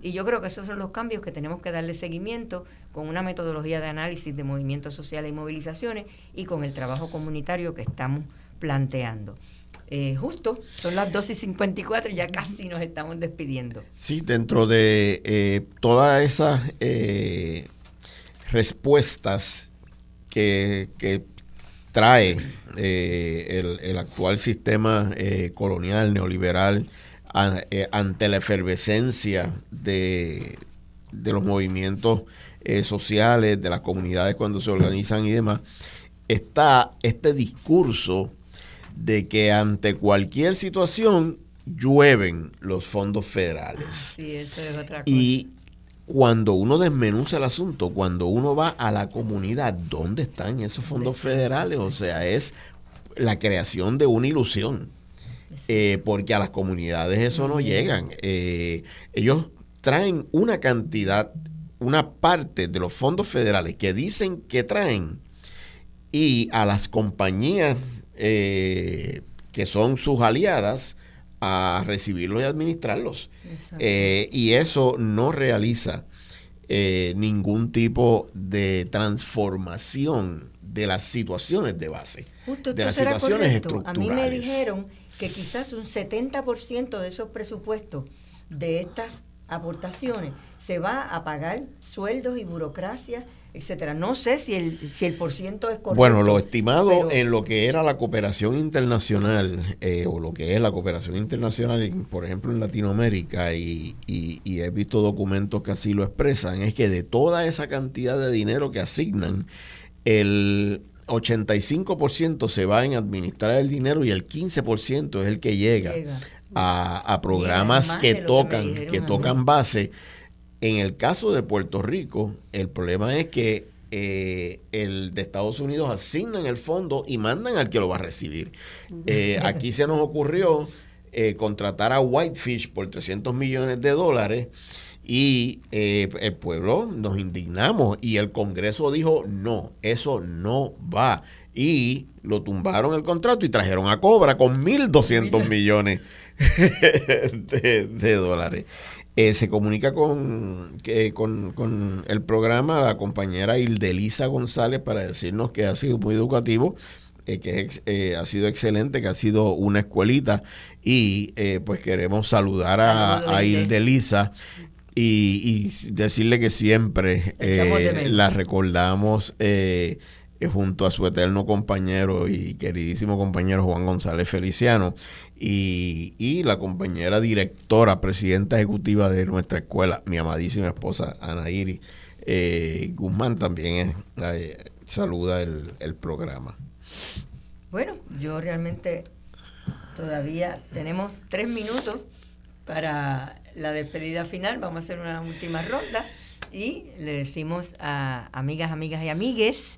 Y yo creo que esos son los cambios que tenemos que darle seguimiento con una metodología de análisis de movimientos sociales y movilizaciones y con el trabajo comunitario que estamos planteando. Eh, justo, son las 12 y 54 y ya casi nos estamos despidiendo. Sí, dentro de eh, todas esas eh, respuestas que, trae el, actual sistema colonial, neoliberal, ante la efervescencia de, de los movimientos sociales, de las comunidades cuando se organizan y demás, está este discurso de que ante cualquier situación llueven los fondos federales. Y cuando uno desmenuza el asunto, cuando uno va a la comunidad, ¿dónde están esos fondos federales? O sea, es la creación de una ilusión. Eh, porque a las comunidades eso no llegan. Eh, ellos traen una cantidad, una parte de los fondos federales que dicen que traen y a las compañías eh, que son sus aliadas a recibirlos y administrarlos. y eso no realiza ningún tipo de transformación de las situaciones de base, de las situaciones estructurales. A mí me dijeron que quizás un 70% de esos presupuestos de estas aportaciones se va a pagar sueldos y burocracia, etcétera. No sé si el, si el por ciento es correcto. Bueno, lo estimado en lo que era la cooperación internacional, eh, o lo que es la cooperación internacional, por ejemplo, en Latinoamérica, y, y, y he visto documentos que así lo expresan, es que de toda esa cantidad de dinero que asignan, el 85% se va en administrar el dinero y el 15% es el que llega, A, programas que tocan, que, tocan base. En el caso de Puerto Rico, el problema es que eh, el de Estados Unidos asignan el fondo y mandan al que lo va a recibir. Eh, aquí se nos ocurrió eh, contratar a Whitefish por 300 millones de dólares Y el pueblo nos indignamos y el Congreso dijo, no, eso no va. Y lo tumbaron el contrato y trajeron a Cobra con 1.200 millones de, dólares. Eh, se comunica con, con, con, el programa la compañera Ildelisa González para decirnos que ha sido muy educativo, eh, que ha sido excelente, que ha sido una escuelita. Y pues queremos saludar a, a Ildelisa y, decirle que siempre eh, la recordamos eh, junto a su eterno compañero y queridísimo compañero Juan González Feliciano y, la compañera directora, presidenta ejecutiva de nuestra escuela, mi amadísima esposa Ana Iri eh, Guzmán también saluda el, el programa. Bueno, yo realmente todavía tenemos tres minutos para la despedida final. Vamos a hacer una última ronda y le decimos a amigas, amigas y amigues,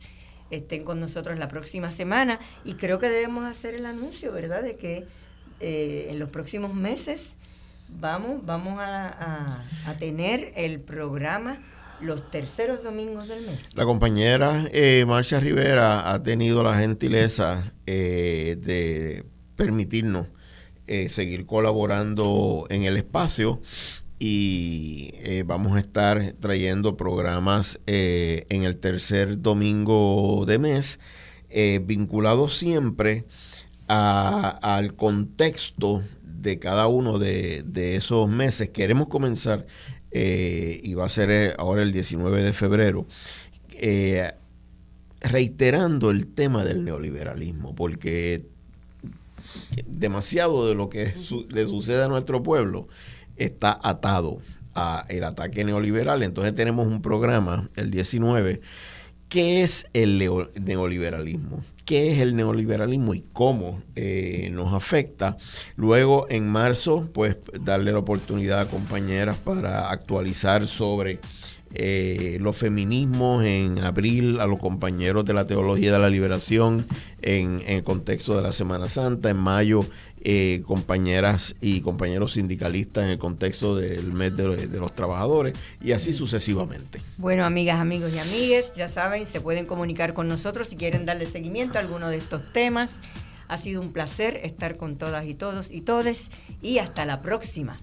estén con nosotros la próxima semana y creo que debemos hacer el anuncio, ¿verdad? De que eh, en los próximos meses vamos, vamos a, tener el programa los terceros domingos del mes. La compañera eh, Marcia Rivera ha tenido la gentileza eh, de permitirnos eh, seguir colaborando en el espacio y vamos a estar trayendo programas en el tercer domingo de mes vinculados siempre al contexto de cada uno de, esos meses. Queremos comenzar, y va a ser ahora el 19 de febrero, reiterando el tema del neoliberalismo, porque demasiado de lo que le sucede a nuestro pueblo está atado a el ataque neoliberal. Entonces tenemos un programa, el 19, ¿qué es el neoliberalismo? ¿Qué es el neoliberalismo y cómo eh, nos afecta? Luego, en marzo, pues darle la oportunidad a compañeras para actualizar sobre eh, los feminismos en abril a los compañeros de la teología de la liberación en, el contexto de la Semana Santa, en mayo eh, compañeras y compañeros sindicalistas en el contexto del mes de, de, los trabajadores y así sucesivamente. Bueno, amigas, amigos y amigues, ya saben, se pueden comunicar con nosotros si quieren darle seguimiento a alguno de estos temas. Ha sido un placer estar con todas y todos y todes y hasta la próxima.